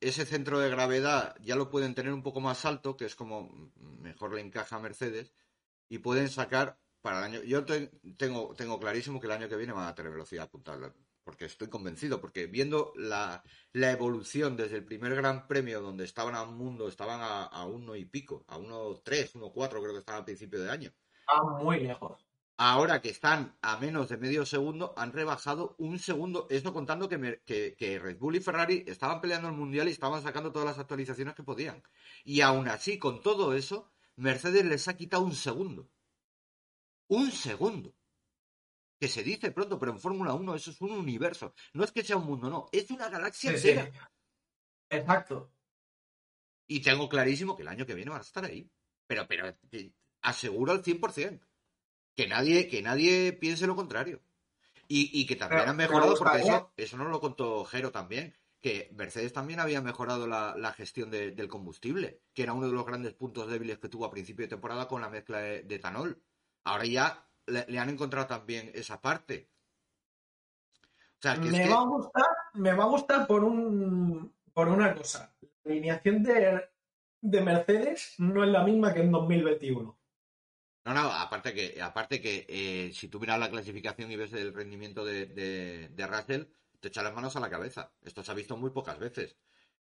S2: ese centro de gravedad, ya lo pueden tener un poco más alto, que es como mejor le encaja a Mercedes, y pueden sacar para el año. Yo te- tengo, tengo clarísimo que el año que viene van a tener velocidad punta, porque estoy convencido, porque viendo la, la evolución desde el primer Gran Premio donde estaban a un mundo, estaban a, a uno y pico, a uno tres, uno cuatro creo que estaban a principio de año.
S1: Está muy lejos.
S2: Ahora que están a menos de medio segundo, han rebajado un segundo. Esto contando que, me- que- que Red Bull y Ferrari estaban peleando el mundial y estaban sacando todas las actualizaciones que podían. Y aún así, con todo eso, Mercedes les ha quitado un segundo. Un segundo. Que se dice pronto, pero en Fórmula 1 eso es un universo. No es que sea un mundo, no. Es una galaxia
S1: Sí, sí.
S2: entera.
S1: Exacto.
S2: Y tengo clarísimo que el año que viene van a estar ahí. Pero, pero eh, aseguro al 100% que nadie, que nadie piense lo contrario. Y, y que también
S1: Pero
S2: han
S1: me
S2: mejorado, porque eso, eso nos lo contó Jero también, que Mercedes también había mejorado la, la gestión de- del combustible, que era uno de los grandes puntos débiles que tuvo a principio de temporada con la mezcla de, de etanol. Ahora ya le, le han encontrado también esa parte. O sea, que es
S1: me
S2: que-
S1: va a gustar, me va a gustar por un por una cosa. La alineación de, de Mercedes no es la misma que en 2021.
S2: No, no, aparte que, aparte que eh, si tú miras la clasificación y ves el rendimiento de, de, de Russell, te echas las manos a la cabeza. Esto se ha visto muy pocas veces.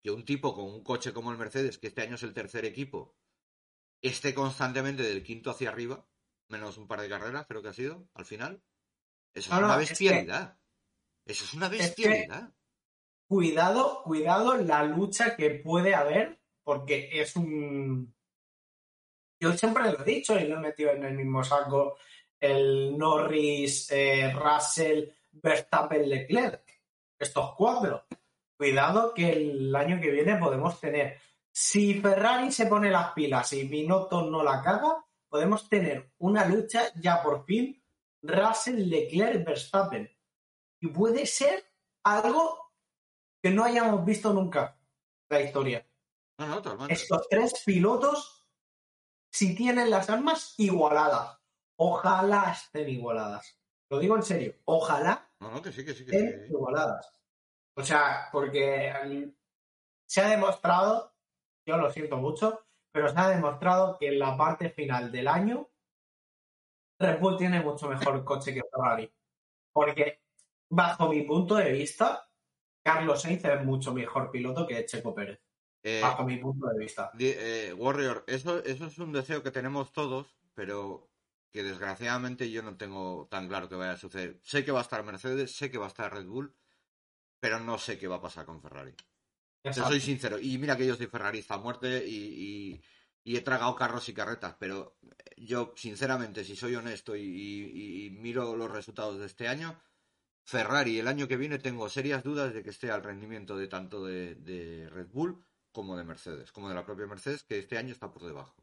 S2: Que un tipo con un coche como el Mercedes, que este año es el tercer equipo, esté constantemente del quinto hacia arriba, menos un par de carreras, creo que ha sido, al final. Eso
S1: No,
S2: es
S1: no,
S2: una
S1: es que-
S2: bestialidad. Eso es una
S1: que-
S2: bestialidad.
S1: Cuidado, cuidado la lucha que puede haber, porque es un. Yo siempre lo he dicho y lo he metido en el mismo saco el Norris, eh, Russell, Verstappen, Leclerc. Estos cuatro. Cuidado que el año que viene podemos tener. Si Ferrari se pone las pilas y Binotto no la caga, podemos tener una lucha ya por fin Russell, Leclerc, Verstappen. Y puede ser algo que no hayamos visto nunca en la historia.
S2: No, no, totalmente.
S1: Estos tres pilotos, si tienen las armas igualadas, ojalá estén igualadas. Lo digo en serio, ojalá
S2: No, no, que sí, que sí, que
S1: estén
S2: sí.
S1: igualadas. O sea, porque mm, se ha demostrado, yo lo siento mucho, pero se ha demostrado que en la parte final del año Red Bull tiene mucho mejor coche que Ferrari. Porque, bajo mi punto de vista, Carlos Sainz es mucho mejor piloto que Checo Pérez.
S2: Eh,
S1: Bajo mi punto de vista.
S2: Eh, Warrior, eso, eso es un deseo que tenemos todos, pero que desgraciadamente yo no tengo tan claro que vaya a suceder. Sé que va a estar Mercedes, sé que va a estar Red Bull, pero no sé qué va a pasar con Ferrari. Te soy sincero. Y mira que yo soy ferrarista a muerte y, y- y he tragado carros y carretas, pero yo, sinceramente, si soy honesto y, miro los resultados de este año, Ferrari el año que viene tengo serias dudas de que esté al rendimiento de tanto de, de Red Bull como de Mercedes, como de la propia Mercedes, que este año está por debajo.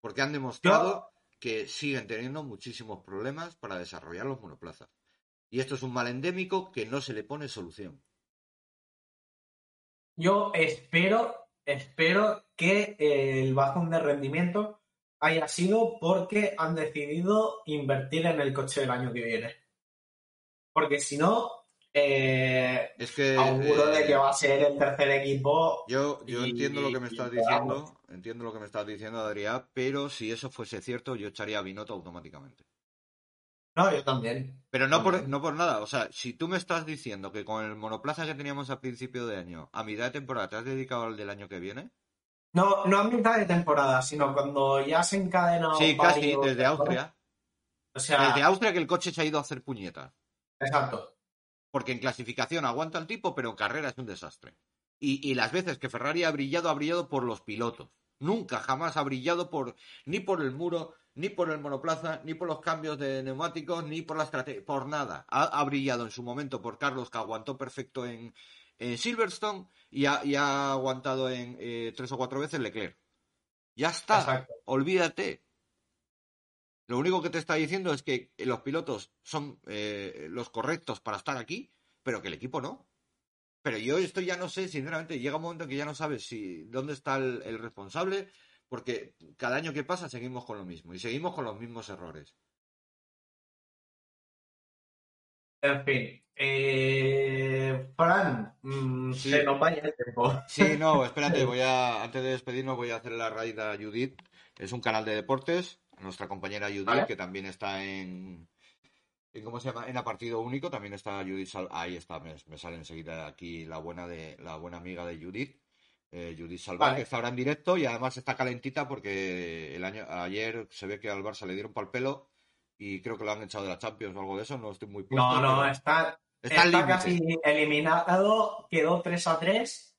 S2: Porque han demostrado que siguen teniendo muchísimos problemas para desarrollar los monoplazas. Y esto es un mal endémico que no se le pone solución.
S1: Yo espero, espero que el bajón de rendimiento haya sido porque han decidido invertir en el coche del año que viene. Porque si no, eh,
S2: Es que
S1: auguro
S2: eh,
S1: de que va a ser el tercer equipo.
S2: Yo, yo
S1: Y-
S2: entiendo lo que me estás diciendo, entiendo lo que me estás diciendo, Adrián, pero si eso fuese cierto, yo echaría a Binotto automáticamente.
S1: No, yo también.
S2: Pero no por, no por nada, o sea, si tú me estás diciendo que con el monoplaza que teníamos a principio de año, a mitad de temporada, te has dedicado al del año que viene,
S1: No, no a mitad de temporada, sino cuando ya se encadenó.
S2: sí, casi, desde Austria,
S1: O sea,
S2: desde Austria que el coche se ha ido a hacer puñetas,
S1: exacto.
S2: porque en clasificación aguanta el tipo, pero en carrera es un desastre. Y, y las veces que Ferrari ha brillado, ha brillado por los pilotos. Nunca, jamás ha brillado por ni por el muro, ni por el monoplaza, ni por los cambios de neumáticos, ni por la estrategia, por nada. Ha, ha brillado en su momento por Carlos, que aguantó perfecto en, en Silverstone, y ha, y ha aguantado en eh, tres o cuatro veces Leclerc. Ya está,
S1: Exacto.
S2: olvídate. Lo único que te está diciendo es que los pilotos son eh, los correctos para estar aquí, pero que el equipo no. Pero yo esto ya no sé, sinceramente, llega un momento en que ya no sabes si dónde está el, el responsable, porque cada año que pasa seguimos con lo mismo y seguimos con los mismos errores.
S1: En fin. Eh, Fran, mm,
S2: Sí.
S1: se nos vaya el tiempo.
S2: Sí, no, espérate, voy a, antes de despedirnos voy a hacer la raid a Judith. Es un canal de deportes, nuestra compañera Judith,
S1: Vale.
S2: que también está en, en, ¿cómo se llama? En a partido único, también está Judith Sal- ahí está, me, me sale enseguida aquí la buena de, la buena amiga de Judith. Eh, Judith Salvar,
S1: Vale.
S2: que está ahora en directo y además está calentita porque el año ayer se ve que al Barça le dieron pal pelo y creo que lo han echado de la Champions o algo de eso, no estoy muy puesto.
S1: No, no, está,
S2: está
S1: casi eliminado, quedó 3 a 3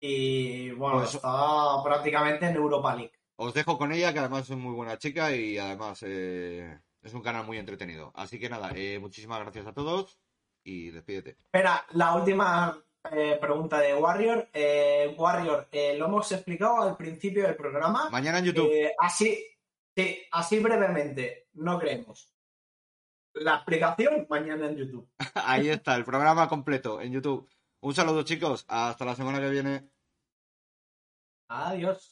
S1: y bueno,
S2: Pues-
S1: está prácticamente en Europa League.
S2: Os dejo con ella, que además es muy buena chica y además eh, es un canal muy entretenido. Así que nada, eh, muchísimas gracias a todos y despídete.
S1: Espera, la última eh, pregunta de Warrior. Eh, Warrior, eh, lo hemos explicado al principio del programa.
S2: Mañana en YouTube.
S1: Eh, así, sí, así brevemente, no creemos. La explicación mañana en YouTube.
S2: Ahí está, el programa completo en YouTube. Un saludo chicos, hasta la semana que viene.
S1: Adiós.